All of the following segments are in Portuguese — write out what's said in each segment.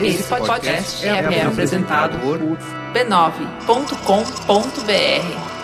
Esse podcast é, é apresentado por b9.com.br.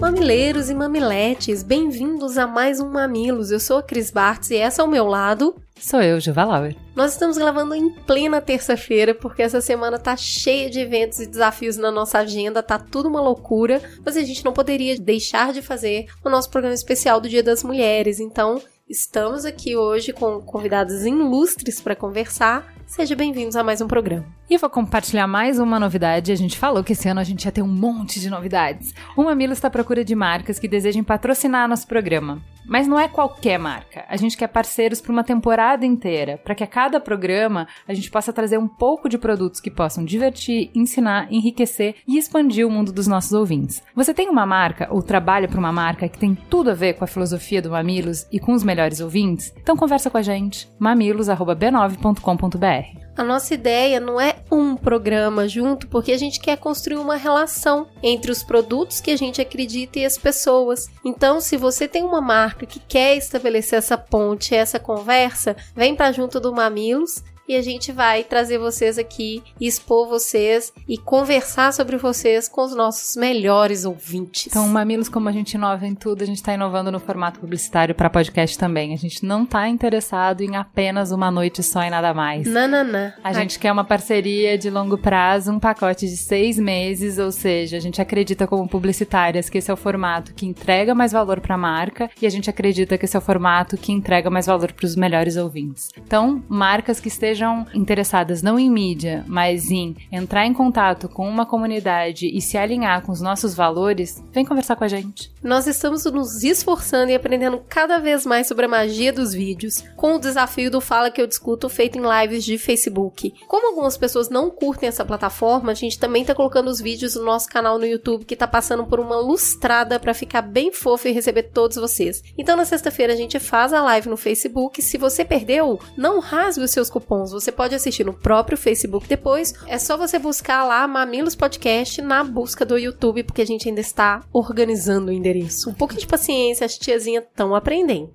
Mamileiros e mamiletes, bem-vindos a mais um Mamilos. Eu sou a Cris Bartz e essa ao meu lado Sou eu, Juva Lauer. Nós estamos gravando em plena terça-feira, porque essa semana tá cheia de eventos e desafios na nossa agenda, tá tudo uma loucura, mas a gente não poderia deixar de fazer o nosso programa especial do Dia das Mulheres. Então, estamos aqui hoje com convidados ilustres para conversar. Sejam bem-vindos a mais um programa. E vou compartilhar mais uma novidade. A gente falou que esse ano a gente ia ter um monte de novidades. O Mamilo está à procura de marcas que desejem patrocinar nosso programa. Mas não é qualquer marca. A gente quer parceiros para uma temporada inteira, para que a cada programa a gente possa trazer um pouco de produtos que possam divertir, ensinar, enriquecer e expandir o mundo dos nossos ouvintes. Você tem uma marca ou trabalha para uma marca que tem tudo a ver com a filosofia do Mamilos e com os melhores ouvintes? Então conversa com a gente. mamilos@b9.com.br. A nossa ideia não é um programa junto, porque a gente quer construir uma relação entre os produtos que a gente acredita e as pessoas. Então, se você tem uma marca que quer estabelecer essa ponte, essa conversa, vem para junto do Mamilos e a gente vai trazer vocês aqui, expor vocês e conversar sobre vocês com os nossos melhores ouvintes. Então, Mamilos, como a gente inova em tudo, a gente está inovando no formato publicitário para podcast também. A gente não está interessado em apenas uma noite só e nada mais. Não, não, não. A gente quer uma parceria de longo prazo, um pacote de seis meses, ou seja, a gente acredita como publicitárias que esse é o formato que entrega mais valor para a marca e a gente acredita que esse é o formato que entrega mais valor para os melhores ouvintes. Então, marcas que estejam estejam interessadas não em mídia, mas em entrar em contato com uma comunidade e se alinhar com os nossos valores, vem conversar com a gente. Nós estamos nos esforçando e aprendendo cada vez mais sobre a magia dos vídeos, com o desafio do Fala que eu discuto feito em lives de Facebook. Como algumas pessoas não curtem essa plataforma, a gente também está colocando os vídeos no nosso canal no YouTube que está passando por uma lustrada para ficar bem fofo e receber todos vocês. Então na sexta-feira a gente faz a live no Facebook. Se você perdeu, não rasgue os seus cupons você pode assistir no próprio Facebook depois. É só você buscar lá Mamilos Podcast na busca do YouTube, porque a gente ainda está organizando o endereço. Um pouco de paciência, as tiazinhas estão aprendendo.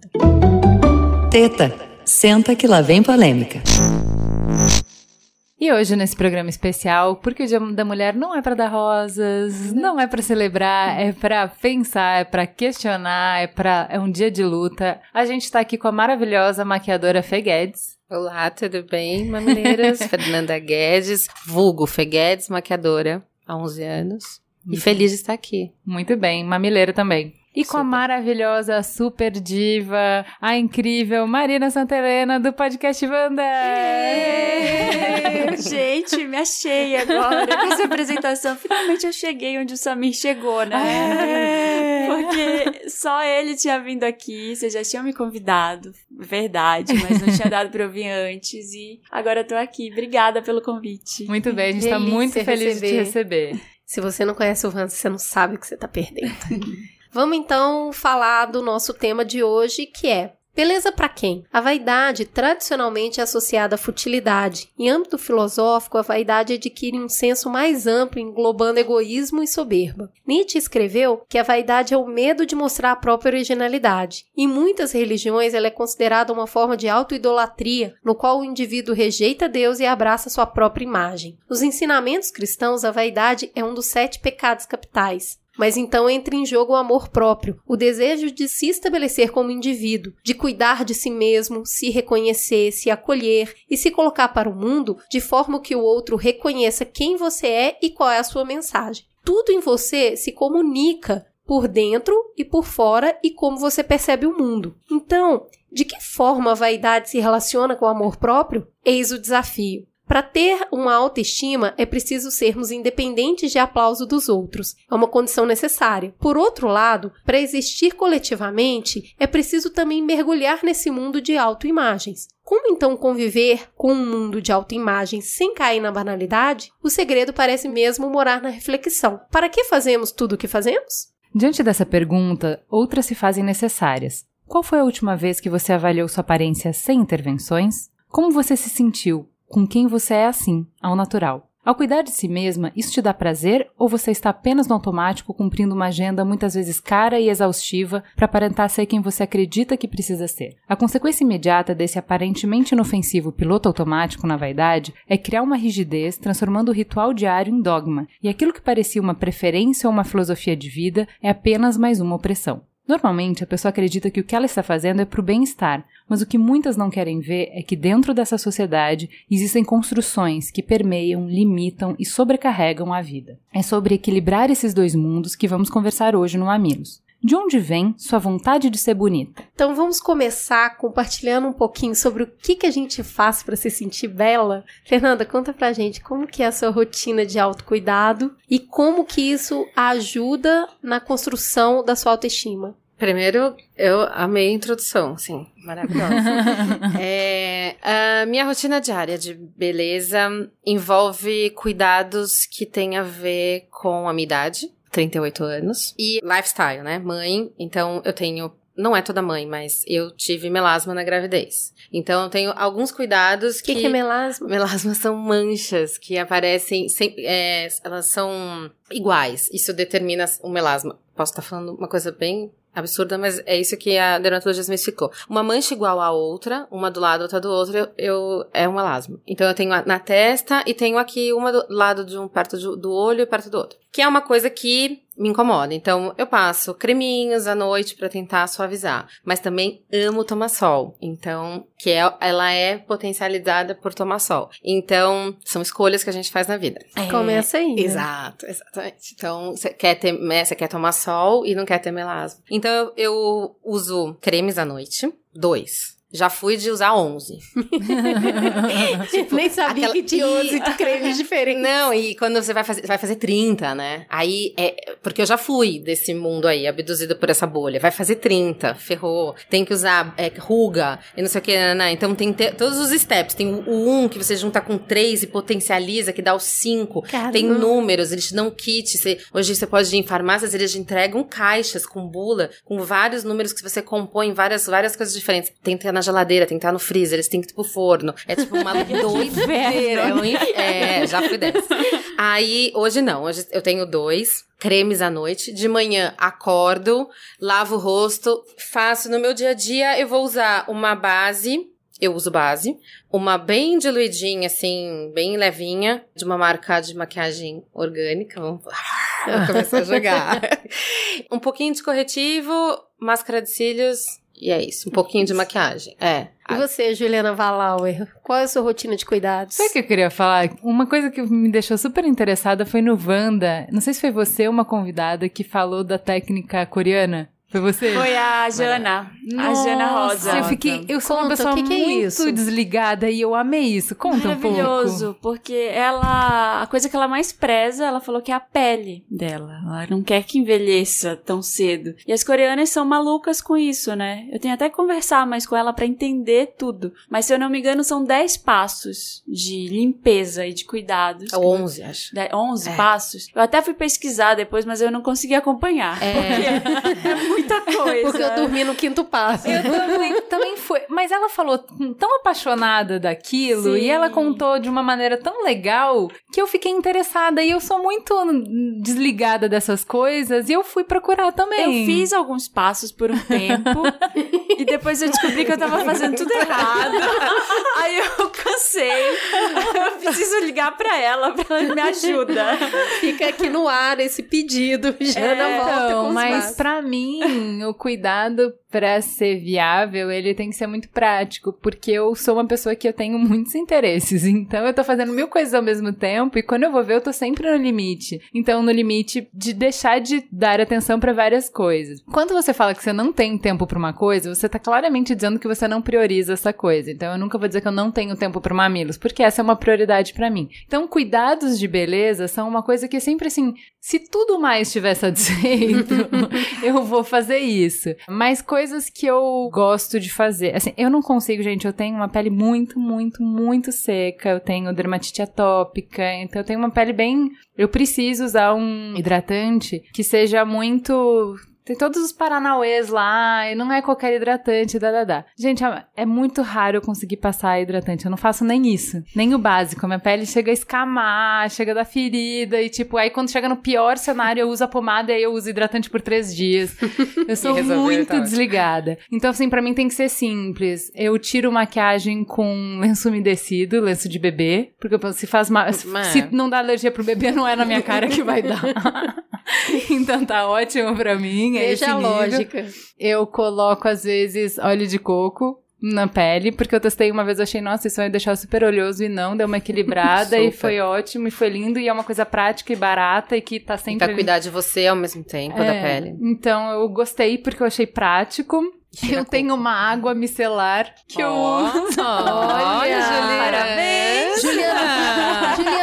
Teta, senta que lá vem polêmica. E hoje, nesse programa especial, porque o Dia da Mulher não é para dar rosas, não é para celebrar, é para pensar, é para questionar, é para é um dia de luta. A gente tá aqui com a maravilhosa maquiadora Fê Guedes. Olá, tudo bem, mamineiras? Fernanda Guedes, vulgo Fê Guedes, maquiadora há 11 anos. E feliz de estar aqui. Muito bem, mamileira também. E com a maravilhosa, super diva, a incrível Marina Santelena do podcast Wanda! Gente, me achei agora. Com essa apresentação, finalmente eu cheguei onde o Samir chegou, né? Porque só ele tinha vindo aqui, vocês já tinham me convidado, verdade, mas não tinha dado pra eu vir antes. E agora eu tô aqui. Obrigada pelo convite. Muito bem, a gente Delícia tá muito feliz receber. de te receber. Se você não conhece o Wanda, você não sabe o que você tá perdendo. Vamos então falar do nosso tema de hoje, que é Beleza para quem? A vaidade tradicionalmente é associada à futilidade. Em âmbito filosófico, a vaidade adquire um senso mais amplo, englobando egoísmo e soberba. Nietzsche escreveu que a vaidade é o medo de mostrar a própria originalidade. Em muitas religiões, ela é considerada uma forma de autoidolatria, no qual o indivíduo rejeita Deus e abraça sua própria imagem. Nos ensinamentos cristãos, a vaidade é um dos sete pecados capitais. Mas então entra em jogo o amor próprio, o desejo de se estabelecer como indivíduo, de cuidar de si mesmo, se reconhecer, se acolher e se colocar para o mundo de forma que o outro reconheça quem você é e qual é a sua mensagem. Tudo em você se comunica por dentro e por fora e como você percebe o mundo. Então, de que forma a vaidade se relaciona com o amor próprio? Eis o desafio. Para ter uma autoestima, é preciso sermos independentes de aplauso dos outros. É uma condição necessária. Por outro lado, para existir coletivamente, é preciso também mergulhar nesse mundo de autoimagens. Como então conviver com um mundo de autoimagem sem cair na banalidade? O segredo parece mesmo morar na reflexão. Para que fazemos tudo o que fazemos? Diante dessa pergunta, outras se fazem necessárias. Qual foi a última vez que você avaliou sua aparência sem intervenções? Como você se sentiu com quem você é assim, ao natural. Ao cuidar de si mesma, isso te dá prazer ou você está apenas no automático cumprindo uma agenda muitas vezes cara e exaustiva para aparentar ser quem você acredita que precisa ser? A consequência imediata desse aparentemente inofensivo piloto automático na vaidade é criar uma rigidez, transformando o ritual diário em dogma, e aquilo que parecia uma preferência ou uma filosofia de vida é apenas mais uma opressão. Normalmente, a pessoa acredita que o que ela está fazendo é para o bem-estar, mas o que muitas não querem ver é que dentro dessa sociedade existem construções que permeiam, limitam e sobrecarregam a vida. É sobre equilibrar esses dois mundos que vamos conversar hoje no Mamilos. De onde vem sua vontade de ser bonita? Então vamos começar compartilhando um pouquinho sobre o que, que a gente faz para se sentir bela. Fernanda, conta pra gente como que é a sua rotina de autocuidado e como que isso ajuda na construção da sua autoestima. Primeiro, eu amei a introdução, sim, maravilhosa. é, a minha rotina diária de beleza envolve cuidados que têm a ver com a minha idade, 38 anos, e lifestyle, né? Mãe, então eu tenho não é toda mãe, mas eu tive melasma na gravidez. Então eu tenho alguns cuidados O que. que, que é melasma? Melasma são manchas que aparecem sempre. é, elas são iguais. Isso determina o melasma. Posso estar falando uma coisa bem absurda, mas é isso que a dermatologista me explicou. Uma mancha igual à outra, uma do lado, outra do outro, eu, eu- é um melasma. Então eu tenho na testa e tenho aqui uma do lado de um perto do olho e perto do outro. Que é uma coisa que me incomoda. Então eu passo creminhos à noite pra tentar suavizar, mas também amo tomar sol. Então, que é, ela é potencializada por tomar sol. Então, são escolhas que a gente faz na vida. Começa aí. né? Exato, exatamente. Então, você quer ter, né, você quer tomar sol e não quer ter melasma. Então, eu, eu uso cremes à noite, dois. Já fui de usar 11. Nem sabia aquela- que tinha 11 E- cremes diferentes. Não, e quando você vai fazer, vai fazer 30, né? Aí é. Porque eu já fui desse mundo aí, abduzida por essa bolha. Vai fazer 30, ferrou. Tem que usar é, ruga e não sei o que, né? Então tem te- todos os steps. Tem o, o 1 que você junta com 3 e potencializa, que dá o 5. Caramba. Tem números, eles te dão kit. Você, hoje você pode ir em farmácias, eles te entregam caixas com bula, com vários números que você compõe várias, várias coisas diferentes. Tem que estar na geladeira, tem que estar no freezer, eles têm que ir pro forno. É tipo uma doideira. É, um inf- é, já fui dessa. Aí, hoje não. Hoje eu tenho dois cremes à noite. De manhã, acordo, lavo o rosto, faço no meu dia a dia, eu vou usar uma base. Eu uso base. Uma bem diluidinha, assim, bem levinha, de uma marca de maquiagem orgânica. Vamos Vou começar a jogar. um pouquinho de corretivo, máscara de cílios, e é isso. Um pouquinho de maquiagem. É. E você, Juliana Valauer, qual é a sua rotina de cuidados? Sabe o que eu queria falar? Uma coisa que me deixou super interessada foi no Wanda. Não sei se foi você uma convidada que falou da técnica coreana. Foi você? Foi a Jana. a Jana Rosa. Eu fiquei, eu sou uma Conta, pessoa o que que é muito isso? desligada e eu amei isso. Conta um pouco. Maravilhoso, porque ela. A coisa que ela mais preza, ela falou que é a pele dela. Ela não quer que envelheça tão cedo. E as coreanas são malucas com isso, né? Eu tenho até que conversar mais com ela pra entender tudo. Mas se eu não me engano, são 10 passos de limpeza e de cuidados. É 11, acho. De- 11 É. passos. Eu até fui pesquisar depois, mas eu não consegui acompanhar. Porque é muita coisa. Porque eu dormi no quinto passo. Eu também, também foi. Mas ela falou tão apaixonada daquilo Sim. e ela contou de uma maneira tão legal que eu fiquei interessada. E eu sou muito desligada dessas coisas e eu fui procurar também. Eu fiz alguns passos por um tempo e depois eu descobri que eu tava fazendo tudo errado. Aí eu cansei. Eu preciso ligar pra ela pra ela me ajuda. Fica aqui no ar esse pedido. Jana É, volta Então, com os mas passos. pra o cuidado pra ser viável, ele tem que ser muito prático, porque eu sou uma pessoa que eu tenho muitos interesses. Então eu tô fazendo mil coisas ao mesmo tempo e quando eu vou ver, eu tô sempre no limite. Então, no limite de deixar de dar atenção pra várias coisas. Quando você fala que você não tem tempo pra uma coisa, você tá claramente dizendo que você não prioriza essa coisa. Então, eu nunca vou dizer que eu não tenho tempo pra mamilos, porque essa é uma prioridade pra mim. Então, cuidados de beleza são uma coisa que sempre assim, se tudo mais estiver satisfeito, eu vou fazer isso. Mas coisas que eu gosto de fazer. Assim, eu não consigo, gente. Eu tenho uma pele muito, muito, muito seca. Eu tenho dermatite atópica. Então, eu tenho uma pele bem. Eu preciso usar um hidratante que seja muito Tem todos os paranauês lá, e não é qualquer hidratante, dá, dá, dá. Gente, é- é muito raro eu conseguir passar hidratante. Eu não faço nem isso. Nem o básico. Minha pele chega a escamar, chega da ferida, e tipo, aí quando chega no pior cenário, eu uso a pomada e aí eu uso hidratante por três dias. Eu sou muito ótimo. desligada. Então, assim, pra mim tem que ser simples. Eu tiro maquiagem com lenço umedecido, lenço de bebê, porque se faz mal. Se, É. se não dá alergia pro bebê, não é na minha cara que vai dar. então tá ótimo pra mim. É esse Veja a nível. lógica. Eu coloco, às vezes, óleo de coco na pele, porque eu testei uma vez, eu achei, nossa, isso vai deixar super oleoso e não, deu uma equilibrada e foi ótimo e foi lindo e é uma coisa prática e barata e que tá E sempre pra ali. cuidar de você ao mesmo tempo, da É, pele. Então eu gostei porque eu achei prático. Cheira eu tenho uma água micelar que eu Ó, uso. Olha, Juliana. Parabéns! Juliana, Juliana Esse-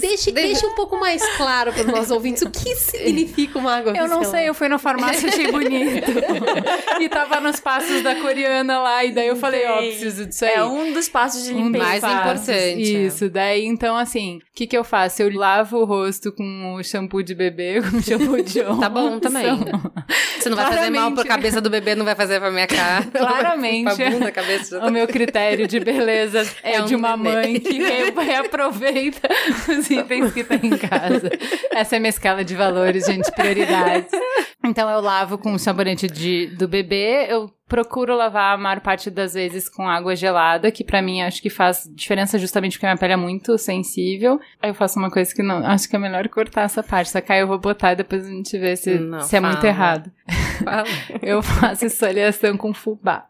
deixe, deixe um pouco mais claro para os nossos ouvintes o que significa uma água Eu não sei, eu fui na farmácia e achei bonito. e tava nos passos da coreana lá, e daí eu falei, ó, Tem. preciso disso aí. É um dos passos de Um limpeza. mais passos. importante. Isso, daí então assim, o que que eu faço? Eu lavo o rosto com o shampoo de bebê, com o shampoo de ombro. Tá bom também. Você não vai fazer mal Claramente. pra cabeça do bebê, não vai fazer pra minha cara. Claramente. pra bunda, cabeça. O meu critério de beleza é, É um de uma bebê. mãe que re- reaproveita os itens que tem em casa. Essa é a minha escala de valores, gente, prioridades. Então eu lavo com o sabonete de, do bebê, eu procuro lavar a maior parte das vezes com água gelada, que pra mim acho que faz diferença justamente porque minha pele é muito sensível. Aí eu faço uma coisa que não, acho que é melhor cortar essa parte, aí eu vou botar e depois a gente vê se, Não, se é muito errado. Fala. Eu faço esfoliação com fubá.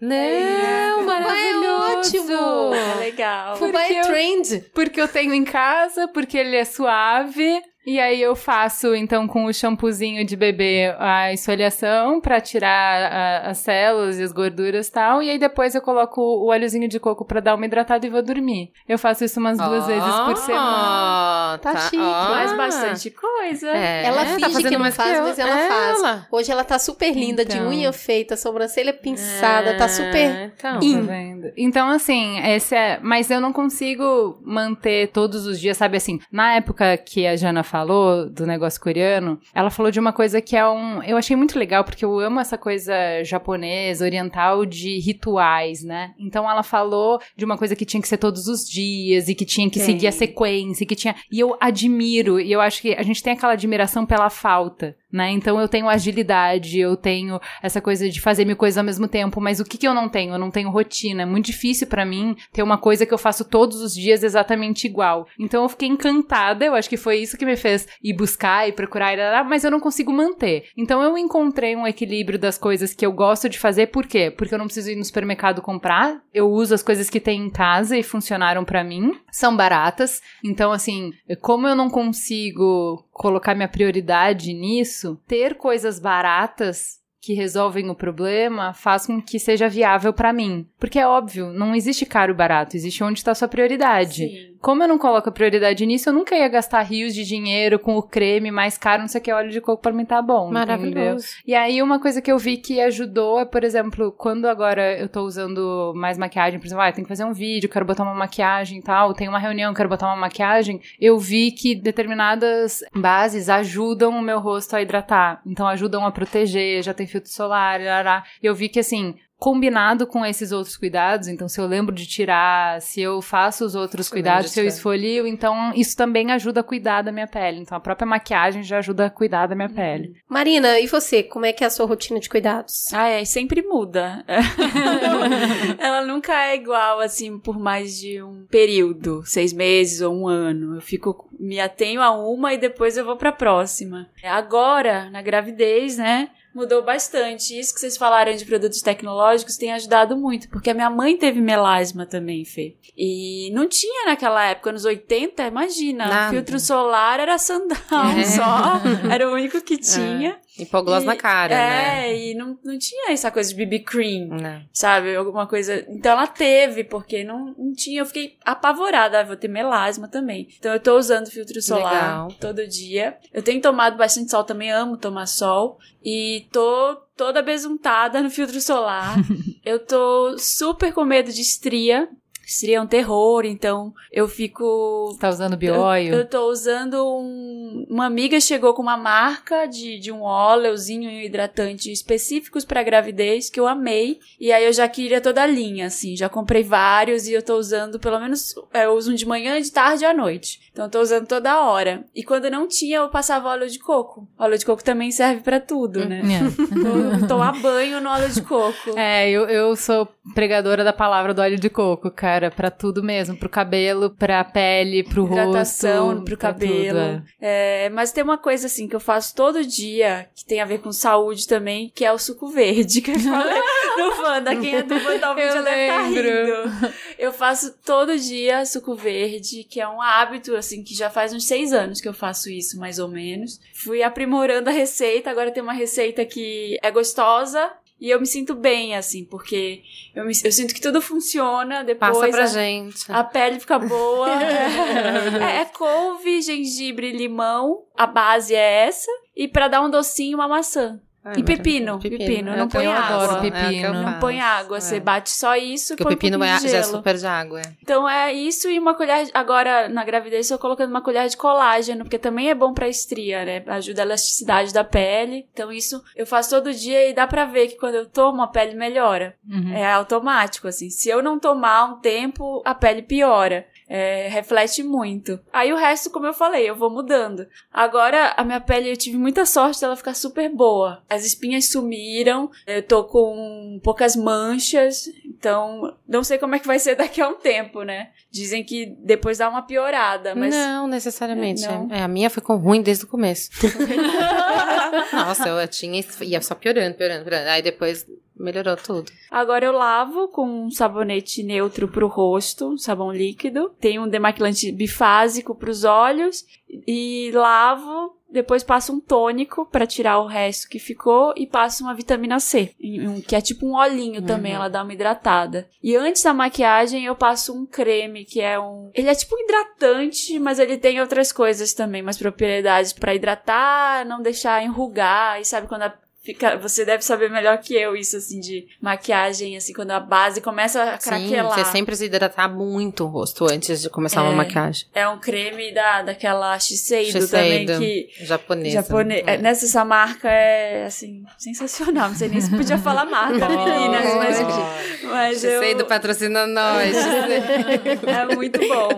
Não, é maravilhoso. ótimo. É legal. Fubá é eu- trend. Porque eu tenho em casa, porque ele é suave. E aí eu faço, então, com o shampoozinho de bebê a esfoliação pra tirar a- as células e as gorduras e tal. E aí depois eu coloco o óleozinho de coco pra dar uma hidratada e vou dormir. Eu faço isso umas duas vezes por semana. Ah, Tá chique. ó. Faz bastante coisa. É, Ela tá finge fazendo que não mais faz, eu. mas ela É, faz. ela. Hoje ela tá super linda, de Então. unha feita, sobrancelha pinçada, tá super... Então. in. Tá vendo? Então, assim, esse é. Mas eu não consigo manter todos os dias, sabe assim? Na época que a Jana falou do negócio coreano, ela falou de uma coisa que é um. Eu achei muito legal, porque eu amo essa coisa japonesa, oriental, de rituais, né? Então ela falou de uma coisa que tinha que ser todos os dias e que tinha que Tem. seguir a sequência, que tinha. E eu admiro, e eu acho que a gente tem aquela admiração pela falta. Né? Então eu tenho agilidade, eu tenho essa coisa de fazer mil coisas ao mesmo tempo, mas o que, que eu não tenho? Eu não tenho rotina. É muito difícil pra mim ter uma coisa que eu faço todos os dias exatamente igual. Então eu fiquei encantada, eu acho que foi isso que me fez ir buscar e procurar, mas eu não consigo manter. Então eu encontrei um equilíbrio das coisas que eu gosto de fazer, por quê? Porque eu não preciso ir no supermercado comprar, eu uso as coisas que tem em casa e funcionaram pra mim, são baratas. Então, assim, como eu não consigo colocar minha prioridade nisso, ter coisas baratas que resolvem o problema faz com que seja viável pra mim. Porque é óbvio, não existe caro e barato, existe onde está sua prioridade. Sim. Como eu não coloco a prioridade nisso, eu nunca ia gastar rios de dinheiro com o creme mais caro, não sei o que, óleo de coco pra mim tá bom. entendeu? Maravilhoso. E aí, uma coisa que eu vi que ajudou é, por exemplo, quando agora eu tô usando mais maquiagem, por exemplo, ah, eu tenho que fazer um vídeo, quero botar uma maquiagem e tal, tem uma reunião, quero botar uma maquiagem, eu vi que determinadas bases ajudam o meu rosto a hidratar. Então, ajudam a proteger, já tem filtro solar, arará. E eu vi que, assim, combinado com esses outros cuidados, então se eu lembro de tirar, se eu faço os outros lembro cuidados, se eu esfolio, então isso também ajuda a cuidar da minha pele. Então a própria maquiagem já ajuda a cuidar da minha pele. Marina, e você? Como é que é a sua rotina de cuidados? Ah, é, sempre muda. Ela nunca é igual, assim, por mais de um período, seis meses ou um ano. Eu fico, me atenho a uma e depois eu vou pra próxima. Agora, na gravidez, né? Mudou bastante. Isso que vocês falaram de produtos tecnológicos tem ajudado muito, porque a minha mãe teve melasma também, Fê. E não tinha naquela época, nos 80, imagina, Nada. filtro solar era sandal É. só, era o único que tinha. E pôr gloss E- na cara, né? É, e não, não tinha essa coisa de BB cream, Não. sabe? Alguma coisa. Então ela teve, porque não, não tinha. Eu fiquei apavorada. Ah, vou ter melasma também. Então eu tô usando filtro solar Legal. todo dia. Eu tenho tomado bastante sol também, amo tomar sol. E tô toda besuntada no filtro solar. eu tô super com medo de estria. Estria é um terror, então eu fico. Você tá usando bioil? Eu, eu tô usando um. Uma amiga chegou com uma marca de, de um óleozinho e um hidratante específicos para gravidez que eu amei. E aí eu já queria toda a linha, assim. Já comprei vários e eu tô usando pelo menos. é, Eu uso um de manhã, de tarde e à noite. Então eu tô usando toda hora. E quando não tinha, eu passava óleo de coco. Óleo de coco também serve para tudo, né? É. Tô- Tomar banho no óleo de coco. É, eu, eu sou pregadora da palavra do óleo de coco, cara, pra tudo mesmo, pro cabelo, pra pele, pro hidratação rosto, pro cabelo. tudo, é. É, mas tem uma coisa assim que eu faço todo dia, que tem a ver com saúde também, que é o suco verde, que eu falei no Wanda. Quem é do Wanda já deve lembro. rindo. Eu faço todo dia suco verde, que é um hábito, assim, que já faz uns seis anos que eu faço isso, mais ou menos. Fui aprimorando a receita, agora tem uma receita que é gostosa. E eu me sinto bem, assim, porque eu, me- eu sinto que tudo funciona depois. Passa pra a- gente. a pele fica boa. é, é couve, gengibre, limão. A base é essa. E pra dar um docinho, uma maçã. Ai, e pepino, pepino, É não que põe eu água. adoro, Pepino. É o que eu Não faço. põe água, você É. bate só isso Porque e o pepino um vai, já é gelo. super de água. é. Então é isso e uma colher. de- Agora, na gravidez, eu tô colocando uma colher de colágeno, porque também é bom pra estria, né? Ajuda a elasticidade da pele. Então, isso eu faço todo dia e dá pra ver que quando eu tomo, a pele melhora. Uhum. É automático, assim. Se eu não tomar um tempo, a pele piora. É, reflete muito. Aí o resto, como eu falei, eu vou mudando. Agora, a minha pele, eu tive muita sorte dela ficar super boa. As espinhas sumiram, eu tô com poucas manchas, então não sei como é que vai ser daqui a um tempo, né? Dizem que depois dá uma piorada, mas. Não, necessariamente. Não. É, a minha ficou ruim desde o começo. Nossa, eu tinha. Ia só piorando, piorando, piorando. Aí depois melhorou tudo. Agora eu lavo com um sabonete neutro pro rosto, um sabão líquido. Tem um demaquilante bifásico pros olhos e lavo. Depois passo um tônico pra tirar o resto que ficou e passo uma vitamina C, um- que é tipo um olhinho também, ela dá uma hidratada. E antes da maquiagem eu passo um creme que é um, ele é tipo um hidratante, mas ele tem outras coisas também, umas propriedades pra hidratar, não deixar enrugar, e sabe quando a Fica, você deve saber melhor que eu isso, assim, de maquiagem, assim, quando a base começa a Sim, craquelar. você sempre se hidratar muito o rosto antes de começar uma É. maquiagem. É um creme da, daquela Shiseido, também, Shiseido, que... japonesa. Japone... é, Nessa essa marca é, assim, sensacional. Não sei nem se podia falar marca, meninas, mas, mas eu... Shiseido patrocina nós. É muito bom.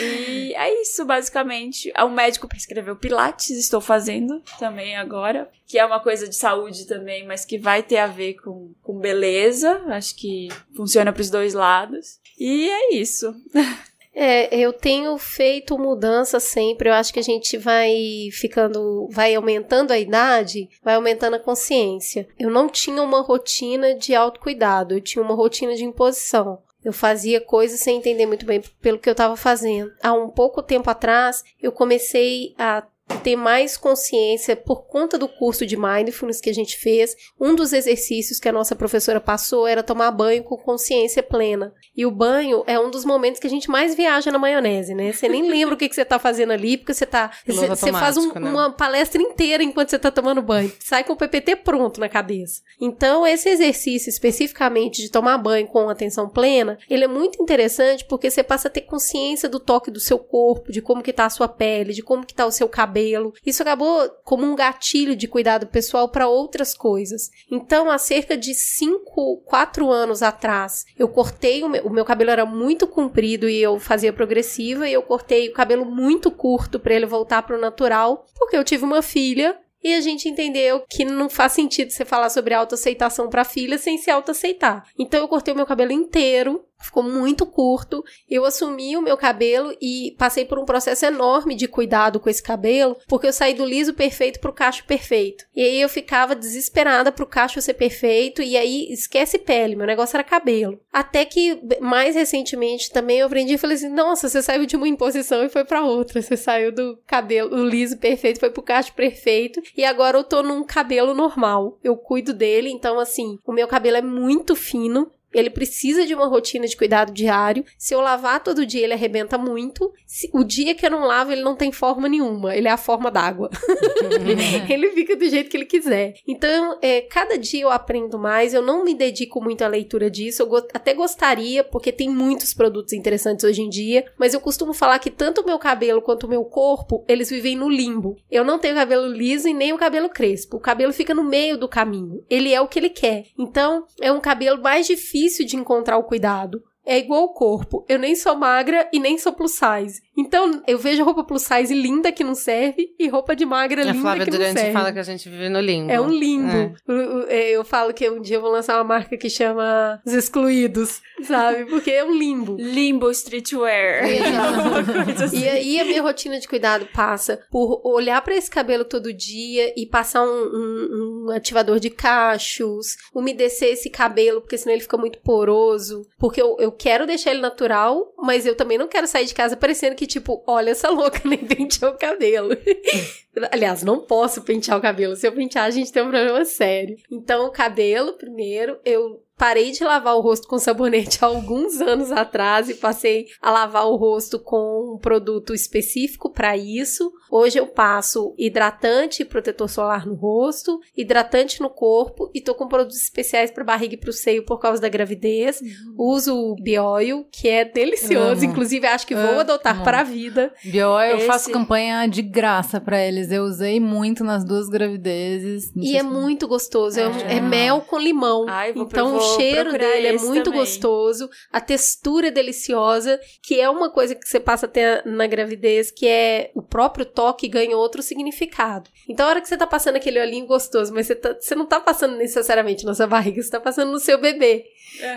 E é isso, basicamente. O médico prescreveu Pilates, estou fazendo também agora. Que é uma coisa de saúde também, mas que vai ter a ver com, com beleza. Acho que funciona para os dois lados. E é isso. É, eu tenho feito mudança sempre. Eu acho que a gente vai ficando, vai aumentando a idade, vai aumentando a consciência. Eu não tinha uma rotina de autocuidado, eu tinha uma rotina de imposição. Eu fazia coisas sem entender muito bem pelo que eu estava fazendo. Há um pouco tempo atrás, eu comecei a ter mais consciência por conta do curso de mindfulness que a gente fez. Um dos exercícios que a nossa professora passou era tomar banho com consciência plena. E o banho é um dos momentos que a gente mais viaja na maionese, né? Você nem lembra o que, que você tá fazendo ali, porque você tá. Você, você faz um- né? uma palestra inteira enquanto você tá tomando banho. Sai com o PPT pronto na cabeça. Então, esse exercício especificamente de tomar banho com atenção plena, ele é muito interessante porque você passa a ter consciência do toque do seu corpo, de como que tá a sua pele, de como que tá o seu cabelo. Isso acabou como um gatilho de cuidado pessoal para outras coisas. Então, há cerca de 5, 4 anos atrás, eu cortei o meu, o meu cabelo era muito comprido e eu fazia progressiva e eu cortei o cabelo muito curto para ele voltar pro natural, porque eu tive uma filha e a gente entendeu que não faz sentido você falar sobre autoaceitação para filha sem se autoaceitar. Então eu cortei o meu cabelo inteiro, ficou muito curto. Eu assumi o meu cabelo e passei por um processo enorme de cuidado com esse cabelo, porque eu saí do liso perfeito pro cacho perfeito. E aí eu ficava desesperada pro cacho ser perfeito e aí esquece pele, meu negócio era cabelo. Até que mais recentemente também eu aprendi e falei assim: "Nossa, você saiu de uma imposição e foi para outra. Você saiu do cabelo, liso perfeito, foi pro cacho perfeito e agora eu tô num cabelo normal. Eu cuido dele, então assim, o meu cabelo é muito fino, ele precisa de uma rotina de cuidado diário. Se eu lavar todo dia, ele arrebenta muito. Se, o dia que eu não lavo, ele não tem forma nenhuma. Ele é a forma d'água. ele fica do jeito que ele quiser. Então, é, cada dia eu aprendo mais. Eu não me dedico muito à leitura disso. Eu go até gostaria, porque tem muitos produtos interessantes hoje em dia. Mas eu costumo falar que tanto o meu cabelo quanto o meu corpo, eles vivem no limbo. Eu não tenho cabelo liso e nem o cabelo crespo. O cabelo fica no meio do caminho. Ele é o que ele quer. Então, é um cabelo mais difícil de encontrar o cuidado é igual o corpo. Eu nem sou magra e nem sou plus size. Então, eu vejo roupa plus size linda que não serve e roupa de magra linda A Flávia que não Durante serve. fala que a gente vive no limbo. É um limbo. É. Eu, eu- falo que um dia eu vou lançar uma marca que chama Os Excluídos, sabe? Porque é um limbo. Limbo streetwear. Assim. E aí a minha rotina de cuidado passa por olhar pra esse cabelo todo dia e passar um, um- um ativador de cachos, umedecer esse cabelo, porque senão ele fica muito poroso. Porque eu, eu quero deixar ele natural, mas eu também não quero sair de casa parecendo que, tipo, olha essa louca, nem penteou o cabelo. Aliás, não posso pentear o cabelo. Se eu pentear, a gente tem um problema sério. Então, o cabelo, primeiro, eu parei de lavar o rosto com sabonete há alguns anos atrás e passei a lavar o rosto com um produto específico para isso. Hoje eu passo hidratante e protetor solar no rosto, hidratante no corpo e tô com produtos especiais para barriga e pro seio por causa da gravidez. Uso o Bioil, que é delicioso, Amo. inclusive acho que vou adotar Amo. para a vida. Bioil, eu Esse- faço campanha de graça pra eles. Eu usei muito nas duas gravidezes. E é se- muito gostoso, é, É. é mel com limão. Ai, vou- então vou o cheiro dele é muito também. gostoso, a textura é deliciosa, que é uma coisa que você passa a ter na gravidez, que é o próprio toque ganha outro significado. Então a hora que você tá passando aquele olhinho gostoso, mas você, tá- você não tá passando necessariamente na sua barriga, você tá passando no seu bebê.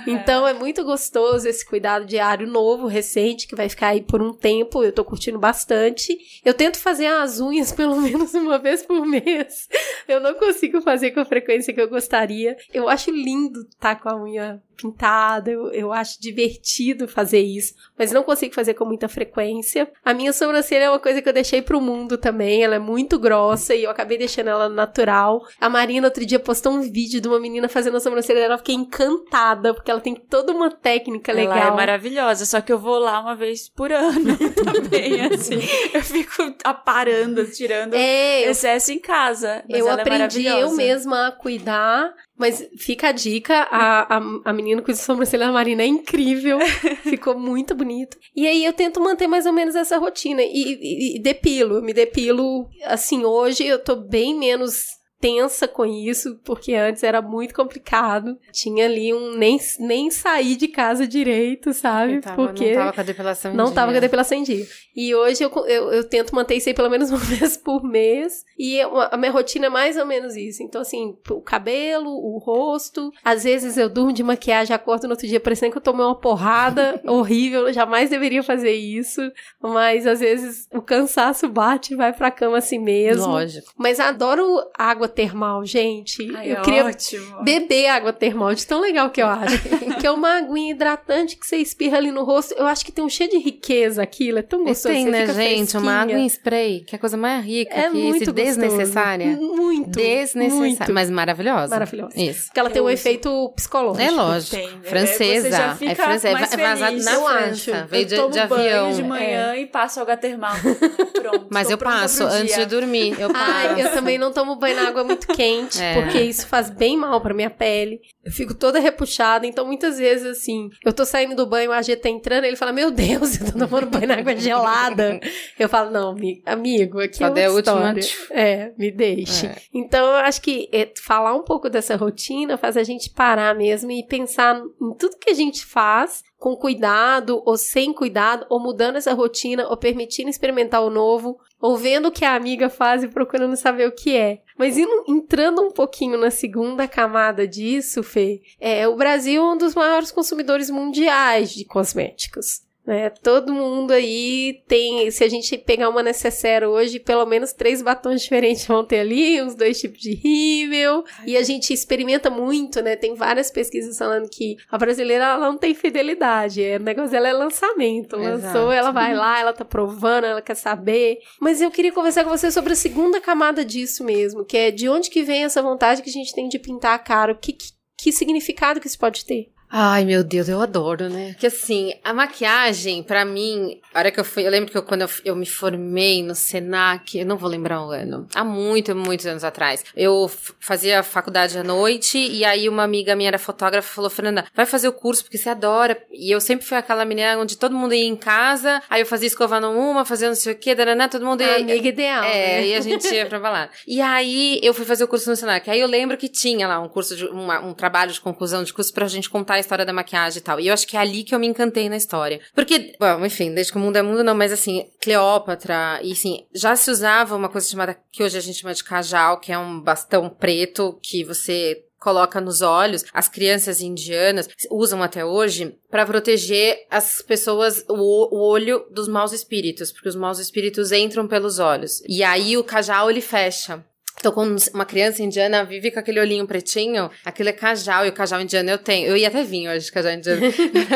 Então é muito gostoso esse cuidado diário novo, recente, que vai ficar aí por um tempo. Eu tô curtindo bastante. Eu tento fazer as unhas pelo menos uma vez por mês. Eu não consigo fazer com a frequência que eu gostaria. Eu acho lindo estar com a unha pintada, eu, eu acho divertido fazer isso, mas não consigo fazer com muita frequência. A minha sobrancelha é uma coisa que eu deixei pro mundo também, ela é muito grossa e eu acabei deixando ela natural. A Marina outro dia postou um vídeo de uma menina fazendo a sobrancelha dela, eu fiquei encantada, porque ela tem toda uma técnica Ela legal. é maravilhosa, só que eu vou lá uma vez por ano também, assim. Eu fico aparando, tirando É, eu excesso em casa. Eu ela é aprendi eu maravilhosa. mesma a cuidar, mas fica a dica, a, a, a menina com a sobrancelha da Marina é incrível, ficou muito bonito. E aí eu tento manter mais ou menos essa rotina e, e- e depilo, eu me depilo, assim, hoje eu tô bem menos tensa com isso, porque antes era muito complicado. Tinha ali um nem, nem sair de casa direito, sabe? Tava- porque Não tava com a depilação em não dia. tava com a depilação em dia. E hoje eu, eu, eu tento manter isso aí pelo menos uma vez por mês. E eu- a minha rotina é mais ou menos isso. Então, assim, o cabelo, o rosto. Às vezes eu durmo de maquiagem, acordo no outro dia parecendo que eu tomei uma porrada horrível. Eu jamais deveria fazer isso. Mas às vezes o cansaço bate e vai pra cama assim mesmo. Lógico. Mas adoro água termal, gente. Ai, eu é queria ótimo. beber água termal, de tão legal que eu acho. que é uma aguinha hidratante que você espirra ali no rosto. Eu acho que tem um cheio de riqueza aquilo, é tão gostoso. tem, né, gente? Uma água em spray, que é a coisa mais rica É que muito desnecessária. Muito. Desnecessária, muito. mas maravilhosa. Maravilhosa. Isso. Porque ela tem um uso. efeito psicológico. É lógico. Tem. É, Francesa. você já fica é francesa. É vazado feliz. na Eu França. acho. Veio eu de, tomo de banho avião. de manhã e passo água termal. Pronto. Mas eu passo antes dia. de dormir. Eu passo. Ai, eu também não tomo banho na água muito quente, É. porque isso faz bem mal pra minha pele. Eu fico toda repuxada, então muitas vezes, assim, eu tô saindo do banho, o AG tá entrando, ele fala, meu Deus, eu tô tomando banho na água gelada. Eu falo, não, amigo, aqui Só é outra última, história. É, me deixe. É. Então, eu acho que é, falar um pouco dessa rotina faz a gente parar mesmo e pensar em tudo que a gente faz com cuidado ou sem cuidado, ou mudando essa rotina, ou permitindo experimentar o novo, ou vendo o que a amiga faz e procurando saber o que é. Mas indo- entrando um pouquinho na segunda camada disso, Fê, é, o Brasil é um dos maiores consumidores mundiais de cosméticos. Né? Todo mundo aí tem. Se a gente pegar uma necessaire hoje, pelo menos três batons diferentes vão ter ali, uns dois tipos de rímel. E a gente experimenta muito, né? Tem várias pesquisas falando que a brasileira ela não tem fidelidade. É, o negócio dela é lançamento. Lançou, Exato. ela vai lá, ela tá provando, ela quer saber. Mas eu queria conversar com você sobre a segunda camada disso mesmo, que é de onde que vem essa vontade que a gente tem de pintar a cara? O que, que, que significado que isso pode ter? Ai, meu Deus, eu adoro, né? Porque assim, a maquiagem, pra mim, a hora que eu fui, eu lembro que eu, quando eu, eu me formei no Senac, eu não vou lembrar o ano, há muito, muitos anos atrás, eu fazia faculdade à noite e aí uma amiga minha era fotógrafa falou, Fernanda, vai fazer o curso porque você adora. E eu sempre fui aquela menina onde todo mundo ia em casa, aí eu fazia escovando uma, fazia não sei o quê, danana, todo mundo ia. A amiga ideal. É, né? e a gente ia pra balada. E aí eu fui fazer o curso no Senac. Aí eu lembro que tinha lá um curso de uma, um trabalho de conclusão de curso pra gente contar a história da maquiagem e tal. E eu acho que é ali que eu me encantei na história. Porque, bom, enfim, desde que o mundo é mundo, não, mas assim, Cleópatra, e assim, já se usava uma coisa chamada, que hoje a gente chama de cajal, que é um bastão preto que você coloca nos olhos, as crianças indianas usam até hoje para proteger as pessoas, o, o, olho dos maus espíritos, porque os maus espíritos entram pelos olhos. E aí o cajal ele fecha. Então, quando uma criança indiana vive com aquele olhinho pretinho, aquilo é cajal, e o cajal indiano eu tenho. Eu ia até vir hoje, cajal indiano.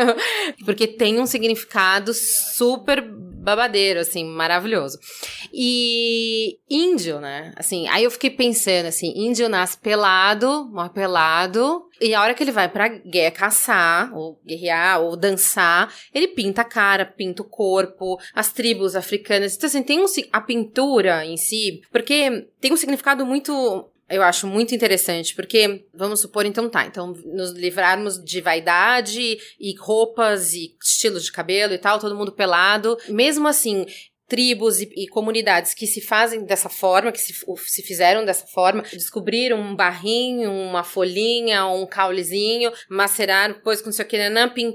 Porque tem um significado super babadeiro, assim, maravilhoso. E índio, né? Assim, aí eu fiquei pensando assim, índio nasce pelado, morre pelado, e a hora que ele vai pra guerra caçar, ou guerrear, ou dançar, ele pinta a cara, pinta o corpo, as tribos africanas. Então, assim, tem um, a pintura em si, porque tem um significado muito eu acho muito interessante, porque, vamos supor, então tá, então nos livrarmos de vaidade e roupas e estilos de cabelo e tal, todo mundo pelado. Mesmo assim, tribos e, e, comunidades que se fazem dessa forma, que se, se, fizeram dessa forma, descobriram um barrinho, uma folhinha, um caulezinho, maceraram, depois com não sei o que,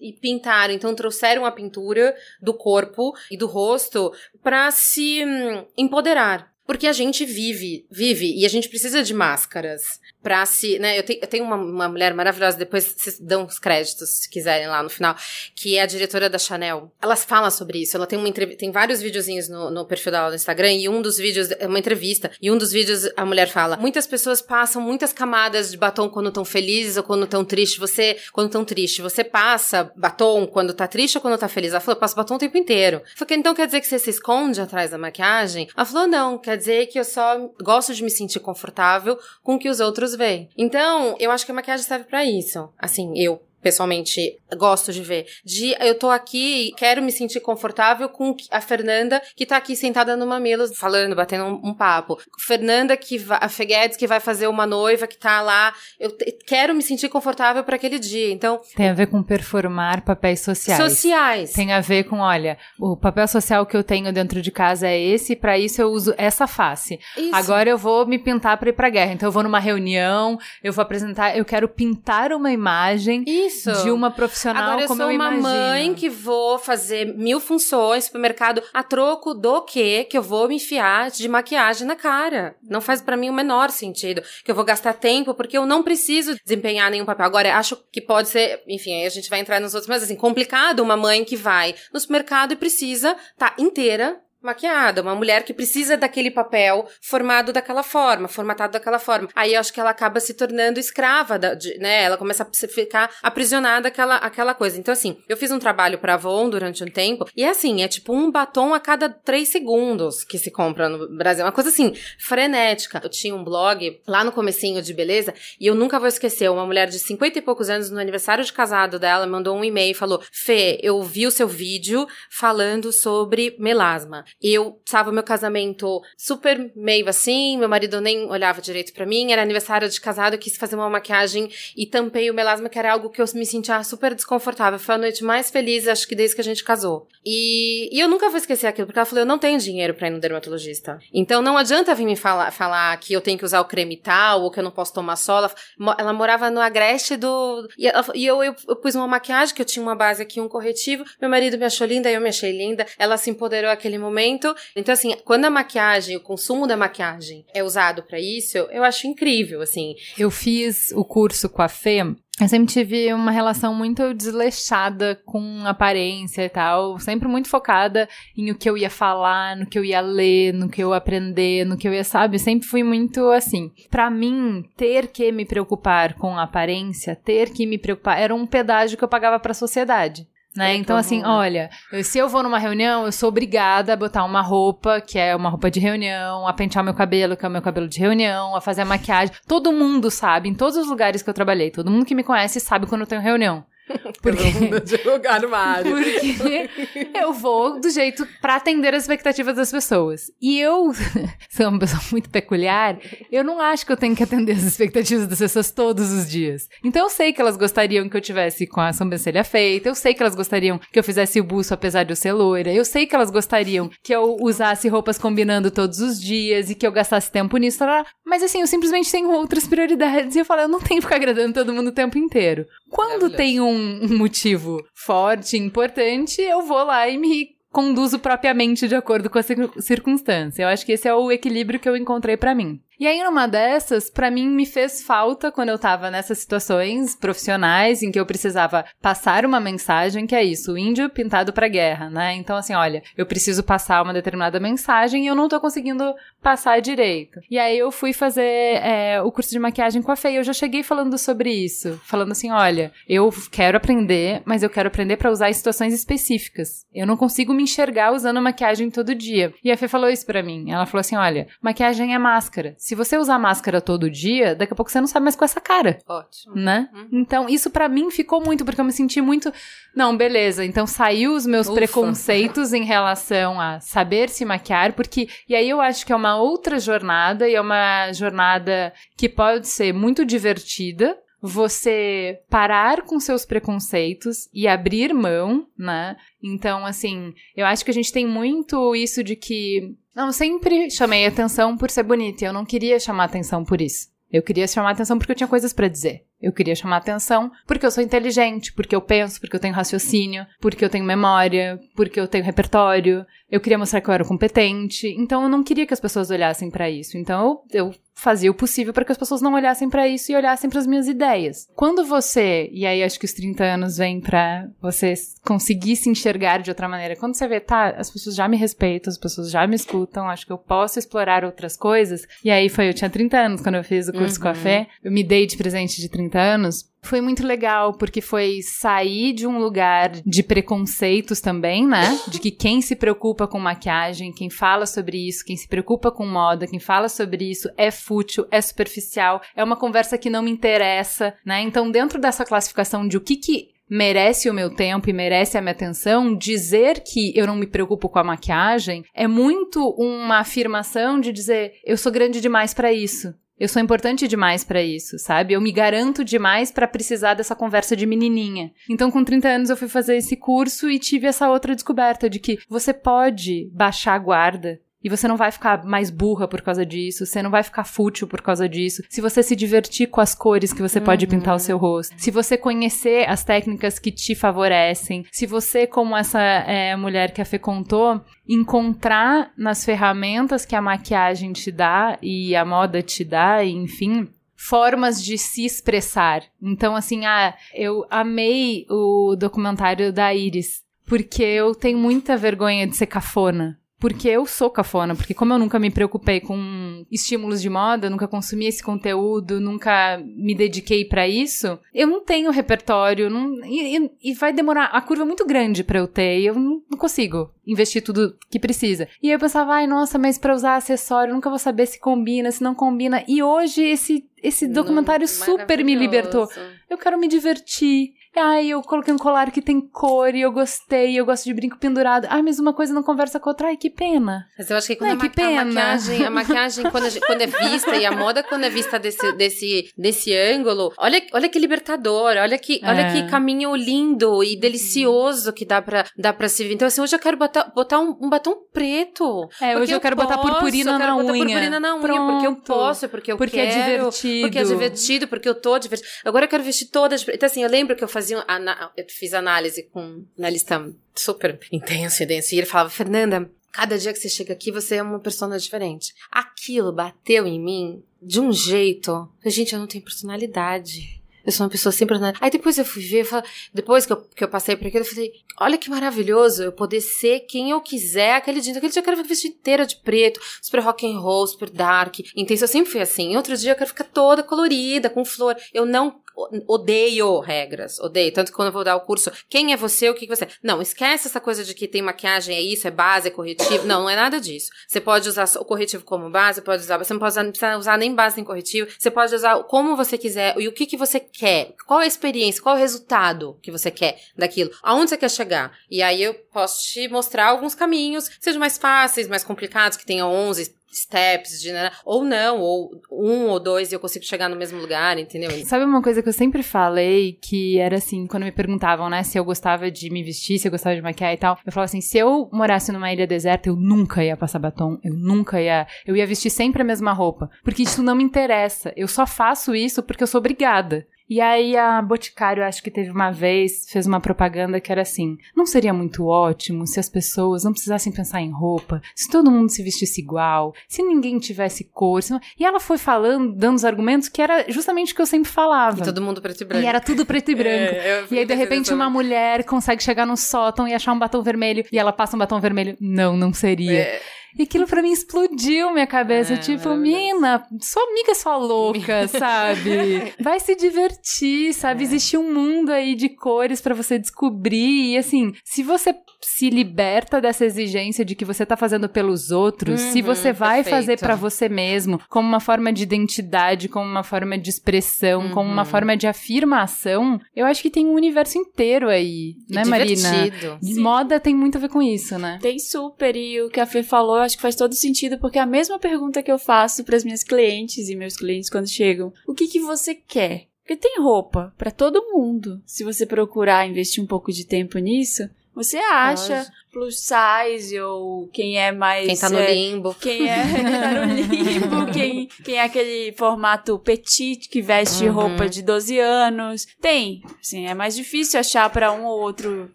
e pintaram. Então trouxeram a pintura do corpo e do rosto para se hum, empoderar. Porque a gente vive, vive, e a gente precisa de máscaras pra se, né, eu, te, eu tenho uma, uma, mulher maravilhosa, depois vocês dão os créditos, se quiserem, lá no final, que é a diretora da Chanel. Elas falam sobre isso, ela tem uma tem vários videozinhos no, no perfil dela no Instagram, e um dos vídeos é uma entrevista, e um dos vídeos a mulher fala, muitas pessoas passam muitas camadas de batom quando estão felizes ou quando estão tristes, você, quando estão tristes, você passa batom quando tá triste ou quando tá feliz? Ela falou, eu passo batom o tempo inteiro. Eu falei, então quer dizer que você se esconde atrás da maquiagem? Ela falou, não, quer dizer que eu só gosto de me sentir confortável com o que os outros veem. Então, eu acho que a maquiagem serve para isso. Assim, eu pessoalmente gosto de ver. De eu tô aqui e quero me sentir confortável com a Fernanda que tá aqui sentada no mamilo falando, batendo um, um papo. Fernanda que vai, a Feguedes que vai fazer uma noiva que tá lá, eu quero me sentir confortável para aquele dia. Então, tem a ver com performar papéis sociais. Sociais. Tem a ver com, olha, o papel social que eu tenho dentro de casa é esse, e para isso eu uso essa face. Isso. Agora eu vou me pintar para ir pra guerra. Então eu vou numa reunião, eu vou apresentar, eu quero pintar uma imagem. Isso isso. De uma profissional Agora, eu como sou eu uma imagino. mãe que vou fazer mil funções no supermercado a troco do quê? Que eu vou me enfiar de maquiagem na cara. Não faz para mim o menor sentido. Que eu vou gastar tempo porque eu não preciso desempenhar nenhum papel. Agora, acho que pode ser, enfim, aí a gente vai entrar nos outros, mas assim, complicado uma mãe que vai no supermercado e precisa tá inteira maquiada, uma mulher que precisa daquele papel formado daquela forma, formatado daquela forma. Aí eu acho que ela acaba se tornando escrava, da, de, né? Ela começa a ficar aprisionada aquela, aquela coisa. Então, assim, eu fiz um trabalho pra Avon durante um tempo, e é assim, é tipo um batom a cada três segundos que se compra no Brasil. Uma coisa assim, frenética. Eu tinha um blog lá no comecinho de beleza, e eu nunca vou esquecer, uma mulher de 50 e poucos anos, no aniversário de casado dela, mandou um e-mail e falou, Fê, eu vi o seu vídeo falando sobre melasma. Eu estava meu casamento super meio assim, meu marido nem olhava direito para mim, era aniversário de casado, eu quis fazer uma maquiagem e tampei o melasma, que era algo que eu me sentia super desconfortável. Foi a noite mais feliz, acho que desde que a gente casou. E, e eu nunca vou esquecer aquilo, porque ela falou: eu não tenho dinheiro para ir no dermatologista. Então não adianta vir me falar, falar que eu tenho que usar o creme tal, ou que eu não posso tomar sol. Ela, ela morava no agreste do. E, ela, e eu, eu, eu pus uma maquiagem, que eu tinha uma base aqui, um corretivo. Meu marido me achou linda, eu me achei linda. Ela se empoderou aquele momento. Então, assim, quando a maquiagem, o consumo da maquiagem é usado para isso, eu acho incrível, assim. Eu fiz o curso com a Fê eu sempre tive uma relação muito desleixada com aparência e tal, sempre muito focada em o que eu ia falar, no que eu ia ler, no que eu ia aprender, no que eu ia, sabe? Sempre fui muito assim. Para mim, ter que me preocupar com aparência, ter que me preocupar, era um pedágio que eu pagava para a sociedade. Né? Então, assim, olha, se eu vou numa reunião, eu sou obrigada a botar uma roupa, que é uma roupa de reunião, a pentear meu cabelo, que é o meu cabelo de reunião, a fazer a maquiagem. Todo mundo sabe, em todos os lugares que eu trabalhei, todo mundo que me conhece sabe quando eu tenho reunião. Porque de lugar no armário. Porque eu vou do jeito pra atender as expectativas das pessoas. E eu sou uma pessoa muito peculiar, eu não acho que eu tenho que atender as expectativas das pessoas todos os dias. Então eu sei que elas gostariam que eu tivesse com a sobrancelha feita, eu sei que elas gostariam que eu fizesse o buço apesar de eu ser loira, eu sei que elas gostariam que eu usasse roupas combinando todos os dias e que eu gastasse tempo nisso, mas assim, eu simplesmente tenho outras prioridades e eu falo, eu não tenho que ficar agradando todo mundo o tempo inteiro. Quando tem um, um motivo forte, importante, eu vou lá e me conduzo propriamente de acordo com a cir- circunstância. Eu acho que esse é o equilíbrio que eu encontrei pra mim. E aí, numa dessas, pra mim me fez falta quando eu tava nessas situações profissionais em que eu precisava passar uma mensagem, que é isso, o índio pintado pra guerra, né? Então, assim, olha, eu preciso passar uma determinada mensagem e eu não tô conseguindo passar direito. E aí eu fui fazer é, o curso de maquiagem com a Fê e eu já cheguei falando sobre isso. Falando assim, olha, eu quero aprender, mas eu quero aprender pra usar em situações específicas. Eu não consigo me enxergar usando maquiagem todo dia. E a Fê falou isso pra mim. Ela falou assim, olha, maquiagem é máscara. Se você usar máscara todo dia, daqui a pouco você não sabe mais com essa cara Ótimo. né? Então, isso pra mim ficou muito, porque eu me senti muito. Não, beleza. Então saiu os meus Ufa. preconceitos em relação a saber se maquiar, porque. E aí eu acho que é uma outra jornada, e é uma jornada que pode ser muito divertida. Você parar com seus preconceitos e abrir mão, né? Então, assim, eu acho que a gente tem muito isso de que. Não, sempre chamei atenção por ser bonita. e Eu não queria chamar atenção por isso. Eu queria chamar atenção porque eu tinha coisas pra dizer. Eu queria chamar atenção porque eu sou inteligente, porque eu penso, porque eu tenho raciocínio, porque eu tenho memória, porque eu tenho repertório. Eu queria mostrar que eu era competente. Então eu não queria que as pessoas olhassem pra isso. Então eu, eu fazia o possível para que as pessoas não olhassem pra isso e olhassem para as minhas ideias. Quando você, e aí acho que os 30 anos vêm pra você conseguir se enxergar de outra maneira. Quando você vê, tá, as pessoas já me respeitam, as pessoas já me escutam, acho que eu posso explorar outras coisas. E aí foi, eu tinha 30 anos quando eu fiz o curso com a Fê. Eu me dei de presente de 30 anos. Foi muito legal, porque foi sair de um lugar de preconceitos também, né? De que quem se preocupa com maquiagem, quem fala sobre isso, quem se preocupa com moda, quem fala sobre isso é fútil, é superficial, é uma conversa que não me interessa, né? Então, dentro dessa classificação de o que que merece o meu tempo e merece a minha atenção, dizer que eu não me preocupo com a maquiagem é muito uma afirmação de dizer eu sou grande demais pra isso. Eu sou importante demais pra isso, sabe? Eu me garanto demais pra precisar dessa conversa de menininha. Então, com 30 anos, eu fui fazer esse curso e tive essa outra descoberta de que você pode baixar a guarda e você não vai ficar mais burra por causa disso, você não vai ficar fútil por causa disso. Se você se divertir com as cores que você pode pintar o seu rosto, se você conhecer as técnicas que te favorecem, se você, como essa é, mulher que a Fê contou, encontrar nas ferramentas que a maquiagem te dá e a moda te dá, e, enfim, formas de se expressar. Então, assim, ah, eu amei o documentário da Iris, porque eu tenho muita vergonha de ser cafona. Porque eu sou cafona, porque como eu nunca me preocupei com estímulos de moda, nunca consumi esse conteúdo, nunca me dediquei pra isso, eu não tenho repertório, não, e, e- vai demorar, a curva é muito grande pra eu ter, e eu não, não consigo investir tudo que precisa. E eu pensava, ai, nossa, mas pra usar acessório, nunca vou saber se combina, se não combina. E hoje esse, esse documentário super me libertou. Eu quero me divertir. Ai, eu coloquei um colar que tem cor e eu gostei, eu gosto de brinco pendurado. Ai, mas uma coisa não conversa com a outra. Ai, que pena. Mas eu acho que quando Ai, a, que ma- a pena. maquiagem, a maquiagem quando, a gente- quando é vista e a moda quando é vista desse, desse, desse ângulo, olha, olha que libertador, olha que, olha É. que caminho lindo e delicioso que dá pra, dá pra se ver. Então, assim, hoje eu quero botar, botar um, um batom preto. É, hoje Porque eu quero botar posso, purpurina eu quero na botar unha. purpurina na unha, porque eu Pronto. posso, porque eu Porque é quero. divertido. Porque é divertido, porque eu tô divertido. Agora eu quero vestir todas. Então, assim, eu lembro que eu fazia. Eu fiz análise com um analista super intenso e denso. E ele falava, Fernanda, cada dia que você chega aqui, você é uma pessoa diferente. Aquilo bateu em mim de um jeito. Gente, eu não tenho personalidade. Eu sou uma pessoa sem personalidade. Aí depois eu fui ver, eu falei- depois que eu, que eu passei por aquilo, eu falei, olha que maravilhoso eu poder ser quem eu quiser aquele dia. Aquele dia eu quero vestir inteira de preto, super rock and roll, super dark, intenso. Eu sempre fui assim. Outro dia eu quero ficar toda colorida, com flor. Eu não odeio regras, odeio. Tanto que quando eu vou dar o curso, quem é você, o que você? Não, esquece essa coisa de que tem maquiagem, é isso, é base, é corretivo. Não, não é nada disso. Você pode usar o corretivo como base, pode usar, você não pode usar, não precisa usar nem base nem corretivo. Você pode usar como você quiser e o que que você quer. Qual a experiência, qual o resultado que você quer daquilo. Aonde você quer chegar. E aí eu posso te mostrar alguns caminhos, sejam mais fáceis, mais complicados, que tenham 11 steps, de, né, ou não, ou um ou dois e eu consigo chegar no mesmo lugar, entendeu? Sabe uma coisa que eu sempre falei, que era assim, quando me perguntavam, né, se eu gostava de me vestir, se eu gostava de maquiar e tal, eu falava assim, se eu morasse numa ilha deserta, eu nunca ia passar batom, eu nunca ia, eu ia vestir sempre a mesma roupa, porque isso não me interessa, eu só faço isso porque eu sou obrigada. E aí a Boticário, acho que teve uma vez, fez uma propaganda que era assim: não seria muito ótimo se as pessoas não precisassem pensar em roupa, se todo mundo se vestisse igual, se ninguém tivesse cor. não- E ela foi falando, dando os argumentos que era justamente o que eu sempre falava. E todo mundo preto e branco. E era tudo preto e branco. É, E aí, de repente, uma mulher consegue chegar no sótão e achar um batom vermelho. E ela passa um batom vermelho. Não, não seria. É. E aquilo pra mim explodiu minha cabeça. É, tipo, mina, sua amiga é só louca, sabe? Vai se divertir, sabe? É. Existe um mundo aí de cores pra você descobrir. E assim, se você se liberta dessa exigência de que você tá fazendo pelos outros, se Uhum, você vai perfeito. fazer pra você mesmo, como uma forma de identidade, como uma forma de expressão, como uma Uhum. forma de afirmação, eu acho que tem um universo inteiro aí, E né, Marina? divertido. Moda tem muito a ver com isso, né? Tem super, e o que a Fê falou, acho que faz todo sentido, porque é a mesma pergunta que eu faço para as minhas clientes e meus clientes quando chegam. O que que você quer? Porque tem roupa para todo mundo. Se você procurar investir um pouco de tempo nisso, você acha plus size ou quem é mais Quem tá no é, limbo. quem é quem tá no limbo, quem, quem é aquele formato petit que veste Uhum. roupa de 12 anos. Tem, assim, é mais difícil achar pra um ou outro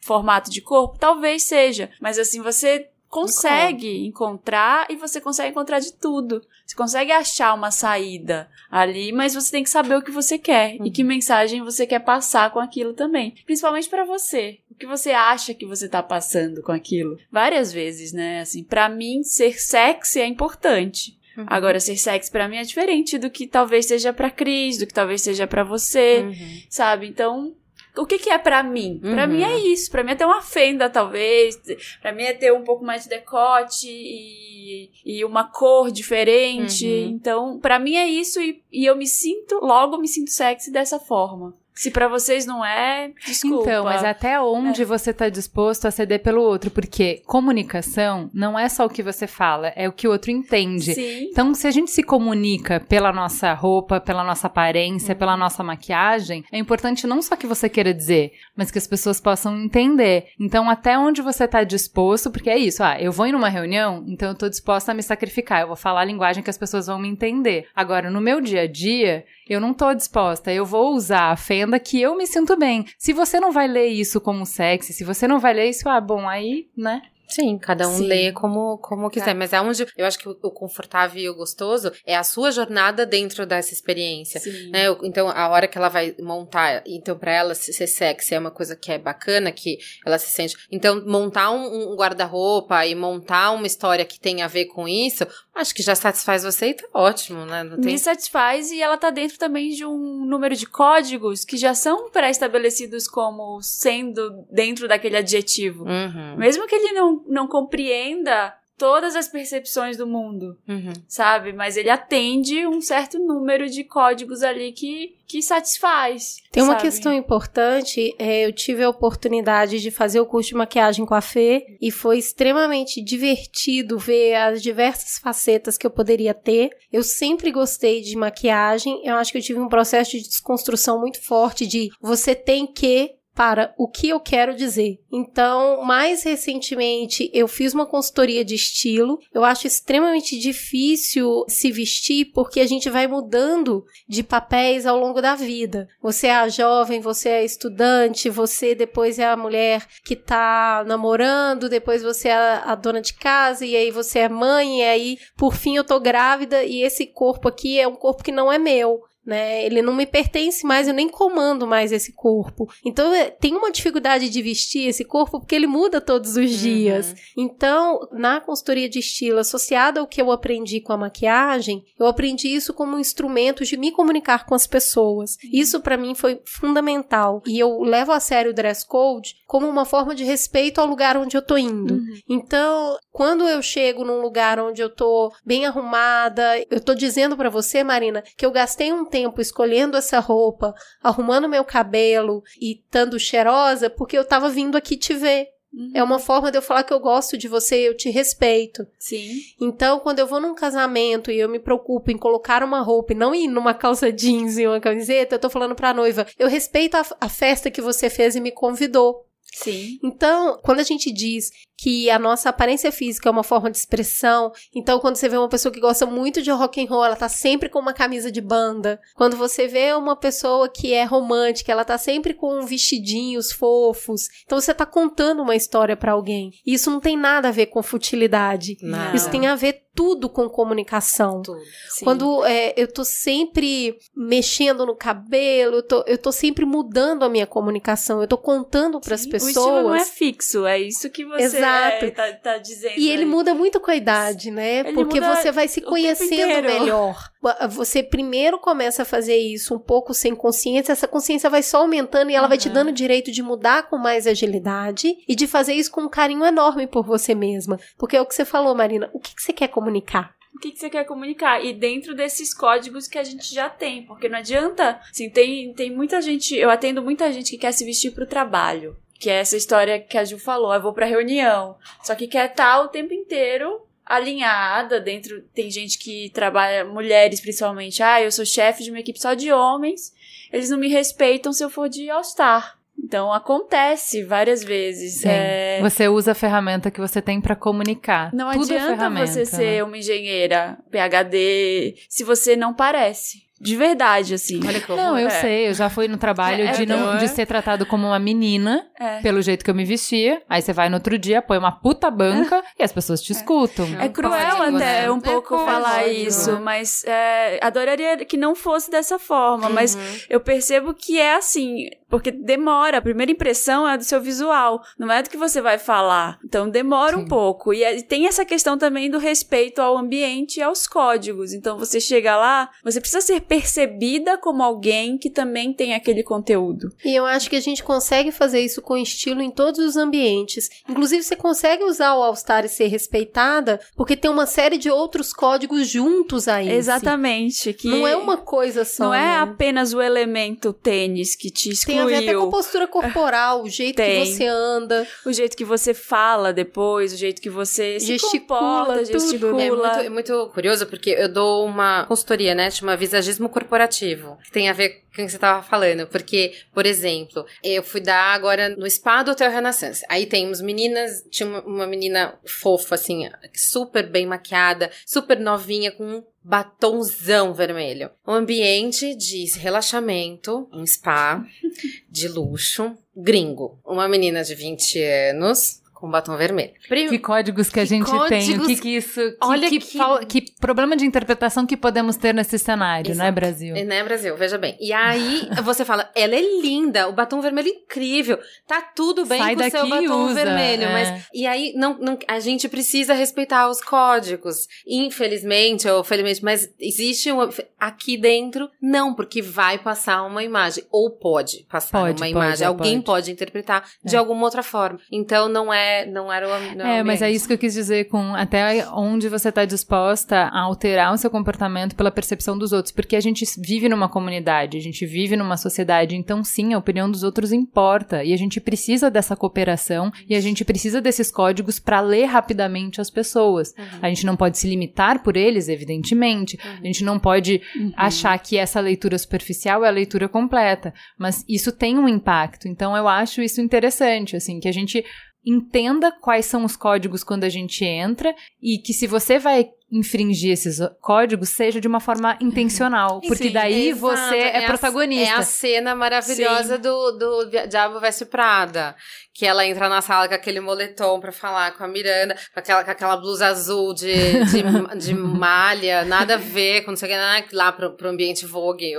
formato de corpo, talvez seja, mas assim você consegue encontrar e você consegue encontrar de tudo. Você consegue achar uma saída ali, mas você tem que saber o que você quer e que mensagem você quer passar com aquilo também, principalmente pra você. O que você acha que você tá passando com aquilo? Várias vezes, né? Assim, para mim ser sexy é importante. Uhum. Agora, ser sexy pra mim é diferente do que talvez seja pra Cris, do que talvez seja pra você, Uhum. sabe? Então, o que que é pra mim? Pra Uhum. mim é isso. Pra mim é ter uma fenda, talvez. Pra mim é ter um pouco mais de decote e, e uma cor diferente. Uhum. Então, pra mim é isso e, e eu me sinto, logo me sinto sexy dessa forma. Se pra vocês não é, desculpa. Então, mas até onde você tá disposto a ceder pelo outro? Porque comunicação não é só o que você fala, é o que o outro entende. Sim. Então, se a gente se comunica pela nossa roupa, pela nossa aparência, Uhum. pela nossa maquiagem, é importante não só que você queira dizer, mas que as pessoas possam entender. Então, até onde você tá disposto, porque é isso, ah, eu vou ir numa reunião, então eu tô disposta a me sacrificar, eu vou falar a linguagem que as pessoas vão me entender. Agora, no meu dia a dia, eu não tô disposta, eu vou usar a fenda que eu me sinto bem. Se você não vai ler isso como sexy, se você não vai ler isso, ah, bom, aí, né? Sim, cada um Sim. lê como, como quiser. Mas é onde eu acho que o, o confortável e o gostoso é a sua jornada dentro dessa experiência. Sim. Né? Então, a hora que ela vai montar, então, pra ela se- ser sexy é uma coisa que é bacana, que ela se sente. Então, montar um, um guarda-roupa e montar uma história que tem a ver com isso, acho que já satisfaz você e tá ótimo, né? Não tem... Me satisfaz e ela tá dentro também de um número de códigos que já são pré-estabelecidos como sendo dentro daquele adjetivo. Uhum, Mesmo que ele não, não compreenda todas as percepções do mundo, uhum. sabe? Mas ele atende um certo número de códigos ali que, que satisfaz. Tem uma sabe? questão importante, é, eu tive a oportunidade de fazer o curso de maquiagem com a Fê e foi extremamente divertido ver as diversas facetas que eu poderia ter. Eu sempre gostei de maquiagem, eu acho que eu tive um processo de desconstrução muito forte de você tem que para o que eu quero dizer. Então, mais recentemente, eu fiz uma consultoria de estilo. Eu acho extremamente difícil se vestir porque a gente vai mudando de papéis ao longo da vida. Você é a jovem, você é a estudante, você depois é a mulher que tá namorando, depois você é a, dona de casa, e aí você é mãe, e aí, por fim, eu tô grávida, e esse corpo aqui é um corpo que não é meu. Né? Ele não me pertence mais, eu nem comando mais esse corpo. Então, é, tem uma dificuldade de vestir esse corpo porque ele muda todos os dias. Então, na consultoria de estilo, associada ao que eu aprendi com a maquiagem, eu aprendi isso como um instrumento de me comunicar com as pessoas. Isso para mim foi fundamental. E eu levo a sério o dress code como uma forma de respeito ao lugar onde eu tô indo. Então, quando eu chego num lugar onde eu tô bem arrumada, eu tô dizendo para você, Marina, que eu gastei um tempo escolhendo essa roupa, arrumando meu cabelo e estando cheirosa, porque eu tava vindo aqui te ver. É uma forma de eu falar que eu gosto de você e eu te respeito. Sim. Então, quando eu vou num casamento e eu me preocupo em colocar uma roupa e não ir numa calça jeans e uma camiseta, eu tô falando pra noiva, eu respeito a, a festa que você fez e me convidou. Sim. Então, quando a gente diz que a nossa aparência física é uma forma de expressão, então quando você vê uma pessoa que gosta muito de rock and roll, ela tá sempre com uma camisa de banda. Quando você vê uma pessoa que é romântica, ela tá sempre com vestidinhos fofos. Então você tá contando uma história pra alguém. E isso não tem nada a ver com futilidade. Isso tem a ver tudo com comunicação. Tudo. Quando é, eu tô sempre mexendo no cabelo, eu tô, eu tô sempre mudando a minha comunicação, eu tô contando para as pessoas. O estilo não é fixo, é isso que você Exato. é, tá, tá dizendo. E ele aí. muda muito com a idade, né? Ele Porque você vai se o conhecendo melhor. Você primeiro começa a fazer isso um pouco sem consciência, essa consciência vai só aumentando e ela vai te dando o direito de mudar com mais agilidade e de fazer isso com um carinho enorme por você mesma. Porque é o que você falou, Marina. O que, que você quer comunicar? o que, que você quer comunicar. E dentro desses códigos que a gente já tem, porque não adianta. Assim, tem, tem muita gente. Eu atendo muita gente que quer se vestir pro trabalho. Que é essa história que a Ju falou, eu vou pra reunião. Só que quer estar o tempo inteiro alinhada dentro. Tem gente que trabalha, mulheres principalmente. Ah, eu sou chefe de uma equipe só de homens. Eles não me respeitam se eu for de All-Star. Então acontece várias vezes. É, Você usa a ferramenta que você tem pra comunicar. Não Tudo é adianta ferramenta, você né? ser uma engenheira PhD se você não parece. De verdade, assim. Olha que Não, eu É. sei, eu já fui no trabalho É, de, não, então, de é. ser tratado como uma menina, É. pelo jeito que eu me vestia. Aí você vai no outro dia, põe uma puta banca e as pessoas te escutam. É cruel até né? um É pouco falar isso, mas é, adoraria que não fosse dessa forma. Mas eu percebo que é assim, porque demora. A primeira impressão é do seu visual, não é do que você vai falar. Então demora um Sim. pouco. E é- tem essa questão também do respeito ao ambiente e aos códigos. Então você chega lá, você precisa ser percebida como alguém que também tem aquele conteúdo. E eu acho que a gente consegue fazer isso com estilo em todos os ambientes. Inclusive, você consegue usar o All-Star e ser respeitada, porque tem uma série de outros códigos juntos a esse. Exatamente. Que Não é uma coisa só. Não é né? apenas o elemento tênis que te Tem excluiu. a ver até com a postura corporal, o jeito Tem. que você anda. O jeito que você fala depois, o jeito que você se Gesticula, comporta, tudo. gesticula. É muito, é muito curioso porque eu dou uma consultoria, né? Chama visagismo corporativo. Que tem a ver com o que você tava falando. Porque, por exemplo, eu fui dar agora no spa do Hotel Renaissance. Aí temos meninas, tinha uma, uma menina fofa, assim, super bem maquiada, super novinha, com um batonzão vermelho. Um ambiente de relaxamento, um spa de luxo, gringo. Uma menina de 20 anos com batom vermelho. Prim- Que códigos que a Que gente tem? O códigos- que que isso... Que, Olha que, que- que problema de interpretação que podemos ter nesse cenário, Exato. não é, Brasil? Né, Brasil? Veja bem. E aí você fala, ela é linda, o batom vermelho é incrível, tá tudo bem Sai com o seu daqui batom usa, vermelho, é. mas e aí não, não, a gente precisa respeitar os códigos, infelizmente ou felizmente, mas existe uma aqui dentro não, porque vai passar uma imagem ou pode passar Pode, uma pode, imagem, é, alguém pode. pode, interpretar de É. alguma outra forma. Então não é, não era o não É, mas é isso que eu quis dizer com até onde você está disposta a alterar o seu comportamento pela percepção dos outros, porque a gente vive numa comunidade, a gente vive numa sociedade, então sim, a opinião dos outros importa e a gente precisa dessa cooperação e a gente precisa desses códigos para ler rapidamente as pessoas. A gente não pode se limitar por eles, evidentemente. A gente não pode achar que essa leitura superficial é a leitura completa, mas isso tem um impacto. Então eu acho isso interessante, assim, que a gente entenda quais são os códigos quando a gente entra e que se você vai infringir esses códigos seja de uma forma intencional. Porque Sim, daí exato. você é, a- protagonista. é a cena maravilhosa do, do Diabo Veste Prada. Que ela entra na sala com aquele moletom pra falar com a Miranda, com aquela, com aquela blusa azul de, de, de malha, nada a ver, com não sei o que, nada, lá pro, pro ambiente Vogue.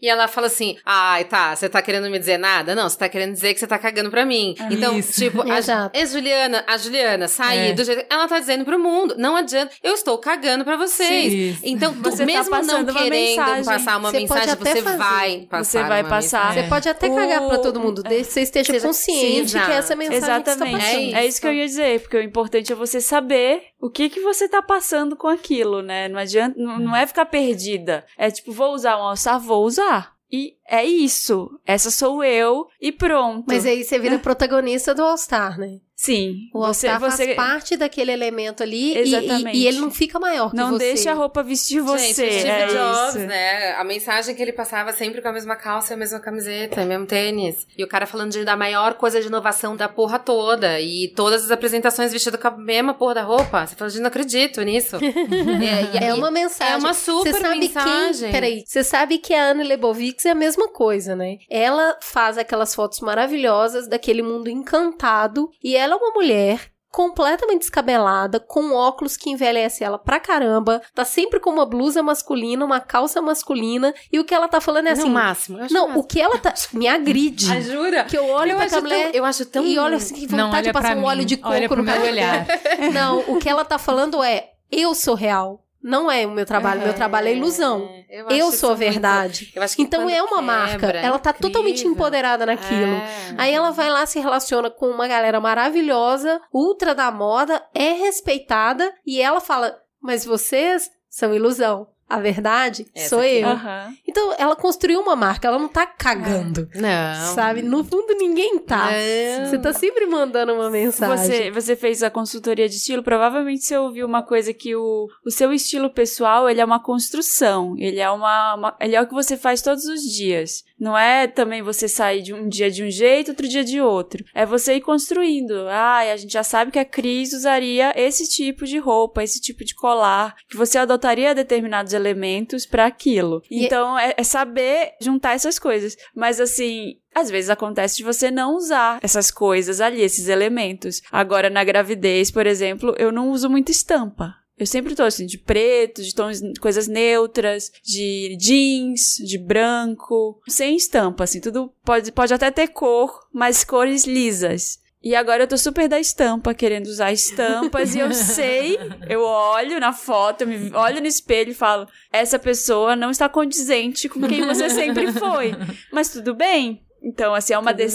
E ela fala assim: ai, tá, você tá querendo me dizer nada? Não, você tá querendo dizer que você tá cagando pra mim. Então, Isso. tipo, a, a Juliana, a Juliana sair É. do jeito. Ela tá dizendo pro mundo: não adianta, eu estou cagando pra vocês. Sim. Então, tu, Você tá mesmo não passando uma querendo mensagem. passar uma Você pode mensagem, até você fazer. vai passar. Você vai uma passar. mensagem. Você pode até O- cagar pra todo mundo, desde que você esteja Seja- consciente Sim, que essa mensagem está Exatamente. passando. É É isso que eu ia dizer, porque o importante é você saber o que que você tá passando com aquilo, né? Não adianta, não, não é ficar perdida. É tipo, vou usar um alçar, vou usar. E é isso. Essa sou eu e pronto. Mas aí você vira protagonista do All-Star, né? Sim. O você, All-Star você faz parte daquele elemento ali e- Exatamente. E, e ele não fica maior que não você. deixa a roupa vestir você. Gente, Steve é Jobs, isso. né? A mensagem que ele passava sempre com a mesma calça, a mesma camiseta, o mesmo tênis. E o cara falando de, da maior coisa de inovação da porra toda. E todas as apresentações vestido com a mesma porra da roupa. Você fala, gente, não acredito nisso. é, e- É e- uma mensagem. É uma super Você sabe mensagem. quem? Peraí. Você sabe que a Anne Leibovitz é a mesma coisa, né? Ela faz aquelas fotos maravilhosas daquele mundo encantado e ela é uma mulher completamente descabelada, com óculos que envelhece ela pra caramba, tá sempre com uma blusa masculina, uma calça masculina, e o que ela tá falando é assim... o máximo. Eu acho Não, máximo. o que ela tá... Me agride. Ah, jura? Que eu olho eu pra acho aquela mulher... tão, eu acho tão... E olha assim, que Não, vontade de passar um óleo de coco olha no meu cabelo. olhar. Não, o que ela tá falando é: eu sou real. Não é o meu trabalho. Meu trabalho é ilusão. Eu, acho Eu isso sou a muito- verdade. eu acho que Então é uma quebra, marca. é Ela tá totalmente incrível. empoderada naquilo. É. Aí ela vai lá, se relaciona com uma galera maravilhosa, ultra da moda, é respeitada, e ela fala: Mas vocês são ilusão. A verdade Essa sou aqui. eu. Aham. Então ela construiu uma marca, ela não tá cagando. Não. Sabe? No fundo, ninguém tá. Não. Você tá sempre mandando uma mensagem. Você, você fez a consultoria de estilo, provavelmente você ouviu uma coisa que o, o seu estilo pessoal, ele é uma construção, ele é uma, uma- ele é o que você faz todos os dias. Não é também você sair de um dia de um jeito, outro dia de outro. É você ir construindo. Ah, a gente já sabe que a Cris usaria esse tipo de roupa, esse tipo de colar, que você adotaria determinados elementos para aquilo. E- Então é, é saber juntar essas coisas. Mas assim, às vezes acontece de você não usar essas coisas ali, esses elementos. Agora, na gravidez, por exemplo, eu não uso muita estampa. Eu sempre tô assim, de preto, de tons, coisas neutras, de jeans, de branco, sem estampa, assim, tudo pode, pode até ter cor, mas cores lisas. E agora eu tô super da estampa, querendo usar estampas, e eu sei, eu olho na foto, eu me olho no espelho e falo: essa pessoa não está condizente com quem você sempre foi. Mas tudo bem. Então, assim, é uma Tudo bem.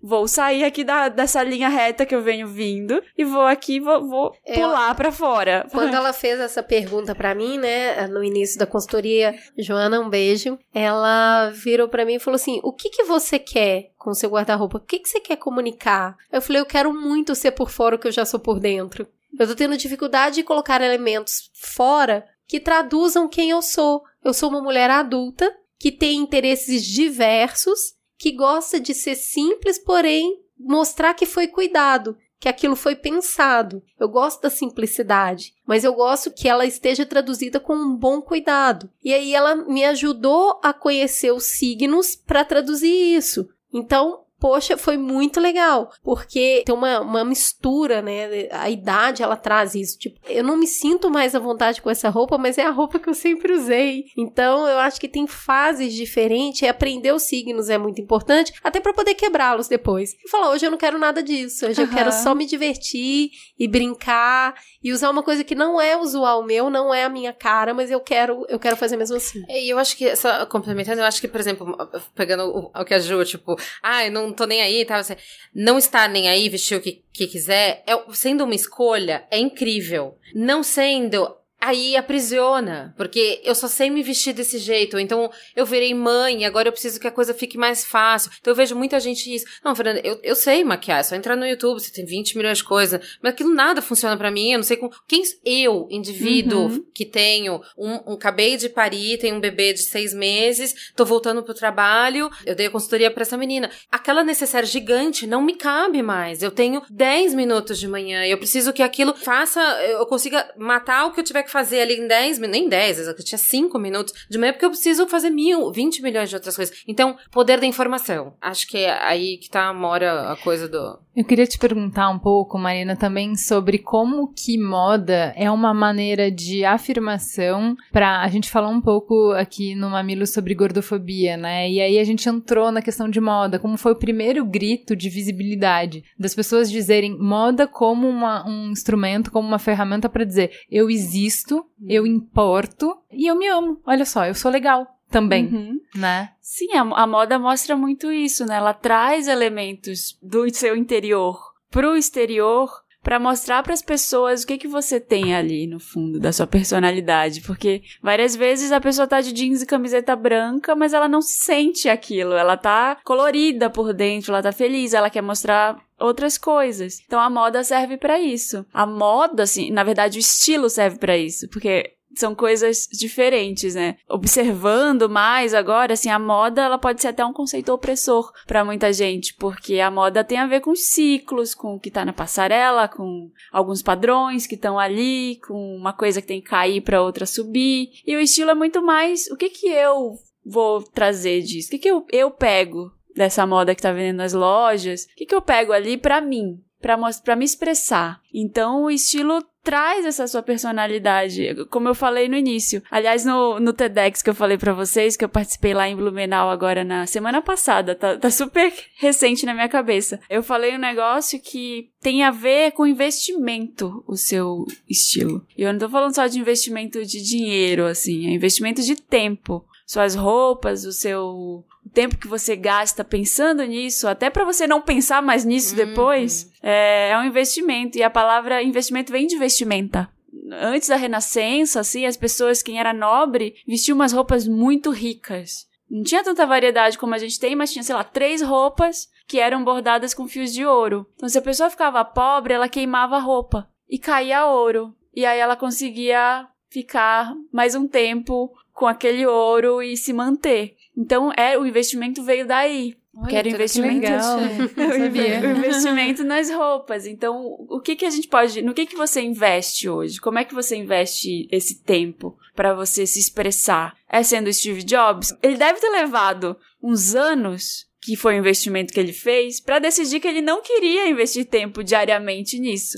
Vou sair aqui da, dessa linha reta que eu venho vindo e vou aqui, vou, vou pular pra fora. Quando ela fez essa pergunta pra mim, né, no início da consultoria, Joana, um beijo, ela virou pra mim e falou assim: "O que que você quer com o seu guarda-roupa? O que que você quer comunicar?" Eu falei: "Eu quero muito ser por fora o que eu já sou por dentro. Eu tô tendo dificuldade de colocar elementos fora que traduzam quem eu sou. Eu sou uma mulher adulta que tem interesses diversos, que gosta de ser simples, porém mostrar que foi cuidado que aquilo foi pensado. Eu gosto da simplicidade, mas eu gosto que ela esteja traduzida com um bom cuidado. E aí ela me ajudou a conhecer os signos para traduzir isso. Então, poxa, foi muito legal, porque tem uma, uma mistura, né? A idade ela traz isso. Tipo, eu não me sinto mais à vontade com essa roupa, mas é a roupa que eu sempre usei. Então, eu acho que tem fases diferentes. E aprender os signos é muito importante, até para poder quebrá-los depois. E falar, hoje eu não quero nada disso. Hoje eu Aham. quero só me divertir e brincar e usar uma coisa que não é usual meu, não é a minha cara, mas eu quero, eu quero fazer mesmo assim. E eu acho que, só complementando, eu acho que, por exemplo, pegando o, o que a Ju, tipo, ai, não tô nem aí, tá? Você não estar nem aí, vestir o que, que quiser, é, sendo uma escolha, é incrível. Não sendo, aí aprisiona, porque eu só sei me vestir desse jeito, então eu virei mãe, agora eu preciso que a coisa fique mais fácil. Então eu vejo muita gente isso. Não, Fernanda, eu, eu sei maquiar, é só entrar no YouTube, você tem 20 milhões de coisas, mas aquilo nada funciona para mim, eu não sei com quem eu, indivíduo Uhum. que tenho um, um acabei de parir, tenho um bebê de seis meses, tô voltando pro trabalho, eu dei a consultoria pra essa menina. Aquela necessária gigante não me cabe mais. Eu tenho 10 minutos de manhã e eu preciso que aquilo faça, eu consiga matar o que eu tiver fazer ali em 10 minutos, nem 10, eu tinha 5 minutos de manhã, porque eu preciso fazer mil, 20 milhões de outras coisas. Então, poder da informação. Acho que é aí que tá, mora a coisa do. Eu queria te perguntar um pouco, Marina, também sobre como que moda é uma maneira de afirmação para a gente falar um pouco aqui no Mamilo sobre gordofobia, né? E aí a gente entrou na questão de moda, como foi o primeiro grito de visibilidade das pessoas dizerem moda como uma- um instrumento, como uma ferramenta para dizer eu existo, eu importo e eu me amo. Olha só, eu sou legal também, Uhum. né? Sim, a, a moda mostra muito isso, né? Ela traz elementos do seu interior pro exterior para mostrar para as pessoas o que que você tem ali no fundo da sua personalidade, porque várias vezes a pessoa tá de jeans e camiseta branca, mas ela não se sente aquilo, ela tá colorida por dentro, ela tá feliz, ela quer mostrar outras coisas. Então a moda serve para isso. A moda, assim, na verdade o estilo serve para isso, porque são coisas diferentes, né? Observando mais agora, assim, a moda ela pode ser até um conceito opressor para muita gente, porque a moda tem a ver com os ciclos, com o que tá na passarela, com alguns padrões que estão ali, com uma coisa que tem que cair para outra subir. E o estilo é muito mais o que que eu vou trazer disso? O que que eu, eu pego dessa moda que tá vendendo nas lojas? O que que eu pego ali para mim? Pra me expressar. Então, o estilo traz essa sua personalidade, como eu falei no início. Aliás, no, no TEDx que eu falei pra vocês, que eu participei lá em Blumenau agora na semana passada, tá, tá super recente na minha cabeça. Eu falei um negócio que tem a ver com investimento, o seu estilo. E eu não tô falando só de investimento de dinheiro, assim, é investimento de tempo. Suas roupas, o seu o tempo que você gasta pensando nisso, até pra você não pensar mais nisso depois, é, é um investimento. E a palavra investimento vem de vestimenta. Antes da Renascença, assim, as pessoas, quem era nobre, vestia umas roupas muito ricas. Não tinha tanta variedade como a gente tem, mas tinha, sei lá, três roupas que eram bordadas com fios de ouro. Então, se a pessoa ficava pobre, ela queimava a roupa e caía ouro. E aí ela conseguia ficar mais um tempo com aquele ouro e se manter. Então, é, o investimento veio daí. que era o investimento, legal. Não o investimento nas roupas. Então, o que que a gente pode, no que que você investe hoje? Como é que você investe esse tempo para você se expressar? É sendo Steve Jobs? Ele deve ter levado uns anos que foi o investimento que ele fez para decidir que ele não queria investir tempo diariamente nisso.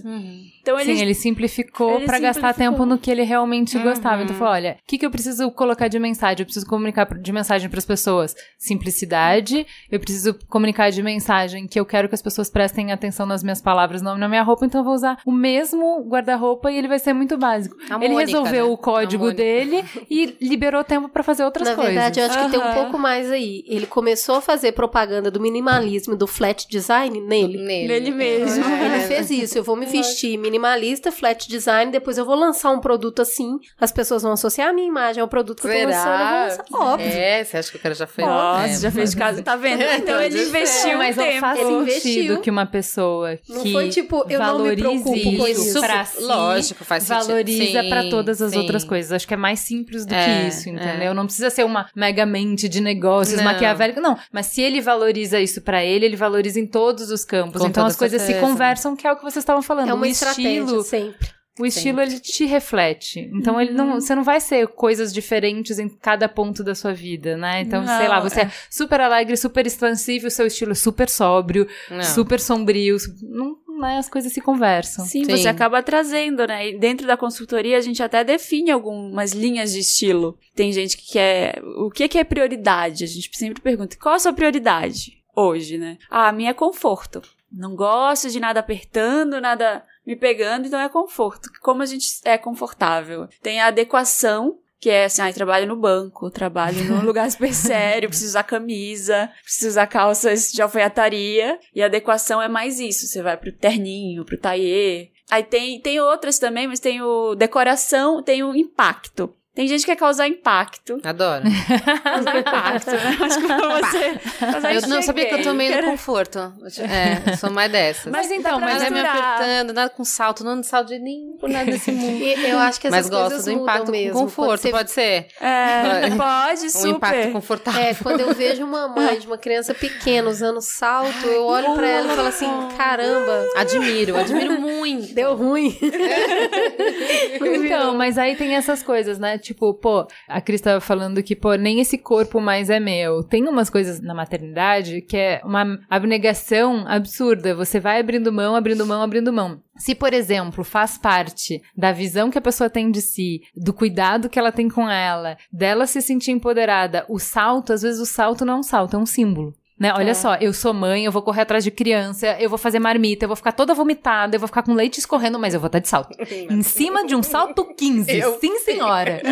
Então ele, Sim, ele simplificou pra gastar tempo no que ele realmente Uhum. gostava. Então falou, olha, o que, que eu preciso colocar de mensagem? Eu preciso comunicar de mensagem pras pessoas simplicidade. Eu preciso comunicar de mensagem que eu quero que as pessoas prestem atenção nas minhas palavras, não na minha roupa. Então eu vou usar o mesmo guarda-roupa e ele vai ser muito básico. A ele Mônica, resolveu né? o código dele e liberou tempo pra fazer outras Na coisas. verdade, eu acho que tem um pouco mais aí. Ele começou a fazer propaganda do minimalismo, do flat design nele. Nele. Nele mesmo. É. Ele fez isso. Eu vou me vestir minimalista, flat design, depois eu vou lançar um produto assim. As pessoas vão associar a minha imagem ao produto que eu tô lançando. Eu vou lançar. Óbvio. É, você acha que o cara já fez? Nossa, É, já fez de casa, tá vendo? Então ele investiu mas um não tempo. faz Ele sentido investiu. que uma pessoa Não que foi tipo, eu não me valorize preocupo com isso isso. pra si, Lógico, faz sentido. valoriza pra todas as sim. outras coisas. Acho que é mais simples do É, que isso, entendeu? é. Não precisa ser uma mega mente de negócios Não. maquiavélica, não. Mas se ele valoriza isso pra ele, ele valoriza em todos os campos. Com então as coisas certeza. se conversam, que é o que vocês estavam falando. É uma o estratégia estilo, sempre. o estilo ele te reflete. Então ele não, você não vai ser coisas diferentes em cada ponto da sua vida, né? Então, Não, sei lá, você é. super alegre, super expansivo, o seu estilo é super sóbrio, Não. super sombrio, não, né, as coisas se conversam. Sim, Sim. você acaba trazendo, né? E dentro da consultoria a gente até define algumas linhas de estilo. Tem gente que quer. O que que é prioridade? A gente sempre pergunta: qual a sua prioridade hoje, né? Ah, a minha é conforto. Não gosto de nada apertando, nada me pegando, então é conforto. Como a gente é confortável? Tem a adequação. Que é assim, ai, trabalho no banco, trabalho num lugar super sério, preciso usar camisa, preciso usar calças de alfaiataria. E a adequação é mais isso. Você vai pro terninho, pro tailleur, Aí tem, tem outras também, mas tem o decoração, tem o impacto. Tem gente que quer causar impacto. Adoro. Causar impacto, né? Acho que pra você. Mas Eu não sabia que eu tô meio no conforto. É, sou mais dessas. Mas então, Mas é me apertando, nada com salto, não salto de nem por nada desse mundo. E eu acho que essas Mas gosto coisas do mudam impacto mesmo. com conforto, pode, você- ser? É, pode, Um super. impacto confortável. É, quando eu vejo uma mãe de uma criança pequena usando salto, eu olho pra ela e falo assim: caramba, Admiro, admiro muito. deu ruim. Então, mas aí tem essas coisas, né? Tipo, pô, a Cris tava falando que, pô, nem esse corpo mais é meu. Tem umas coisas na maternidade que é uma abnegação absurda. Você vai abrindo mão, abrindo mão, abrindo mão. Se, por exemplo, faz parte da visão que a pessoa tem de si, do cuidado que ela tem com ela, dela se sentir empoderada, o salto, às vezes o salto não é um salto, é um símbolo. Né? Olha É. só, eu sou mãe, eu vou correr atrás de criança, eu vou fazer marmita, eu vou ficar toda vomitada, eu vou ficar com leite escorrendo, mas eu vou estar de salto. em cima de um salto 15. Eu sim, senhora.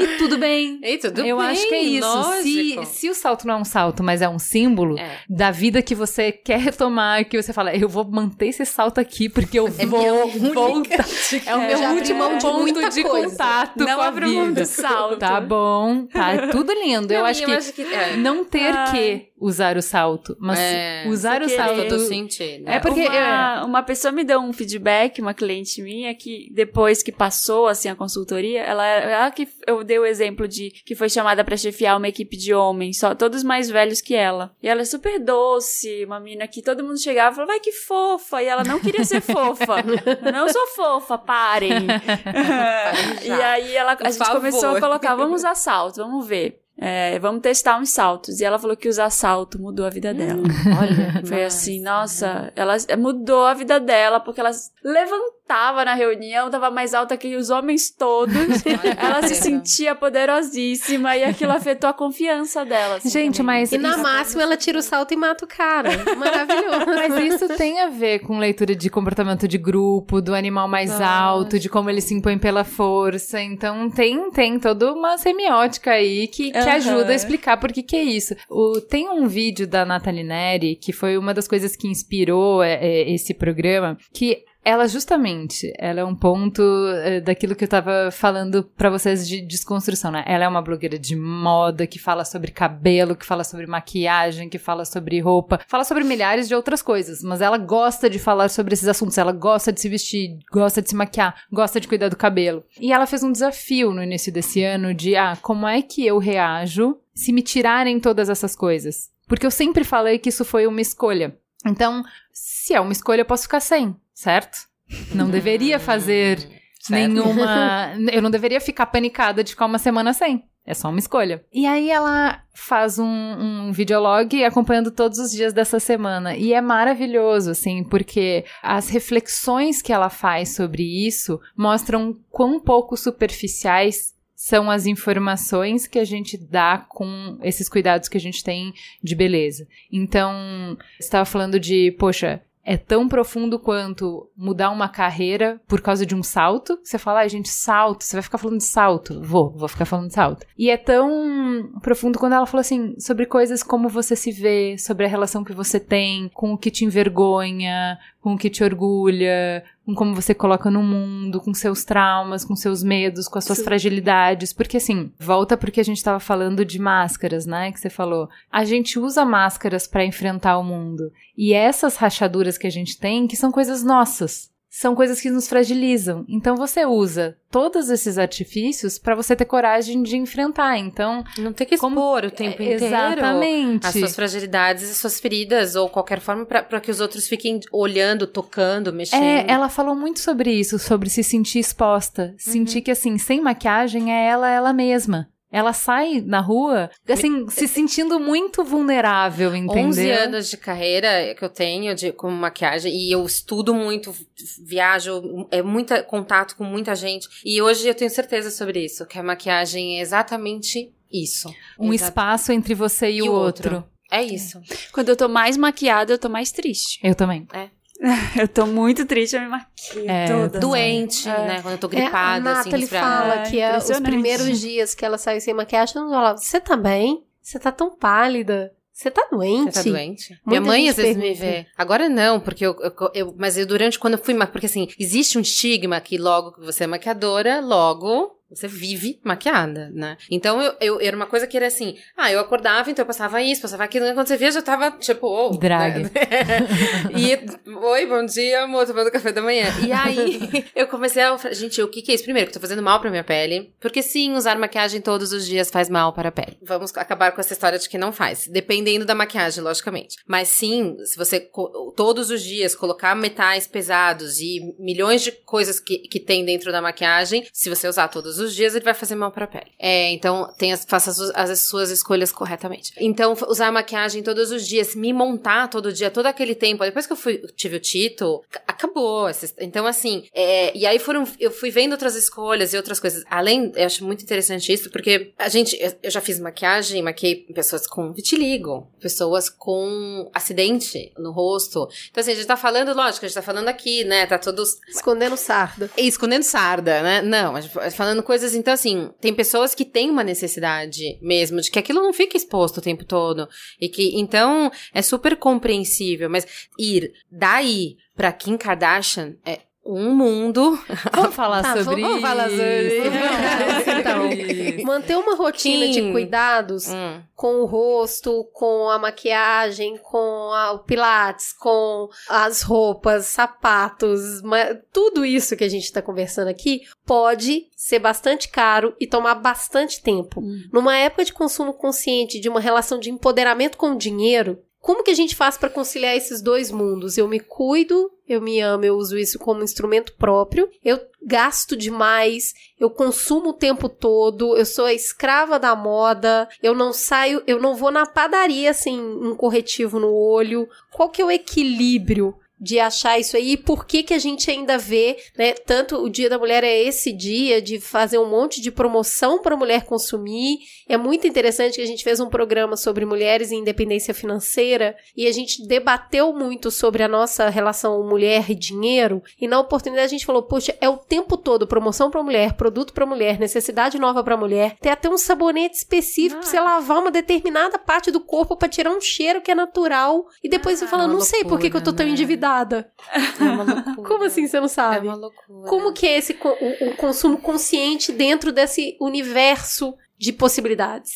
E tudo bem. Ei, tudo eu bem, acho que é isso. Se, lógico. se o salto não é um salto, mas é um símbolo É. da vida que você quer retomar, que você fala, eu vou manter esse salto aqui porque eu É vou voltar. É o meu já último de ponto de coisa. contato Não com a abro mão vida. do salto. Tá bom, tá tudo lindo. eu acho e que é. não ter que usar o salto, mas É, usar o salto todo sentido. É porque- uma, uma pessoa me deu um feedback, uma cliente minha, que depois que passou assim a consultoria, ela, ela que eu dei o exemplo de que foi chamada pra chefiar uma equipe de homens, só todos mais velhos que ela. E ela é super doce, uma menina que todo mundo chegava e falava, vai que fofa. E ela não queria ser fofa. Eu não sou fofa, parem. e aí ela, a gente começou a favor. colocar, vamos usar salto, vamos ver. É, vamos testar uns saltos. E ela falou que usar salto mudou a vida dela. Olha, Foi assim, nossa, ela mudou a vida dela, porque ela levantava na reunião, tava mais alta que os homens todos. ela se sentia poderosíssima e aquilo afetou a confiança dela. assim, Gente, também. mas E na isso- máxima ela tira o salto e mata o cara. Maravilhoso. Mas isso tem a ver com leitura de comportamento de grupo, do animal mais alto, de como ele se impõe pela força. Então tem, tem toda uma semiótica aí que, que Aham. ajuda a explicar por que que é isso. O, tem um vídeo da Nathalie Neri, que foi uma das coisas que inspirou é, é, esse programa, que ela justamente, ela é um ponto é, daquilo que eu tava falando pra vocês de desconstrução, né? Ela é uma blogueira de moda que fala sobre cabelo, que fala sobre maquiagem, que fala sobre roupa, fala sobre milhares de outras coisas, mas ela gosta de falar sobre esses assuntos, ela gosta de se vestir, gosta de se maquiar, gosta de cuidar do cabelo. E ela fez um desafio no início desse ano de, ah, como é que eu reajo se me tirarem todas essas coisas? Porque eu sempre falei que isso foi uma escolha. Então, se é uma escolha, eu posso ficar sem, certo? Não deveria fazer nenhuma. Eu não deveria ficar panicada de ficar uma semana sem. É só uma escolha. E aí ela faz um, um videolog acompanhando todos os dias dessa semana. E é maravilhoso, assim, porque as reflexões que ela faz sobre isso mostram quão pouco superficiais são as informações que a gente dá com esses cuidados que a gente tem de beleza. Então, você estava falando de, poxa, é tão profundo quanto mudar uma carreira por causa de um salto. Você fala, ai, gente, salto, você vai ficar falando de salto. Vou, vou ficar falando de salto. E é tão profundo quando ela falou assim, sobre coisas como você se vê, sobre a relação que você tem com o que te envergonha, com o que te orgulha, com como você coloca no mundo, com seus traumas, com seus medos, com as suas Sim. fragilidades. Porque assim, volta porque a gente tava falando de máscaras, né? Que você falou. A gente usa máscaras pra enfrentar o mundo. E essas rachaduras que a gente tem, que são coisas nossas. São coisas que nos fragilizam. Então você usa todos esses artifícios pra você ter coragem de enfrentar. Então, Não tem que Como- expor o tempo é, inteiro. exatamente. As suas fragilidades e suas feridas, ou qualquer forma, pra que os outros fiquem olhando, tocando, mexendo. É, ela falou muito sobre isso, sobre se sentir exposta. Sentir que, assim, sem maquiagem é ela, ela mesma. Ela sai na rua, assim, se sentindo muito vulnerável, entendeu? 11 anos de carreira que eu tenho de, como maquiagem e eu estudo muito, viajo, é muita contato com muita gente. E hoje eu tenho certeza sobre isso, que a maquiagem é exatamente isso. Um Exa- espaço entre você e, E o outro. outro. É isso. Quando eu tô mais maquiada, eu tô mais triste. Eu também. Eu tô muito triste, eu me maquio É, toda. Doente, É. né? Quando eu tô É, a gripada, assim, Nathalie resfriada. fala É, que é, os impressionante. primeiros dias que ela saiu sem maquiagem, ela falava, você tá bem? Você tá tão pálida. Você tá doente? Você tá doente? Muita Minha mãe às vezes me vê. Agora não, porque eu, eu, eu- Mas eu durante quando eu fui. Porque assim, existe um estigma que logo que você é maquiadora, logo. Você vive maquiada, né? Então eu, eu era uma coisa que era assim: ah, eu acordava, então eu passava isso, passava aquilo, e quando você via, eu já tava tipo, oh, Drag. né? e, oi, bom dia, amor, tomando café da manhã. E aí eu comecei a falar, gente, o que, que é isso? Primeiro, que eu tô fazendo mal pra minha pele, porque sim, usar maquiagem todos os dias faz mal para a pele. Vamos acabar com essa história de que não faz, dependendo da maquiagem, logicamente. Mas sim, se você todos os dias colocar metais pesados e milhões de coisas que, que tem dentro da maquiagem, se você usar todos os dias, ele vai fazer mal para a pele. É, então, as, faça as, as suas escolhas corretamente. Então, usar maquiagem todos os dias, me montar todo dia, todo aquele tempo. Depois que eu fui, tive o Tito, acabou. essa- Então, assim, é, e aí foram, eu fui vendo outras escolhas e outras coisas. Além, eu acho muito interessante isso, porque a gente, eu, já fiz maquiagem, maquiei pessoas com vitiligo, pessoas com acidente no rosto. Então, assim, a gente tá falando, lógico, a gente tá falando aqui, né? Tá todos Escondendo sarda. escondendo sarda, né? Não, a gente tá falando coisas. Então, assim, tem pessoas que têm uma necessidade mesmo de que aquilo não fique exposto o tempo todo. E que, então, é super compreensível. Mas ir daí pra Kim Kardashian é um mundo. Vamos falar Tá, sobre vamos isso. falar sobre isso. Então. Manter uma rotina de cuidados Hum. com o rosto, com a maquiagem, com a- o pilates, com as roupas, sapatos, tudo isso que a gente está conversando aqui pode ser bastante caro e tomar bastante tempo. Numa época de consumo consciente, de uma relação de empoderamento com o dinheiro, como que a gente faz para conciliar esses dois mundos? Eu me cuido, eu me amo, eu uso isso como instrumento próprio, eu gasto demais, eu consumo o tempo todo, eu sou a escrava da moda, eu não saio, eu não vou na padaria sem um corretivo no olho. Qual que é o equilíbrio? De achar isso aí, e por que que a gente ainda vê, né? Tanto o Dia da Mulher é esse dia de fazer um monte de promoção para a mulher consumir. É muito interessante que a gente fez um programa sobre mulheres e independência financeira e a gente debateu muito sobre a nossa relação mulher e dinheiro. E na oportunidade a gente falou: poxa, é o tempo todo promoção para mulher, produto para mulher, necessidade nova para mulher. Tem até um sabonete específico pra você lavar uma determinada parte do corpo para tirar um cheiro que é natural. E depois você fala: não sei por que, que eu tô tão loucura, É uma loucura. Como assim você não É sabe? uma loucura. Como que é esse o, o consumo consciente dentro desse universo de possibilidades?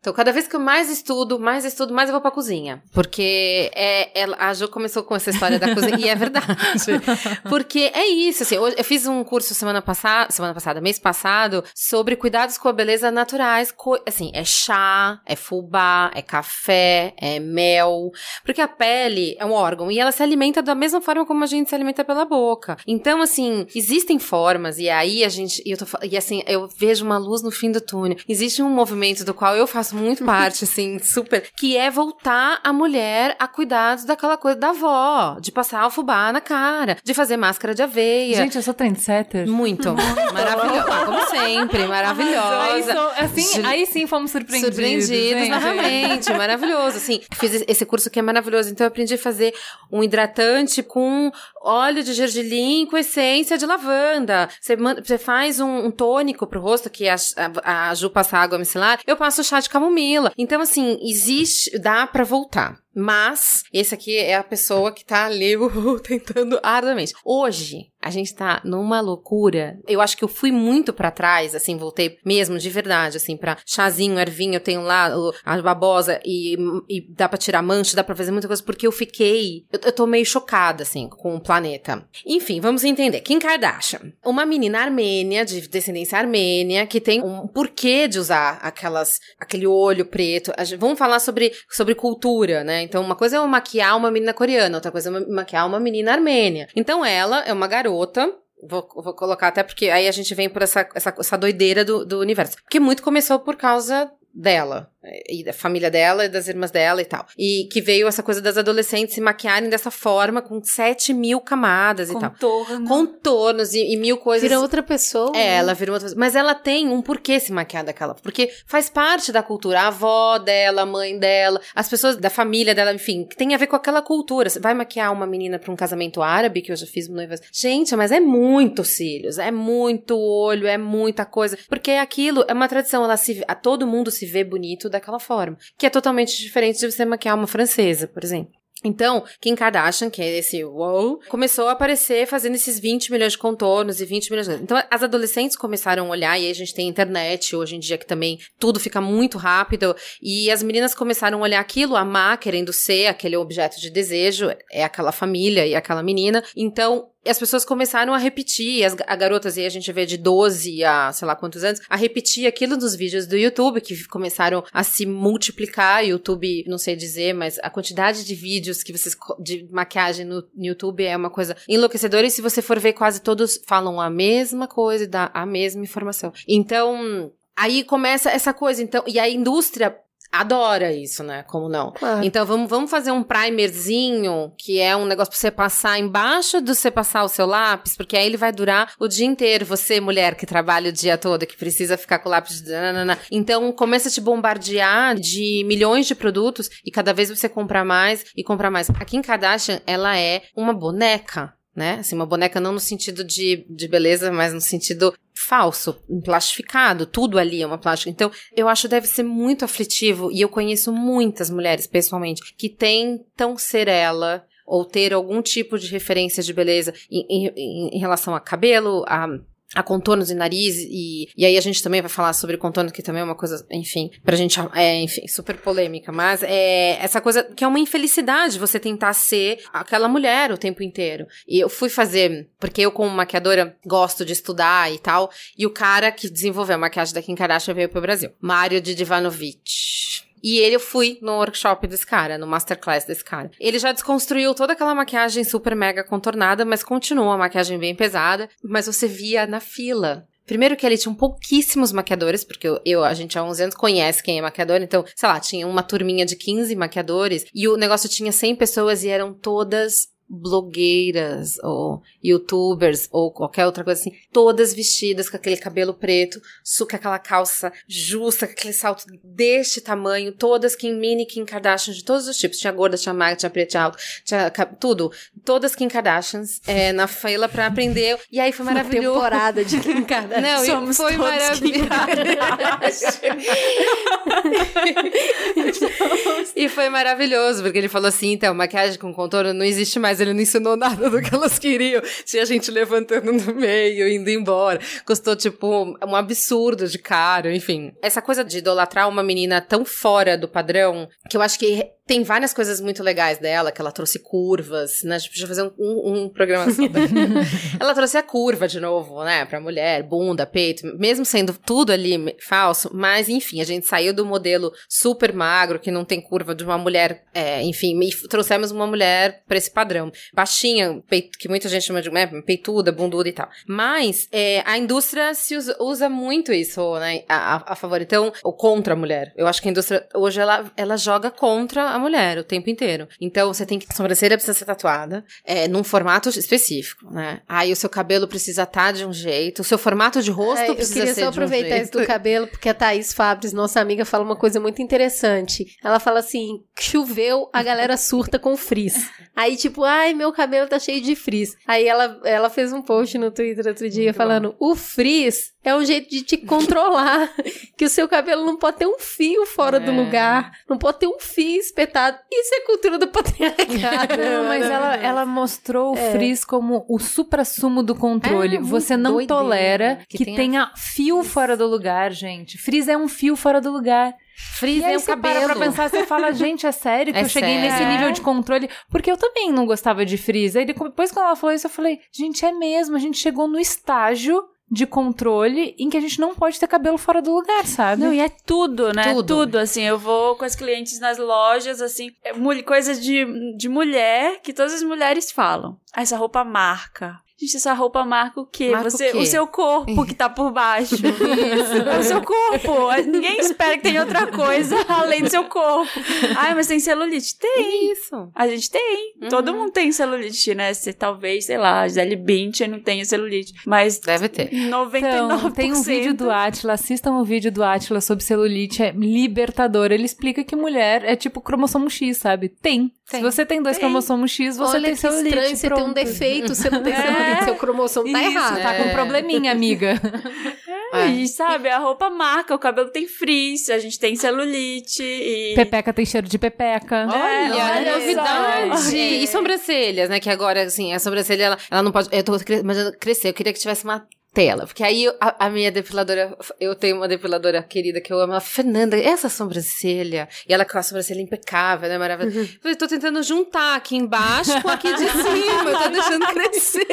Então, cada vez que eu mais estudo, mais estudo, mais eu vou pra cozinha. Porque é, ela- a Jo começou com essa história da cozinha, e é verdade. Porque é isso, assim, hoje- eu fiz um curso semana passada, semana passada, mês passado, sobre cuidados com a beleza naturais. co- assim, é chá, é fubá, é café, é mel. Porque a pele é um órgão e ela se alimenta da mesma forma como a gente se alimenta pela boca. Então, assim, existem formas, e aí a gente. Eu tô, e assim, eu vejo uma luz no fim do túnel. Existe um movimento do qual eu faço muito parte, assim, super, que é voltar a mulher a cuidados daquela coisa da avó, de passar o fubá na cara, de fazer máscara de aveia. Gente, eu sou trendsetter. muito. Maravilhosa. Como sempre, Aí, maravilhosa. sou- assim, aí sim fomos surpreendidos. Surpreendidos gente. novamente, maravilhoso. Assim, fiz esse curso que é maravilhoso. Então, eu aprendi a fazer um hidratante com óleo de gergelim com essência de lavanda. Você, manda- você faz um, um tônico pro rosto, que a, a, a Ju passa água micelar, eu passo chá de camomila. Então, assim, existe, dá pra voltar. Mas, esse aqui é a pessoa que tá ali tentando arduamente. Hoje, a gente tá numa loucura. Eu acho que eu fui muito pra trás, assim, voltei mesmo, de verdade, assim, pra chazinho, ervinho, eu tenho lá a babosa e, e dá pra tirar mancha, dá pra fazer muita coisa, porque eu fiquei. Eu, eu tô meio chocada, assim, com o planeta. Enfim, vamos entender. Kim Kardashian, uma menina armênia, de descendência armênia, que tem um porquê de usar aquelas, aquele olho preto. Vamos falar sobre, sobre cultura, né? Então, uma coisa é eu maquiar uma menina coreana, outra coisa é maquiar uma menina armênia. Então, ela é uma garota. Vou, vou colocar até porque aí a gente vem por essa, essa, essa doideira do, do universo. Porque muito começou por causa dela. E da família dela e das irmãs dela e tal. E que veio essa coisa das adolescentes se maquiarem dessa forma, com 7 mil camadas e tal. Contorno. Contornos e, e mil coisas. Vira outra pessoa. É, ela virou outra Mas ela tem um porquê se maquiar daquela. Porque faz parte da cultura. A avó dela, a mãe dela, as pessoas da família dela, enfim, que tem a ver com aquela cultura. Você vai maquiar uma menina pra um casamento árabe, que eu já fiz noivas. Gente, mas é muito cílios, é muito olho, é muita coisa. Porque aquilo é uma tradição. Ela se, a todo mundo se vê bonito daquela forma. Que é totalmente diferente de você maquiar uma francesa, por exemplo. Então, Kim Kardashian, que é esse wow, começou a aparecer fazendo esses 20 milhões de contornos e 20 milhões de... Então, as adolescentes começaram a olhar, e aí a gente tem internet hoje em dia que também tudo fica muito rápido, e as meninas começaram a olhar aquilo, amar, querendo ser aquele objeto de desejo, é aquela família e aquela menina. Então, e as pessoas começaram a repetir, as a garotas aí a gente vê de 12 a sei lá quantos anos, a repetir aquilo dos vídeos do YouTube, que começaram a se multiplicar. YouTube, não sei dizer, mas a quantidade de vídeos que vocês de maquiagem no, no YouTube é uma coisa enlouquecedora. E se você for ver, quase todos falam a mesma coisa e dá a mesma informação. Então, Aí começa essa coisa, então, e a indústria adora isso, né? Como não? Claro. Então vamos, vamos fazer um primerzinho, que é um negócio pra você passar embaixo do você passar o seu lápis, porque aí ele vai durar o dia inteiro. Você, mulher que trabalha o dia todo, que precisa ficar com o lápis. De... nanana. Então começa a te bombardear de milhões de produtos e cada vez você compra mais e compra mais. A Kim Kardashian, ela é uma boneca né? Assim, uma boneca não no sentido de, de beleza, mas no sentido falso, plastificado, tudo ali é uma plástica. Então, eu acho que deve ser muito aflitivo, e eu conheço muitas mulheres, pessoalmente, que tentam ser ela, ou ter algum tipo de referência de beleza em, em, em relação a cabelo, a a contornos de nariz e, e aí a gente também vai falar sobre contorno que também é uma coisa, enfim, pra gente, é, enfim, super polêmica, mas é essa coisa que é uma infelicidade você tentar ser aquela mulher o tempo inteiro. E eu fui fazer, porque eu como maquiadora gosto de estudar e tal, e o cara que desenvolveu a maquiagem da Kim Kardashian veio pro Brasil, Mário de Divanovic. E ele eu fui no workshop desse cara, no masterclass desse cara. Ele já desconstruiu toda aquela maquiagem super mega contornada, mas continua a maquiagem bem pesada. Mas você via na fila. Primeiro que ele tinha pouquíssimos maquiadores, porque eu, eu, a gente há 11 anos conhece quem é maquiador, então, sei lá, tinha uma turminha de 15 maquiadores e o negócio tinha 100 pessoas e eram todas blogueiras ou youtubers ou qualquer outra coisa assim, todas vestidas com aquele cabelo preto, com aquela calça justa, com aquele salto deste tamanho, todas Kim Mini, Kim Kardashian de todos os tipos, tinha gorda, tinha magra, tinha preta, tinha alto, tinha tudo, todas Kim Kardashians é, na fila pra aprender, e aí foi maravilhoso. Uma temporada de Kim Kardashian. Não, Somos foi maravilhoso. e foi maravilhoso, porque ele falou assim, então, maquiagem com contorno não existe mais, ele não ensinou nada do que elas queriam. Tinha gente levantando no meio, indo embora. Custou, tipo, um absurdo de caro, enfim. Essa coisa de idolatrar uma menina tão fora do padrão, que eu acho que tem várias coisas muito legais dela, que ela trouxe curvas, né? A gente podia fazer um, um, um programa só. ela trouxe a curva de novo, né? Pra mulher, bunda, peito, mesmo sendo tudo ali falso, mas enfim, a gente saiu do modelo super magro, que não tem curva, de uma mulher, é, enfim, e trouxemos uma mulher pra esse padrão. Baixinha, peito, que muita gente chama de né, peituda, bunduda e tal. Mas é, a indústria se usa, usa, muito isso, né? A, a, a favor. Então, ou contra a mulher. Eu acho que a indústria, hoje, ela, ela joga contra a a mulher o tempo inteiro. Então você tem que. A sobrancelha precisa ser tatuada, é, num formato específico, né? Aí o seu cabelo precisa estar tá de um jeito, o seu formato de rosto é, precisa ser. Eu queria só aproveitar um isso do cabelo, porque a Thaís Fabres, nossa amiga, fala uma coisa muito interessante. Ela fala assim: choveu, a galera surta com frizz. Aí, tipo, ai, meu cabelo tá cheio de frizz. Aí ela, ela fez um post no Twitter outro dia muito falando: bom. o frizz é um jeito de te controlar. que o seu cabelo não pode ter um fio fora é. do lugar, não pode ter um fio espetado. Isso é cultura do patriarcado. não, mas ela, ela mostrou o é. frizz como o supra-sumo do controle. É, Você não doideira. tolera que, que tenha, tenha fio fora do lugar, gente. Frizz é um fio fora do lugar. Frizz é o cabelo. para pra pensar, você fala, gente, é sério que é eu cheguei sério? nesse nível de controle? Porque eu também não gostava de frizz. Aí depois quando ela falou isso, eu falei, gente, é mesmo, a gente chegou no estágio de controle em que a gente não pode ter cabelo fora do lugar, sabe? Não, e é tudo, né? Tudo. tudo assim, eu vou com as clientes nas lojas, assim, é coisas de, de mulher que todas as mulheres falam. Ah, essa roupa marca. Gente, essa roupa marca o quê? Marca Você, o, quê? o seu corpo que tá por baixo. Isso. É o seu corpo. Ninguém espera que tenha outra coisa além do seu corpo. Ai, mas tem celulite? Tem. Isso. A gente tem. Uhum. Todo mundo tem celulite, né? Você talvez, sei lá, a Gisele Bündchen não tenha celulite. Mas... Deve ter. 99%. Então, tem um vídeo do Atila, assistam o um vídeo do Atila sobre celulite, é libertador. Ele explica que mulher é tipo cromossomo X, sabe? Tem. Tem. Se você tem dois Tem. cromossomos X, você Olha tem que celulite. estranho, você tem um pronto. defeito, você não tem celulite, seu cromossomo tá Isso, errado. tá com É. probleminha, amiga. É, e sabe, a roupa marca, o cabelo tem frizz, a gente tem celulite e... Pepeca tem cheiro de pepeca. Olha, olha novidade. E sobrancelhas, né? Que agora, assim, a sobrancelha, ela, ela não pode. Eu tô cre- mas eu crescer, eu queria que tivesse uma tela. Porque aí a, a minha depiladora, eu tenho uma depiladora querida que eu amo, a Fernanda, essa sobrancelha. E ela com a sobrancelha impecável, né? Maravilhosa. Eu tô tentando juntar aqui embaixo com aqui de cima. Eu tô deixando crescer.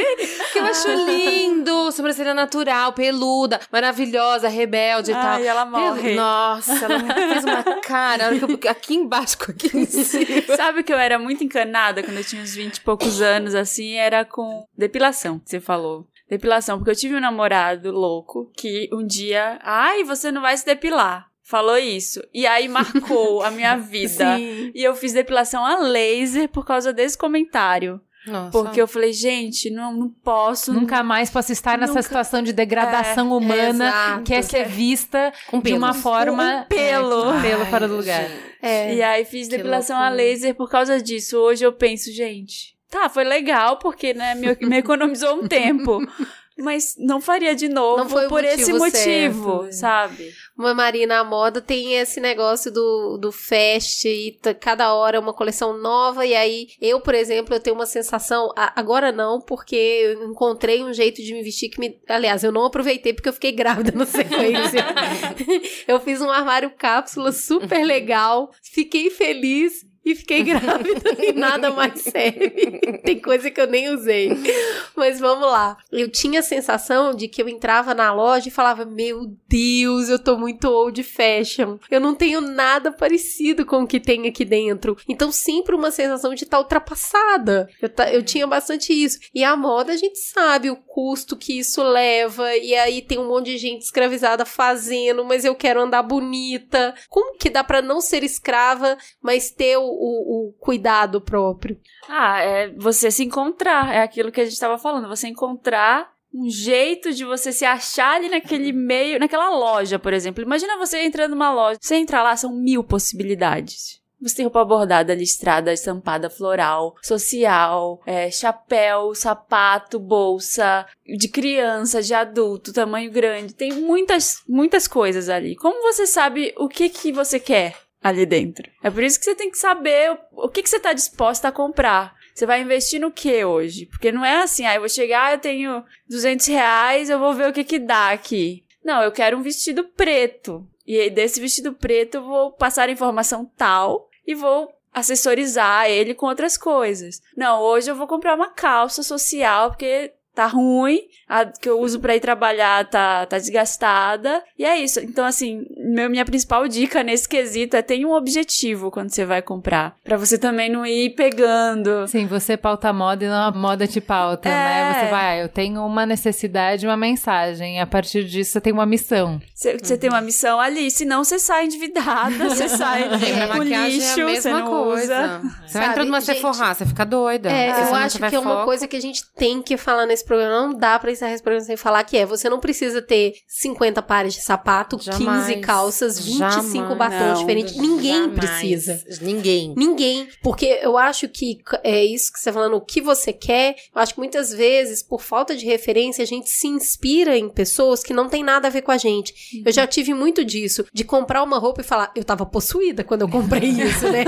Que eu acho lindo. Sobrancelha natural, peluda, maravilhosa, rebelde e tal. Ai, ela morre. Nossa, ela fez uma cara. eu- Aqui embaixo com aqui em cima. Sabe que eu era muito encanada quando eu tinha uns 20 e poucos anos, assim, era com depilação, você falou. Depilação, porque eu tive um namorado louco que um dia, ai, você não vai se depilar. Falou isso. E aí marcou a minha vida. Sim. E eu fiz depilação a laser por causa desse comentário. Nossa. Porque eu falei, gente, não, não posso. Nunca mais posso estar nessa Nunca. situação de degradação humana exato. que é ser vista Com de uma forma Um pelo. é, com pelo Ai, fora do lugar. É. E aí fiz depilação a loucura. laser por causa disso. Hoje eu penso, gente, tá, foi legal porque, né, me, me economizou um tempo. Mas não faria de novo Não foi o por esse motivo motivo, certo. sabe? Uma Marina moda tem esse negócio do, do fast e cada hora é uma coleção nova. E aí, eu, por exemplo, eu tenho uma sensação. a- agora não, porque eu encontrei um jeito de me vestir que me. Aliás, eu não aproveitei porque eu fiquei grávida na sequência. eu fiz um armário cápsula super legal, fiquei feliz. E fiquei grávida e nada mais serve. Tem coisa que eu nem usei. Mas vamos lá. Eu tinha a sensação de que eu entrava na loja e falava: Meu Deus, eu tô muito old fashion. Eu não tenho nada parecido com o que tem aqui dentro. Então, sempre uma sensação de estar ultrapassada. Eu, ta- eu tinha bastante isso. E a moda, a gente sabe o custo que isso leva. E aí tem um monte de gente escravizada fazendo, mas eu quero andar bonita. Como que dá pra não ser escrava, mas ter o, o- o cuidado próprio? Ah, é você se encontrar. É aquilo que a gente tava falando. Você encontrar um jeito de você se achar ali naquele meio, naquela loja, por exemplo. Imagina você entrando numa loja. Você entra lá, são mil possibilidades. Você tem roupa bordada, listrada, estampada, floral, social, é, chapéu, sapato, bolsa, de criança, de adulto, tamanho grande. Tem muitas, muitas coisas ali. Como você sabe o que que você quer ali dentro? É por isso que você tem que saber o, que que você está disposta a comprar. Você vai investir no que hoje? Porque não é assim, ah, eu vou chegar, eu tenho 200 reais, eu vou ver o que que dá aqui. Não, eu quero um vestido preto. E desse vestido preto eu vou passar a informação tal e vou assessorizar ele com outras coisas. Não, hoje eu vou comprar uma calça social porque tá ruim, a que eu uso pra ir trabalhar tá, tá desgastada. E é isso. Então, assim, meu, minha principal dica nesse quesito é ter um objetivo quando você vai comprar. Pra você também não ir pegando. Sim, você pauta a moda e não a moda te pauta, É. né? Você vai, ah, eu tenho uma necessidade, uma mensagem, e a partir disso você tem uma missão. Você, você tem uma missão ali, senão você sai endividada, você sai com maquiagem lixo, é a você não coisa. usa. Você Sabe, vai entrar numa gente, Sephora, você fica doida. É, eu acho que é uma foco. coisa que a gente tem que falar nesse programa. Não dá pra encerrar esse programa sem falar que é. Você não precisa ter 50 pares de sapato, 15 Jamais. calças, 25 Jamais. batons Não, diferentes. Ninguém Jamais. precisa. Ninguém. Ninguém. Porque eu acho que é isso que você tá falando, o que você quer. Eu acho que muitas vezes, por falta de referência, a gente se inspira em pessoas que não tem nada a ver com a gente. Eu já tive muito disso, de comprar uma roupa e falar, eu tava possuída quando eu comprei isso, né?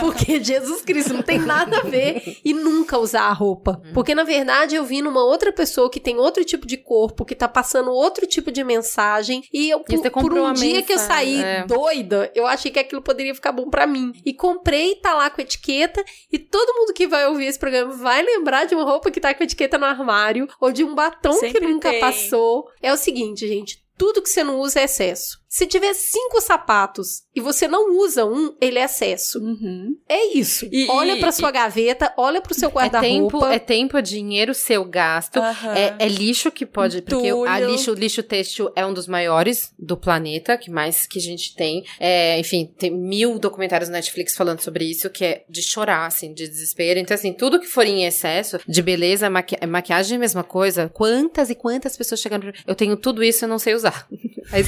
Porque Jesus Cristo não tem nada a ver e nunca usar a roupa. Porque na verdade eu vi numa outra pessoa que tem outro tipo de corpo, que tá passando outro tipo de mensagem e eu E por, por um dia que eu mensagem, saí é. doida, eu achei que aquilo poderia ficar bom pra mim. E comprei, tá lá com etiqueta e todo mundo que vai ouvir esse programa vai lembrar de uma roupa que tá com etiqueta no armário ou de um batom que Sempre nunca tem. passou. É o seguinte, gente, tudo que você não usa é excesso. Se tiver cinco sapatos e você não usa um, ele é excesso. Uhum. É isso. E- olha e- pra sua gaveta, olha pro seu É tempo, guarda-roupa. é tempo, dinheiro seu gasto. Aham. É, é lixo que pode. Porque o- a lixo, o lixo têxtil é um dos maiores do planeta, que mais que a gente tem. É, enfim, tem mil documentários na Netflix falando sobre isso, que é de chorar, assim, de desespero. Então, assim, tudo que for em excesso, de beleza, maqui maquiagem é a mesma coisa. Quantas e quantas pessoas chegando. Eu tenho tudo isso e eu não sei usar. Aí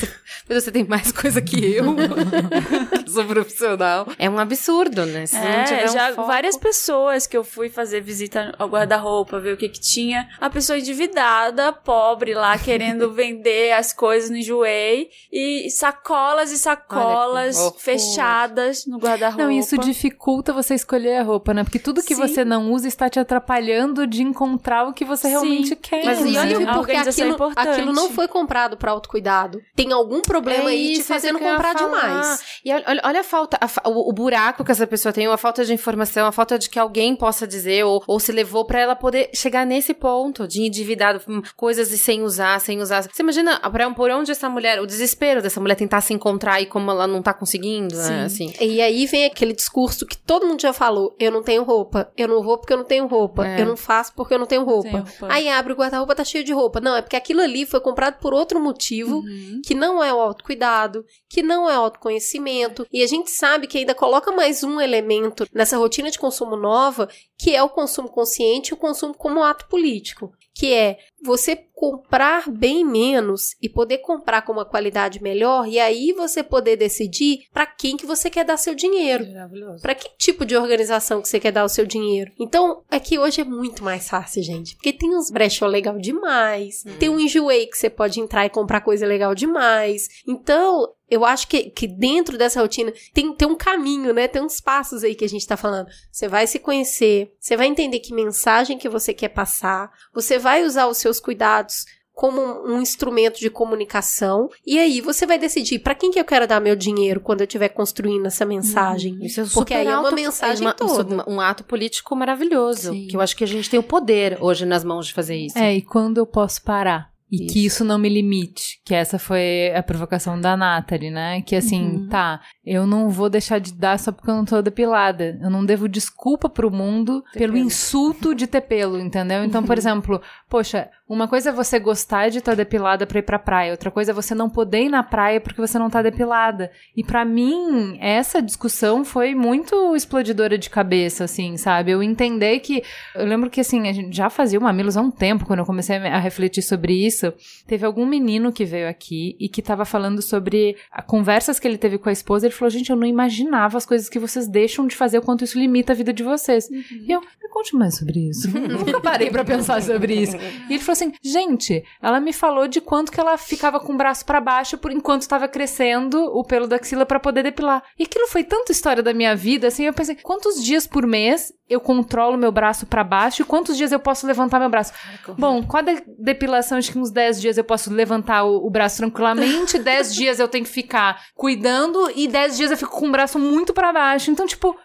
você tem mais coisa que eu, que sou profissional. É um absurdo, né? Se não tiver É, um já foco- várias pessoas que eu fui fazer visita ao guarda-roupa, ver o que que tinha. A pessoa endividada, pobre lá, querendo vender as coisas no enjoei. E sacolas e sacolas Olha fechadas no guarda-roupa. Não, isso dificulta você escolher a roupa, né? Porque tudo que Sim. você não usa está te atrapalhando de encontrar o que você Sim. realmente quer. Mas e olha Sim, porque organização é aquilo, aquilo não foi comprado pra autocuidado. Tem algum problema É aí te fazendo comprar demais. E olha, olha- a falta, a o, o buraco que essa pessoa tem, a falta de informação, a falta de que alguém possa dizer, ou, ou se levou pra ela poder chegar nesse ponto de endividado, hum, coisas e sem usar, sem usar. Você imagina pra, por onde essa mulher, o desespero dessa mulher tentar se encontrar e como ela não tá conseguindo, né? Assim. E aí vem aquele discurso que todo mundo já falou: eu não tenho roupa, eu não vou porque eu não tenho roupa, É. eu não faço porque eu não tenho roupa. Roupa. Aí abre o guarda-roupa, tá cheio de roupa. Não, é porque aquilo ali foi comprado por outro motivo, Uhum. que não é o autocuidado, que não é autoconhecimento. E a gente sabe que ainda coloca mais um elemento nessa rotina de consumo nova, que é o consumo consciente e o consumo como ato político. Que é você comprar bem menos e poder comprar com uma qualidade melhor, e aí você poder decidir para quem que você quer dar seu dinheiro. Maravilhoso. Pra que tipo de organização que você quer dar o seu dinheiro? Então, é que hoje é muito mais fácil, gente. Porque tem uns brechó legal demais. Tem um enjoei que você pode entrar e comprar coisa legal demais. Então, eu acho que, que dentro dessa rotina tem, tem um caminho, né? Tem uns passos aí que a gente tá falando. Você vai se conhecer, você vai entender que mensagem que você quer passar, você vai usar os seus cuidados como um um instrumento de comunicação e aí você vai decidir para quem que eu quero dar meu dinheiro quando eu estiver construindo essa mensagem. Isso é Porque super aí é uma alto- mensagem uma- toda. Um ato político maravilhoso. Sim. Que eu acho que a gente tem o poder hoje nas mãos de fazer isso. É, e quando eu posso parar? E que isso não me limite. Que essa foi a provocação da Nathalie, né? Que assim, tá, eu não vou deixar de dar só porque eu não tô depilada. Eu não devo desculpa pro mundo pelo pelo. insulto de ter pelo, entendeu? Então, por exemplo, poxa, uma coisa é você gostar de estar depilada pra ir pra praia, outra coisa é você não poder ir na praia porque você não tá depilada. E pra mim, essa discussão foi muito explodidora de cabeça, assim, sabe? Eu entender que. Eu lembro que, assim, a gente já fazia o Mamilos há um tempo, quando eu comecei a refletir sobre isso. Teve algum menino que veio aqui e que tava falando sobre a- conversas que ele teve com a esposa. Ele falou: Gente, eu não imaginava as coisas que vocês deixam de fazer, o quanto isso limita a vida de vocês. E eu, me conte mais sobre isso. Nunca parei pra pensar sobre isso. E ele falou assim: Gente, ela me falou de quanto que ela ficava com o braço pra baixo por enquanto tava crescendo o pelo da axila pra poder depilar. E aquilo foi tanta história da minha vida, assim, eu pensei: quantos dias por mês eu controlo meu braço pra baixo e quantos dias eu posso levantar meu braço? Bom, com a de- depilação, acho que uns 10 dias eu posso levantar o, o braço tranquilamente, 10 dias eu tenho que ficar cuidando e 10 dias eu fico com o braço muito pra baixo. Então, tipo,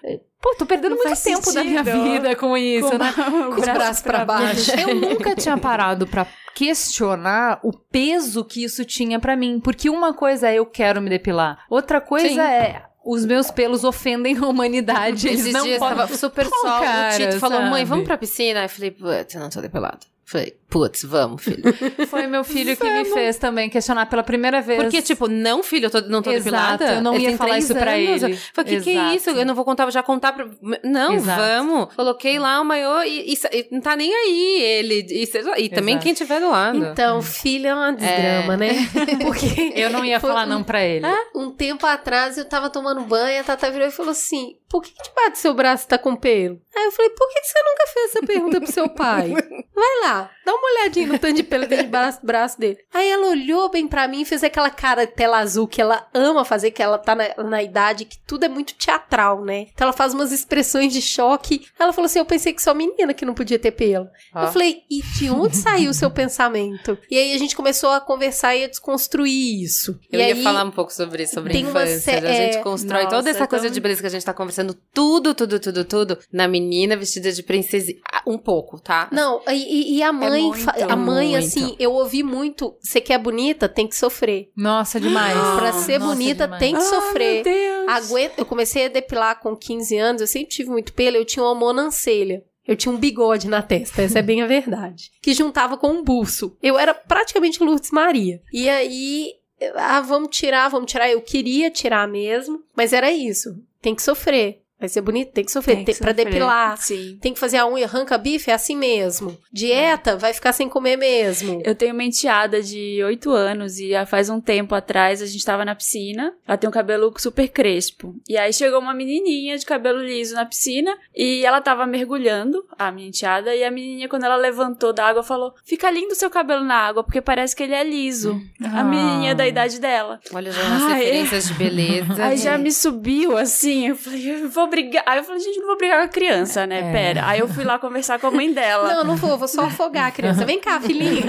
pô, tô perdendo Não muito tempo da minha vida com isso, Com né? o os braços pra baixo. Eu nunca tinha parado pra questionar o peso que isso tinha pra mim, porque uma coisa é eu quero me depilar, outra coisa Sim. é os meus pelos ofendem a humanidade. Eles Esses não dias podem... tava super Pô, sol. cara, o Tito falou, mãe, sabe? vamos pra piscina? Eu falei, putz, eu não tô depilado. Falei, putz, vamos, filho. Foi meu filho que me fez também questionar pela primeira vez. Porque, tipo, não, filho, eu tô, não tô Exato, depilada. eu não Ele ia falar isso pra anos. ele. Eu Falei, que que é isso? Eu não vou contar, vou já contar pra... Não, Exato. vamos. Coloquei lá o maiô e, e, e não tá nem aí ele. E, e também Exato. quem tiver do lado. Então, filho é uma desgrama, né? Porque eu não ia falar um- não pra ele. Um tempo atrás eu tava tomando banho, a Tata virou e falou assim: Por que, que do seu braço tá com pelo? Aí eu falei: Por que, que você nunca fez essa pergunta pro seu pai? Vai lá, dá uma olhadinha no tanto de pelo dentro de braço, dele. Aí ela olhou bem pra mim e fez aquela cara de tela azul que ela ama fazer, que ela tá na, na idade que tudo é muito teatral, né? Então ela faz umas expressões de choque. Ela falou assim: Eu pensei que só menina que não podia ter pelo. Ó. Eu falei, e de onde saiu o seu pensamento? E aí a gente começou a conversar e a desconstruir isso. Eu e ia aí, falar um pouco sobre isso, sobre uma infância. sé- A gente é, constrói nossa, toda essa eu coisa de beleza que a gente tá conversando, tudo, tudo, tudo, tudo, na menina vestida de princesa. Ah, Um pouco, tá? Não, e- e, e a mãe, fa- a é mãe, muito. assim, eu ouvi muito, você quer bonita, tem que sofrer. Nossa, demais. pra ser Nossa, bonita, demais. tem que Ai, sofrer. meu Deus. Aguenta, eu comecei a depilar com 15 anos, eu sempre tive muito pelo, eu tinha uma monancelha. Eu tinha um bigode na testa, essa é bem a verdade. Que juntava com um buço. Eu era praticamente Lourdes Maria. E aí, ah, vamos tirar, vamos tirar. Eu queria tirar mesmo, mas era isso. Tem que sofrer. Vai ser bonito, tem que sofrer. Tem Tem sofrer. depilar. Sim. Tem que fazer a unha, arranca bife, é assim mesmo. Dieta, vai ficar sem comer mesmo. Eu tenho uma enteada de 8 anos e ah, faz um tempo atrás a gente tava na piscina. Ela tem um cabelo super crespo. E aí chegou uma menininha de cabelo liso na piscina e ela tava mergulhando, a minha enteada, e a menininha, quando ela levantou da água, falou: Fica lindo seu cabelo na água, porque parece que ele é liso. A Ah. menininha da idade dela. Olha já Ai. referências de beleza. Aí já me subiu assim, eu falei, eu vou brigar. Aí eu falei, gente, não vou brigar com a criança, né? É. Pera. Aí eu fui lá conversar com a mãe dela. Não, não vou, vou só afogar a criança. Vem cá, filhinha.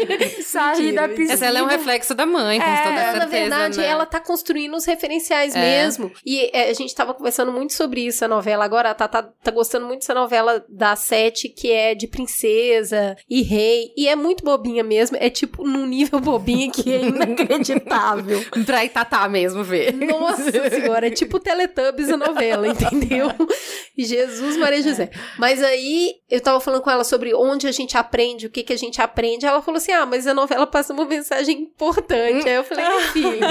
saí da piscina. Essa ela é um reflexo da mãe, com É, toda certeza. na verdade, né? ela tá construindo os referenciais É. mesmo. E é, a gente tava conversando muito sobre isso, a novela. Agora, a Tata tá gostando muito dessa novela da Sete, que é de princesa e rei. E é muito bobinha mesmo. É tipo num nível bobinha que é inacreditável. Pra Itatá mesmo ver. Nossa senhora, é tipo Teletubbies a novela, entendeu? Jesus, Maria José. Mas aí, eu tava falando com ela sobre onde a gente aprende, o que que a gente aprende. Ela falou assim, ah, mas a novela passa uma mensagem importante. Aí eu falei, é, filho,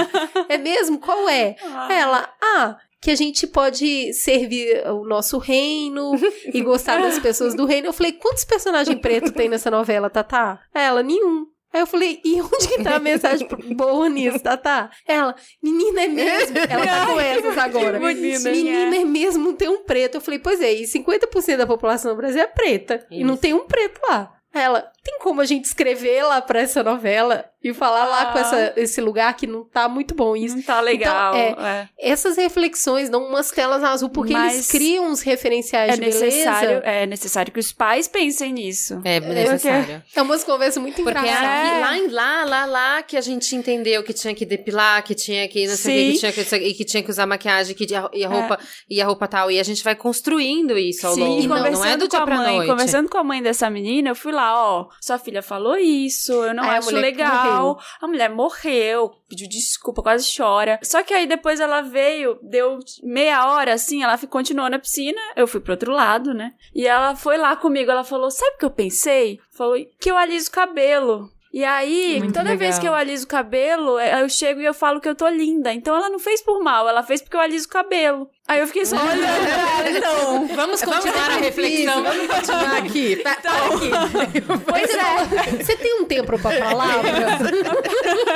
é mesmo? Qual é? Ela, ah... Que a gente pode servir o nosso reino e gostar das pessoas do reino. Eu falei, quantos personagens pretos tem nessa novela, Tatá? Ela, nenhum. Aí eu falei, e onde que tá a mensagem boa nisso, Tatá? Ela, menina é mesmo. Ela tá com essas agora. bonitinha. Menina é mesmo, não tem um preto. Eu falei, pois é, e 50% da população do Brasil é preta. E não Isso. tem um preto lá. Ela, tem como a gente escrever lá pra essa novela e falar lá Ah. com essa, esse lugar que não tá muito bom isso? Não tá legal. Então, é. Essas reflexões dão umas telas azul, porque Mas eles criam uns referenciais É de necessário, beleza. é necessário que os pais pensem nisso. É necessário. É umas conversas muito Porque é engraçadas. aqui, lá, em- lá, lá, lá que a gente entendeu que tinha que depilar, que tinha que não sei o que, tinha que, e que tinha que usar maquiagem, que a- e a roupa, e a roupa tal. E a gente vai construindo isso ao Sim, longo. Não, conversando não é do com dia a pra mãe, noite. conversando com a mãe dessa menina, eu fui lá, ó, sua filha falou isso, eu não Aí a acho mulher legal. A mulher morreu, pediu desculpa, quase chora. Só que aí depois ela veio, deu meia hora assim, ela continuou na piscina, eu fui pro outro lado, né? E ela foi lá comigo, ela falou: "Sabe o que eu pensei?" Falou que eu aliso o cabelo. E aí, Muito toda vez legal. que eu aliso o cabelo, é, eu chego e eu falo que eu tô linda. Então ela não fez por mal, ela fez porque eu aliso o cabelo. Aí eu fiquei só olhando ela, então. Vamos continuar a reflexão. Vamos continuar aqui. Tá, tá aqui. Pois é. Você tem um tempo pra palavra?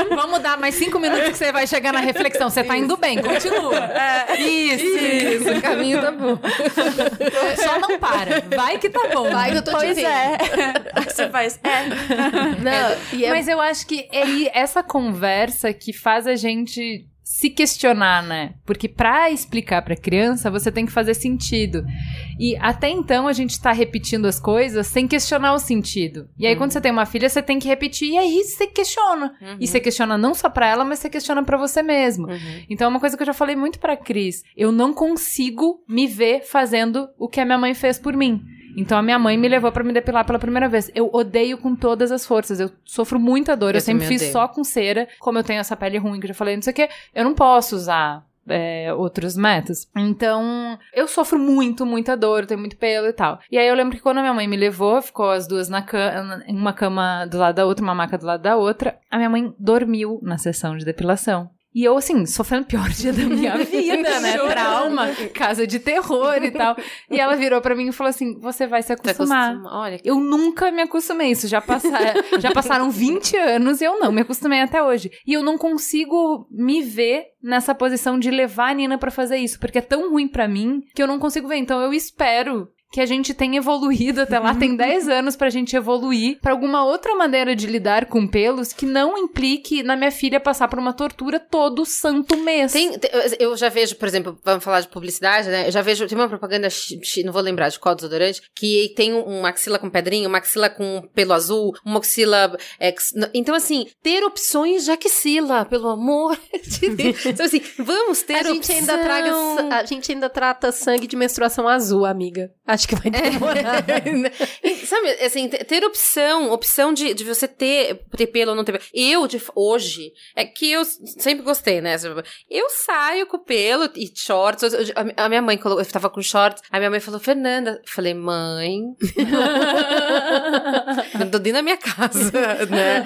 Vamos dar mais cinco minutos que você vai chegar na reflexão. Você tá indo bem, continua. Isso, Isso, o caminho tá bom. Só não para. Vai que tá bom. Vai que eu tô te Pois vendo. é. Você faz, é. Não, e é Mas eu acho que é aí essa conversa que faz a gente se questionar, né? Porque pra explicar pra criança, você tem que fazer sentido. E até então a gente tá repetindo as coisas sem questionar o sentido. E aí quando você tem uma filha, você tem que repetir e aí você questiona. E você questiona não só pra ela, mas você questiona pra você mesmo. Uhum. Então é uma coisa que eu já falei muito pra Cris. Eu não consigo me ver fazendo o que a minha mãe fez por mim. Então a minha mãe me levou pra me depilar pela primeira vez. Eu odeio com todas as forças. Eu sofro muita dor. Eu, Eu sempre fiz odeio. só com cera. Como eu tenho essa pele ruim que eu já falei, não sei o quê, eu não posso usar. é, outros métodos. Então, eu sofro muito, muita dor, tenho muito pelo e tal. E aí eu lembro que quando a minha mãe me levou, ficou as duas na cama, em uma cama do lado da outra, uma maca do lado da outra, a minha mãe dormiu na sessão de depilação. E eu, assim, sofrendo o pior dia da minha vida, né? Trauma, casa de terror e tal. E ela virou pra mim e falou assim: você vai se acostumar. acostuma- Olha, Eu nunca me acostumei. Isso já, passa... já passaram 20 anos e eu não me acostumei até hoje. E eu não consigo me ver nessa posição de levar a Nina pra fazer isso, porque é tão ruim pra mim que eu não consigo ver. Então eu espero que a gente tenha evoluído até lá. Tem 10 anos pra gente evoluir pra alguma outra maneira de lidar com pelos que não implique na minha filha passar por uma tortura todo santo mês. Tem, tem- eu já vejo, por exemplo, vamos falar de publicidade, né? Eu já vejo, tem uma propaganda, não vou lembrar de qual desodorante, que tem um, uma axila com pedrinha, uma axila com pelo azul, uma axila... ex- n- então, assim, ter opções de axila, pelo amor de Deus. Então, assim, vamos ter a gente ainda opção. traga, a gente ainda trata sangue de menstruação azul, amiga. Acho que vai demorar. Sabe, assim, te- ter opção, opção de, de você ter, ter pelo ou não ter pelo. Eu, de, hoje, é que eu sempre gostei, né? Eu saio com pelo e shorts. Eu- A, a minha mãe colocou, eu tava com shorts, a minha mãe falou, Fernanda. Eu falei, mãe. não tô dentro da minha casa, né?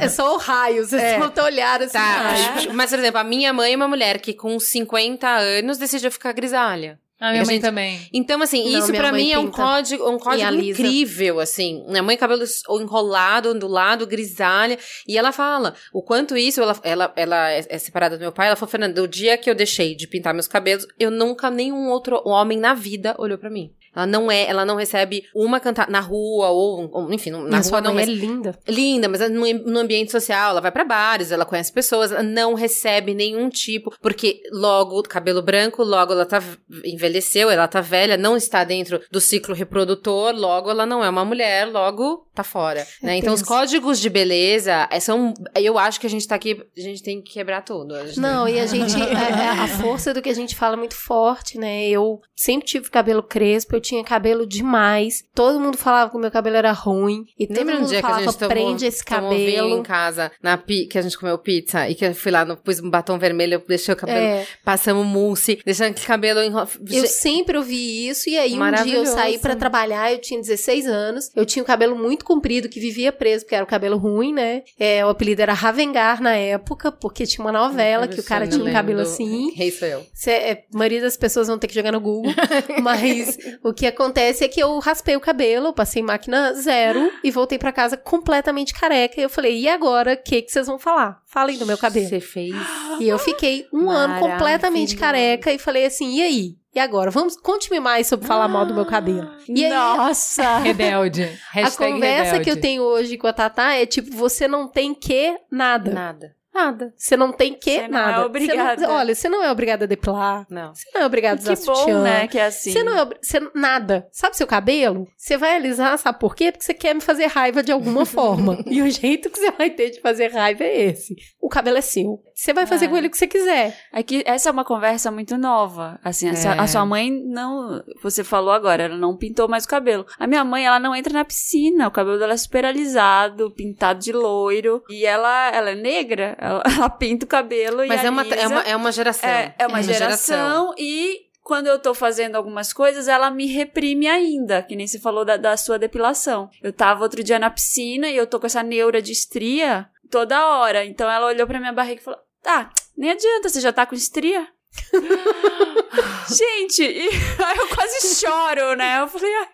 É só o raio, vocês É. vão ter olhar assim. Tá, raio. mas, por exemplo, a minha mãe é uma mulher que com 50 anos decidiu ficar grisalha. A minha A mãe gente- também. Então, assim, Não, isso mãe mim é um pinta código, um código incrível, assim. Minha mãe, cabelo enrolado, ondulado, grisalha. E ela fala o quanto isso, ela, ela, ela é é separada do meu pai. Ela falou, Fernanda, o dia que eu deixei de pintar meus cabelos, eu nunca, nenhum outro homem na vida olhou pra mim. Ela não é, ela não recebe uma cantada na rua, ou, ou, enfim, na Na rua sua não, mas é linda. linda, mas no, no ambiente social, ela vai pra bares, ela conhece pessoas, ela não recebe nenhum tipo, porque logo, cabelo branco, logo ela tá envelheceu, ela tá velha, não está dentro do ciclo reprodutor, logo ela não é uma mulher, logo tá fora, né? Então os códigos de beleza é, são, eu acho que a gente tá aqui, a gente tem que quebrar tudo. Gente Não, e a gente. A, a força do que a gente fala é muito forte, né? Eu sempre tive cabelo crespo, eu tinha cabelo demais. Todo mundo falava que o meu cabelo era ruim. E todo Lembra um mundo dia que a falava, gente tomou, prende esse cabelo. em casa, na pi, que a gente comeu pizza, e que eu fui lá, no, pus um batom vermelho, eu deixei o cabelo, É, passamos mousse, deixando aquele cabelo enro... eu sempre ouvi isso, e aí um dia eu saí pra trabalhar, eu tinha 16 anos, eu tinha o cabelo muito comprido, que vivia preso, porque era o cabelo ruim, né? É, o apelido era Ravengar na época, porque tinha uma novela que o cara tinha um cabelo assim. Rei sou eu. Cê- é, a maioria das pessoas vão ter que jogar no Google. mas o que acontece é que eu raspei o cabelo, passei máquina zero e voltei pra casa completamente careca. E eu falei, e agora? O que, que vocês vão falar? Falem do meu cabelo. Você fez. E eu fiquei um ano completamente careca e falei assim, e aí? E agora? Vamos, conte-me mais sobre falar mal do meu cabelo. E aí, Nossa! Rebelde. a Hashtag conversa rebelde. que eu tenho hoje com a Tatá é tipo, você não tem que nada. Nada. Nada. Você não tem que Você não nada. é Você não- obrigada. olha, você não é obrigada a depilar. Não. Você não é obrigada a usar Que bom, sutiã. né? Que é assim. Você não é você, nada. Sabe seu cabelo? Você vai alisar, sabe por quê? Porque você quer me fazer raiva de alguma forma. e o jeito que você vai ter de fazer raiva é esse. O cabelo é seu. Você vai fazer É. com ele o que você quiser. É que essa é uma conversa muito nova. Assim, a, sua, É. a sua mãe não. Você falou agora, ela não pintou mais o cabelo. A minha mãe, ela não entra na piscina. O cabelo dela é super alisado, pintado de loiro. E ela, ela é negra. Ela, ela pinta o cabelo Mas e é uma, é, uma, é uma geração. É, é uma geração, e quando eu tô fazendo algumas coisas, ela me reprime ainda, que nem você falou da, da sua depilação. Eu tava outro dia na piscina e eu tô com essa neura de estria toda hora. Então ela olhou pra minha barriga e falou: Tá, nem adianta, você já tá com estria? Gente, e aí eu quase choro, né? Eu falei, ai,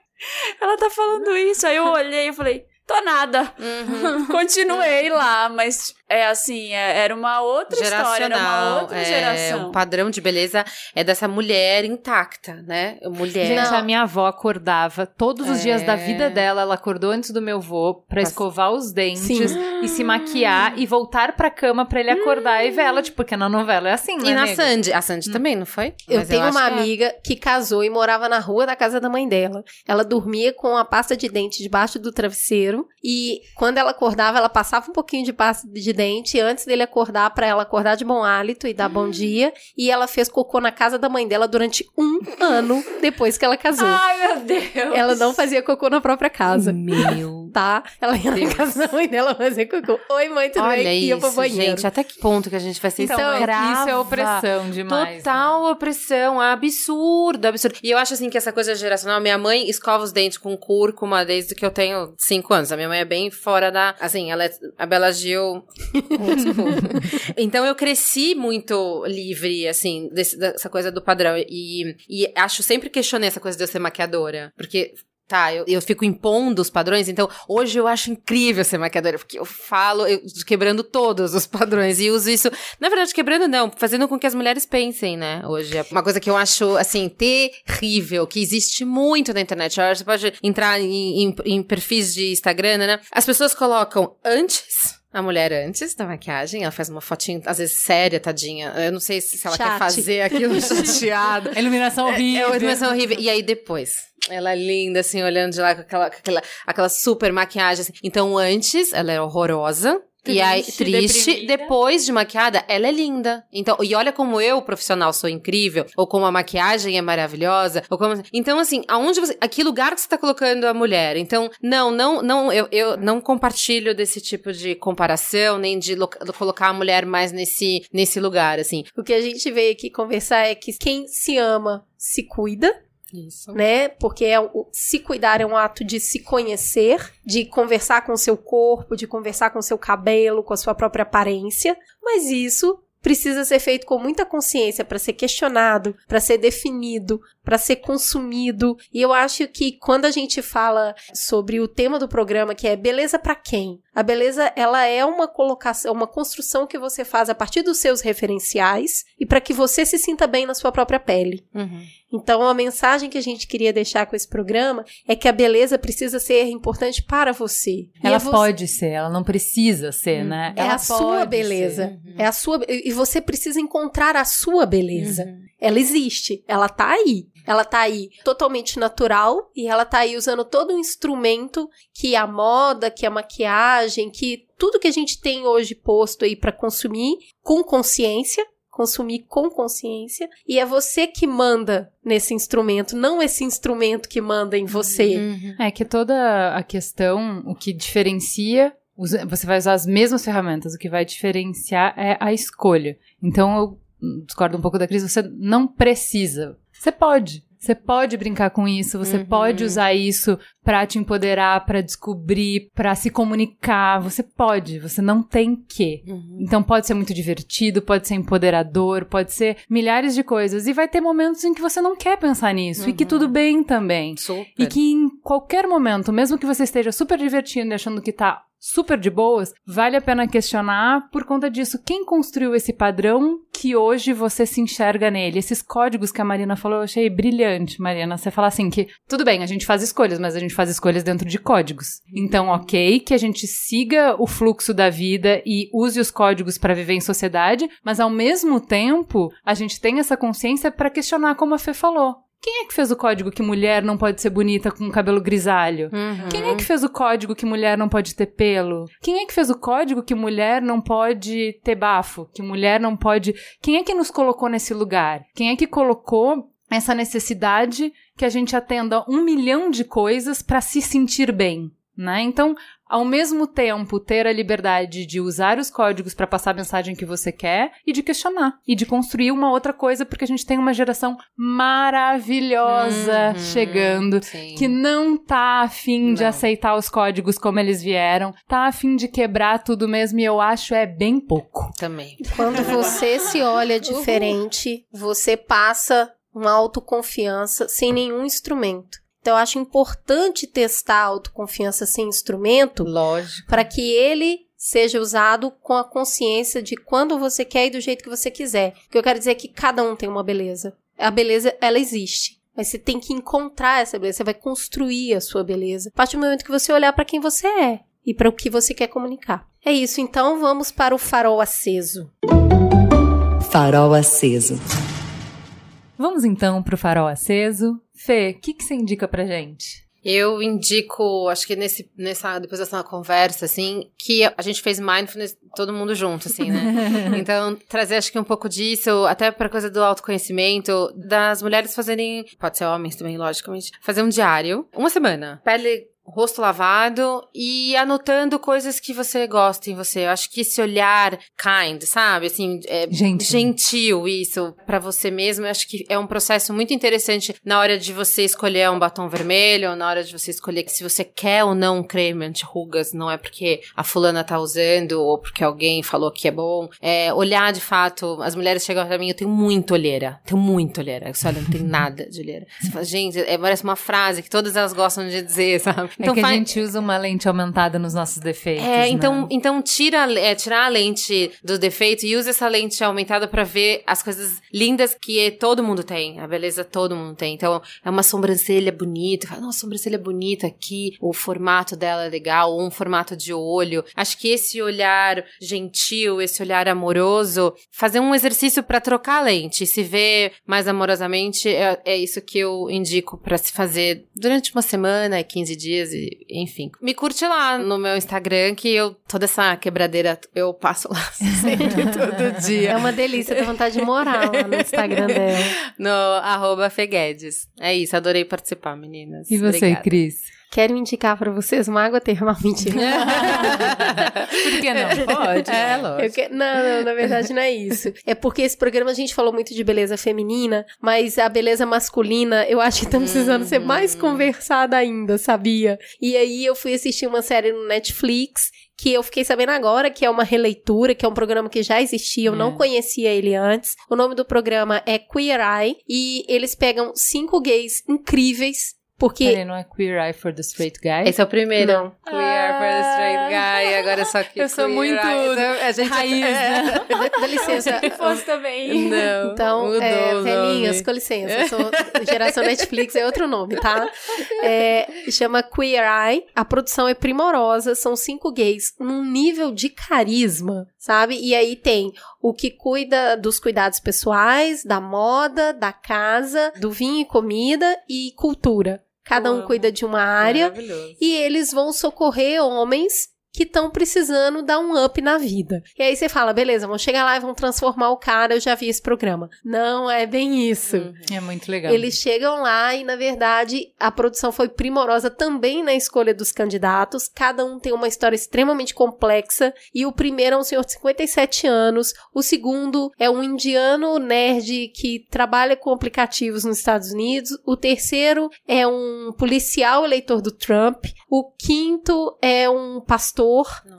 ela tá falando isso. Aí eu olhei e falei, tô nada. Uhum. Continuei lá, mas é assim, é- era uma outra história, era uma outra é, geração. O padrão de beleza é dessa mulher intacta, né? Mulher. Gente, Não. a minha avó acordava todos os É. dias da vida dela. Ela acordou antes do meu vô pra Mas- escovar os dentes Sim. e se maquiar e voltar pra cama pra ele acordar e ver ela, tipo, porque na novela é assim, né? E na nega? Sandy. A Sandy também, não foi? Eu Mas tenho acho uma que é. amiga que casou e morava na rua da casa da mãe dela. Ela dormia com a pasta de dente debaixo do travesseiro e quando ela acordava, ela passava um pouquinho de pasta de dente antes dele acordar pra ela acordar de bom hálito e dar bom dia. E ela fez cocô na casa da mãe dela durante um ano depois que ela casou. Ai, meu Deus. Ela não fazia cocô na própria casa. Meu. Tá? Ela ia na Deus. casa da mãe dela fazer cocô. Oi, mãe, tudo Olha bem? E ia pro isso, banheiro. gente. Até que ponto que a gente vai ser Então, escrava? isso é opressão demais. né? Total opressão, absurdo, absurdo. E eu acho assim que essa coisa geracional, minha mãe escova os dentes com cúrcuma desde que eu tenho cinco anos. A minha mãe é bem fora da. Assim, ela é a Bela Gil. então eu cresci muito livre, assim, desse- dessa coisa do padrão. E, e acho sempre questionei essa coisa de eu ser maquiadora. Porque. Tá, eu, eu fico impondo os padrões, então hoje eu acho incrível ser maquiadora, porque eu falo eu- quebrando todos os padrões e uso isso na verdade, quebrando não, fazendo com que as mulheres pensem, né? Hoje é uma coisa que eu acho, assim, terrível, que existe muito na internet. Você pode entrar em, em- em perfis de Instagram, né? As pessoas colocam antes. A mulher antes da maquiagem, ela faz uma fotinha, às vezes séria, tadinha. Eu não sei se, ela quer Chat. fazer aquilo chateado. A iluminação horrível. É uma dimensão horrível. E aí depois, ela é linda, assim, olhando de lá com aquela, com aquela, aquela super maquiagem. assim. Então antes, ela é horrorosa. E aí, Triste, triste, deprimida. depois de maquiada, ela é linda. Então, e olha como eu, profissional, sou incrível, ou como a maquiagem é maravilhosa, ou como. Então, assim, aonde você. A que lugar que você tá colocando a mulher? Então, não, não, não, eu, eu não compartilho desse tipo de comparação, nem de lo- colocar a mulher mais nesse, nesse lugar, assim. O que a gente veio aqui conversar é que quem se ama se cuida, Isso. né? Porque é o, se cuidar é um ato de se conhecer, de conversar com o seu corpo, de conversar com o seu cabelo, com a sua própria aparência. Mas isso precisa ser feito com muita consciência para ser questionado, para ser definido, para ser consumido. E eu acho que quando a gente fala sobre o tema do programa, que é beleza para quem? A beleza, ela é uma colocação, uma construção que você faz a partir dos seus referenciais e para que você se sinta bem na sua própria pele. Uhum. Então, a mensagem que a gente queria deixar com esse programa é que a beleza precisa ser importante para você. Ela é você- pode ser, ela não precisa ser, né? É ela a sua beleza. Uhum. É a sua e você precisa encontrar a sua beleza. Ela existe, ela tá aí. Ela tá aí totalmente natural e ela tá aí usando todo um instrumento que a moda, que a maquiagem, que tudo que a gente tem hoje posto aí para consumir com consciência, consumir com consciência, e é você que manda nesse instrumento, não esse instrumento que manda em você. Uhum. É que toda a questão, o que diferencia, você vai usar as mesmas ferramentas, o que vai diferenciar é a escolha. Então eu discordo um pouco da Cris, você não precisa. Você pode. Você pode brincar com isso, você Uhum. pode usar isso pra te empoderar, pra descobrir, pra se comunicar. Você pode, você não tem que. Uhum. Então pode ser muito divertido, pode ser empoderador, pode ser milhares de coisas. E vai ter momentos em que você não quer pensar nisso. E que Uhum. tudo bem também. Super. E que em qualquer momento, mesmo que você esteja super divertindo e achando que tá super de boas, vale a pena questionar por conta disso. Quem construiu esse padrão que hoje você se enxerga nele? Esses códigos que a Marina falou, eu achei brilhante, Marina. Você fala assim que, tudo bem, a gente faz escolhas, mas a gente faz escolhas dentro de códigos. Então, ok, que a gente siga o fluxo da vida e use os códigos para viver em sociedade, mas ao mesmo tempo, a gente tem essa consciência para questionar como a Fê falou. Quem é que fez o código que mulher não pode ser bonita com cabelo grisalho? Uhum. Quem é que fez o código que mulher não pode ter pelo? Quem é que fez o código que mulher não pode ter bafo? Que mulher não pode. Quem é que nos colocou nesse lugar? Quem é que colocou essa necessidade que a gente atenda um milhão de coisas para se sentir bem? Né? Então, ao mesmo tempo, ter a liberdade de usar os códigos para passar a mensagem que você quer e de questionar e de construir uma outra coisa, porque a gente tem uma geração maravilhosa Uhum. chegando Sim. que não tá afim de aceitar os códigos como eles vieram, tá afim de quebrar tudo mesmo e eu acho é bem pouco. Também. Quando você se olha diferente, você passa uma autoconfiança sem nenhum instrumento. Então, eu acho importante testar a autoconfiança sem instrumento Lógico. para que ele seja usado com a consciência de quando você quer e do jeito que você quiser. O que eu quero dizer é que cada um tem uma beleza. A beleza, ela existe. Mas você tem que encontrar essa beleza, você vai construir a sua beleza. A partir do momento que você olhar para quem você é e para o que você quer comunicar. É isso, então vamos para o farol aceso. Farol aceso. Vamos então pro farol aceso. Fê, o que, que você indica pra gente? Eu indico, acho que nesse, nessa, depois dessa conversa, assim, que a gente fez mindfulness todo mundo junto, assim, né? então, trazer acho que um pouco disso, até pra coisa do autoconhecimento, das mulheres fazerem, pode ser homens também, logicamente, fazer um diário, uma semana. Pele rosto lavado e anotando coisas que você gosta em você. Eu acho que esse olhar kind, sabe? Assim, é Gentil. gentil isso pra você mesmo. Eu acho que é um processo muito interessante na hora de você escolher um batom vermelho, ou na hora de você escolher se você quer ou não um creme anti-rugas, não é porque a fulana tá usando ou porque alguém falou que é bom. É, olhar de fato, as mulheres chegam pra mim, eu tenho muita olheira, tenho muita olheira. Você olha, não tem nada de olheira. Você fala, gente, é, parece uma frase que todas elas gostam de dizer, sabe? É que a gente usa uma lente aumentada nos nossos defeitos. é, então, né? então tira, é, tirar a lente do defeito e usa essa lente aumentada pra ver as coisas lindas que todo mundo tem. A beleza todo mundo tem. Então, é uma sobrancelha bonita. Fala, Nossa, sobrancelha bonita aqui. O formato dela é legal. Ou um formato de olho. Acho que esse olhar gentil, esse olhar amoroso, fazer um exercício pra trocar a lente. Se ver mais amorosamente, é, é isso que eu indico pra se fazer durante uma semana, 15 dias, e, enfim. Me curte lá no meu Instagram, que eu, toda essa quebradeira, eu passo lá sempre, todo É dia. uma delícia, ter vontade de morar lá no Instagram dela. No arroba Feguedes. É isso, adorei participar, meninas. E você, Obrigada. Cris? Quero indicar pra vocês uma água termal. Mentira. Por que não? Pode. É, lógico. que- Não, não, na verdade não é isso. É porque esse programa a gente falou muito de beleza feminina, mas a beleza masculina eu acho que tá precisando ser mais conversada ainda, sabia? E aí eu fui assistir uma série no Netflix que eu fiquei sabendo agora que é uma releitura, que é um programa que já existia, eu É. não conhecia ele antes. O nome do programa é Queer Eye e eles pegam cinco gays incríveis, porque Peraí, não é Queer Eye for the Straight Guy? Esse é o primeiro. Não. Queer for the straight guy. Agora é só que Eu sou queer muito eye. A gente raiz, né? dá, licença. Se fosse também. Não. Então, é, velhinhas, com licença, eu sou geração Netflix, é outro nome, tá? É, chama Queer Eye, a produção é primorosa, são cinco gays num nível de carisma, sabe? E aí tem o que cuida dos cuidados pessoais, da moda, da casa, do vinho e comida e cultura. Cada um cuida de uma área. E eles vão socorrer homens que estão precisando dar um up na vida. E aí você fala, beleza, vão chegar lá e vão transformar o cara, eu já vi esse programa. Não é bem isso. Uhum. É muito legal. Eles chegam lá e, na verdade, a produção foi primorosa também na escolha dos candidatos. Cada um tem uma história extremamente complexa. E o primeiro é um senhor de 57 anos. O segundo é um indiano nerd que trabalha com aplicativos nos Estados Unidos. O terceiro é um policial eleitor do Trump. O quinto é um pastor.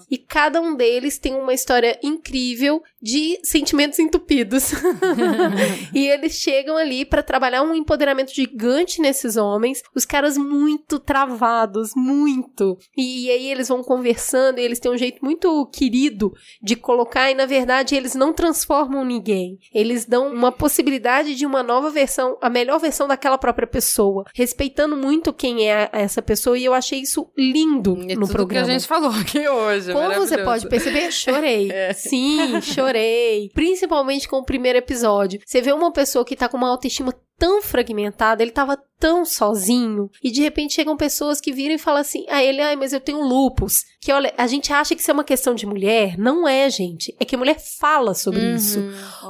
E cada um deles tem uma história incrível de sentimentos entupidos. e eles chegam ali pra trabalhar um empoderamento gigante nesses homens, os caras muito travados, muito. E, aí eles vão conversando e eles têm um jeito muito querido de colocar e na verdade eles não transformam ninguém. Eles dão uma possibilidade de uma nova versão, a melhor versão daquela própria pessoa, respeitando muito quem é essa pessoa e eu achei isso lindo E no programa. que a gente falou aqui hoje. Como você pode perceber, chorei. É. Sim, chorei. Principalmente com o primeiro episódio. Você vê uma pessoa que tá com uma autoestima tão fragmentada, ele tava tão sozinho, e de repente chegam pessoas que viram e falam assim: "Ah, ele, ai, mas eu tenho lupus". Que olha, a gente acha que isso é uma questão de mulher, não é, gente. É que a mulher fala sobre Uhum. isso.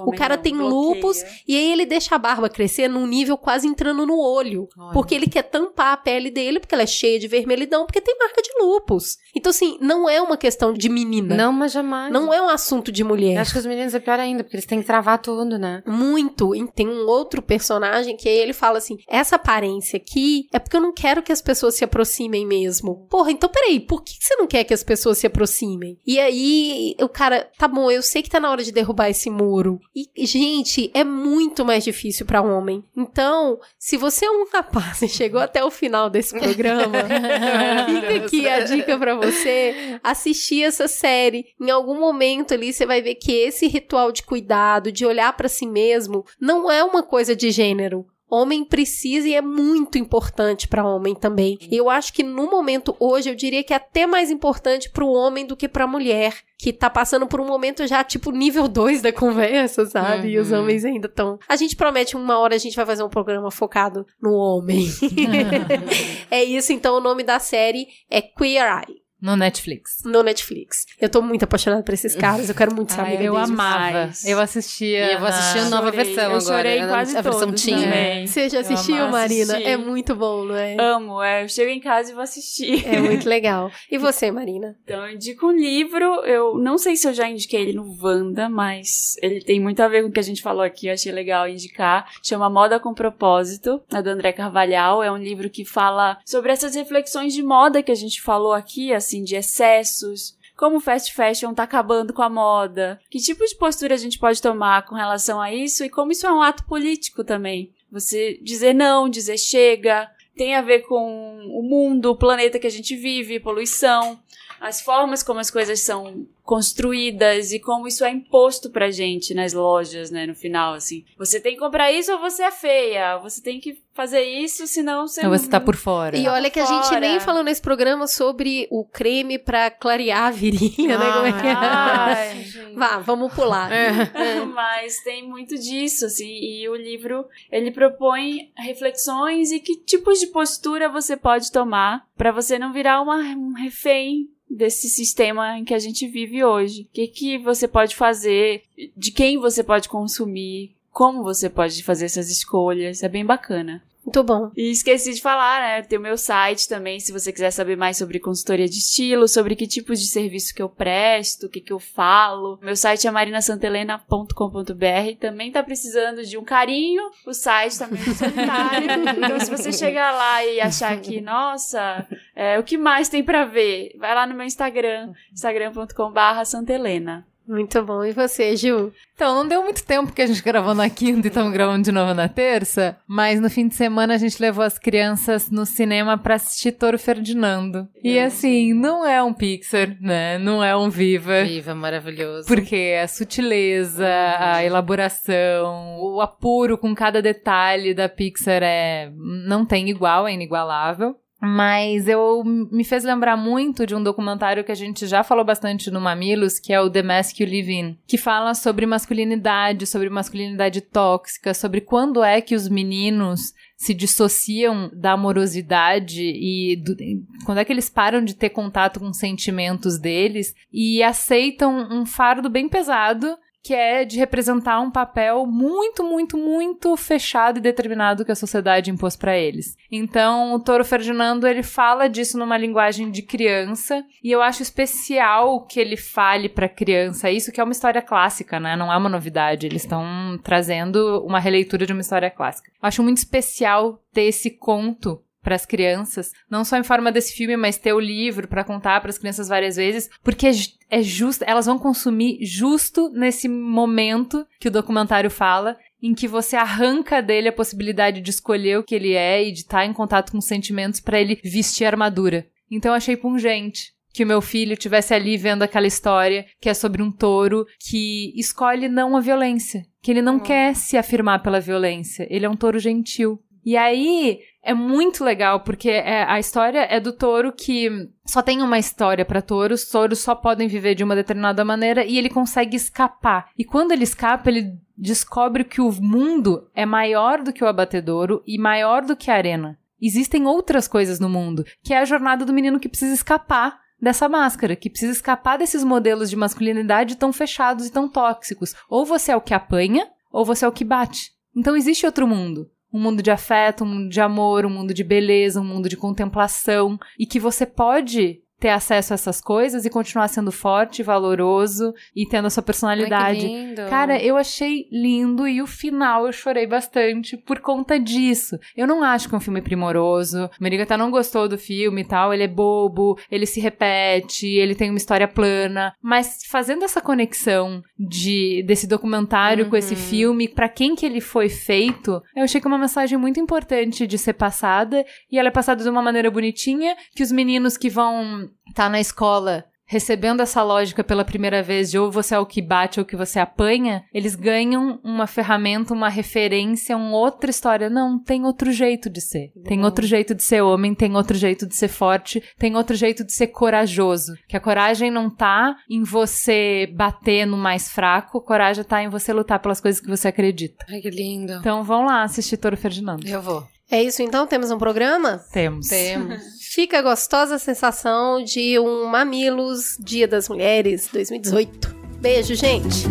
O cara tem bloqueia. lupus e aí ele deixa a barba crescer num nível quase entrando no olho. Olha. Porque ele quer tampar a pele dele, porque ela é cheia de vermelhidão, porque tem marca de lupus. Então, assim, não é uma questão de menina. Não, mas jamais. Não é um assunto de mulher. Eu acho que os meninos é pior ainda, porque eles têm que travar tudo, né? Muito. E tem um outro personagem que ele fala assim: essa aparência aqui é porque eu não quero que as pessoas se aproximem mesmo. Porra, então peraí, por que você não quer que as pessoas se aproximem? E aí o cara, tá bom, eu sei que tá na hora de derrubar esse muro. E, gente, é muito mais difícil pra homem. Então, se você é um rapaz e chegou até o final desse programa, fica aqui a dica pra você assistir essa série. Em algum momento ali você vai ver que esse ritual de cuidado, de olhar pra si mesmo, não é uma coisa de gênero. Homem precisa e é muito importante pra homem também. E eu acho que no momento hoje eu diria que é até mais importante pro homem do que pra mulher, que tá passando por um momento já tipo nível 2 da conversa, sabe? E os Uhum. homens ainda estão. A gente promete uma hora a gente vai fazer um programa focado no homem. é isso, então o nome da série é Queer Eye. No Netflix. No Netflix. Eu tô muito apaixonada por esses caras, eu quero muito Ah, amiga eu amava. demais. Eu assistia. E eu vou assistir a nova Chorei. versão Eu agora. chorei a- quase a versão todos teen. também. Você já assistiu, amava Marina? assistir. É muito bom, não é? Amo, é. Eu chego em casa e vou assistir. É muito legal. E você, Marina? Então, eu indico um livro. Eu não sei se eu já indiquei ele no Wanda, mas ele tem muito a ver com o que a gente falou aqui. Eu achei legal indicar. Chama Moda com Propósito, é do André Carvalhal. É um livro que fala sobre essas reflexões de moda que a gente falou aqui, assim, de excessos. Como o fast fashion tá acabando com a moda? Que tipo de postura a gente pode tomar com relação a isso? E como isso é um ato político também? Você dizer não, dizer chega, tem a ver com o mundo, o planeta que a gente vive, poluição, as formas como as coisas são construídas e como isso é imposto pra gente nas lojas, né, no final, assim. Você tem que comprar isso ou você é feia, você tem que fazer isso, senão você não... você tá por fora. E olha que a gente fora. nem falou nesse programa sobre o creme pra clarear a virilha, né? Como é que é? Ai, Vá, vamos pular. É. Mas tem muito disso, assim, e o livro, ele propõe reflexões e que tipos de postura você pode tomar pra você não virar uma, um refém desse sistema em que a gente vive hoje. O que, que você pode fazer, de quem você pode consumir, como você pode fazer essas escolhas, é bem bacana. Muito bom. E esqueci de falar, né? Tem o meu site também, se você quiser saber mais sobre consultoria de estilo, sobre que tipos de serviço que eu presto, o que, que eu falo. Meu site é marinasantelena.com.br. Também tá precisando de um carinho. O site tá meio solitário. então, se você chegar lá e achar que, nossa, É, o que mais tem pra ver? Vai lá no meu Instagram, instagram.com.br santelena. Muito bom. E você, Gil? Então, não deu muito tempo que a gente gravou na quinta e estamos gravando de novo na terça, mas no fim de semana a gente levou as crianças no cinema para assistir Toro Ferdinando. E assim, não é um Pixar, né? Não é um Viva. Viva, maravilhoso. Porque a sutileza, a elaboração, o apuro com cada detalhe da Pixar é não tem igual, é inigualável. Mas eu me fez lembrar muito de um documentário que a gente já falou bastante no Mamilos, que é o The Mask You Live In, que fala sobre masculinidade, sobre masculinidade tóxica, sobre quando é que os meninos se dissociam da amorosidade e do, quando é que eles param de ter contato com os sentimentos deles e aceitam um fardo bem pesado que é de representar um papel muito, muito, muito fechado e determinado que a sociedade impôs para eles. Então, o Toro Ferdinando, ele fala disso numa linguagem de criança, e eu acho especial que ele fale para criança isso, que é uma história clássica, né? Não é uma novidade, eles estão trazendo uma releitura de uma história clássica. Eu acho muito especial ter esse conto para as crianças, não só em forma desse filme, mas ter o livro para contar para as crianças várias vezes, porque é, é justo, elas vão consumir justo nesse momento que o documentário fala, em que você arranca dele a possibilidade de escolher o que ele é e de estar em contato com sentimentos para ele vestir a armadura. Então eu achei pungente que o meu filho tivesse ali vendo aquela história que é sobre um touro que escolhe não a violência, que ele não quer se afirmar pela violência, ele é um touro gentil. E aí, é muito legal, porque é, a história é do touro que só tem uma história para touros, touros só podem viver de uma determinada maneira e ele consegue escapar. E quando ele escapa, ele descobre que o mundo é maior do que o abatedouro e maior do que a arena. Existem outras coisas no mundo, que é a jornada do menino que precisa escapar dessa máscara, que precisa escapar desses modelos de masculinidade tão fechados e tão tóxicos. Ou você é o que apanha, ou você é o que bate. Então existe outro mundo um mundo de afeto, um mundo de amor, um mundo de beleza, um mundo de contemplação, e que você pode ter acesso a essas coisas e continuar sendo forte, valoroso e tendo a sua personalidade. Ai, lindo. Cara, eu achei lindo e o final eu chorei bastante por conta disso. Eu não acho que é um filme primoroso. Merigata não gostou do filme e tal, ele é bobo, ele se repete, ele tem uma história plana, mas fazendo essa conexão de desse documentário uhum. com esse uhum. filme, para quem que ele foi feito, eu achei que é uma mensagem muito importante de ser passada e ela é passada de uma maneira bonitinha que os meninos que vão tá na escola recebendo essa lógica pela primeira vez de ou você é o que bate ou que você apanha, eles ganham uma ferramenta, uma referência, uma outra história. Não, tem outro jeito de ser. Tem outro jeito de ser homem, tem outro jeito de ser forte, tem outro jeito de ser corajoso. Que a coragem não tá em você bater no mais fraco, a coragem tá em você lutar pelas coisas que você acredita. Ai, que lindo. Então vão lá assistir Toro Ferdinando. Eu vou. É isso então? Temos um programa? Temos. Temos. Fica a gostosa sensação de um Mamilos Dia das Mulheres 2018. Beijo, gente!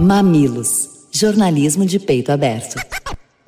Mamilos. Jornalismo de peito aberto.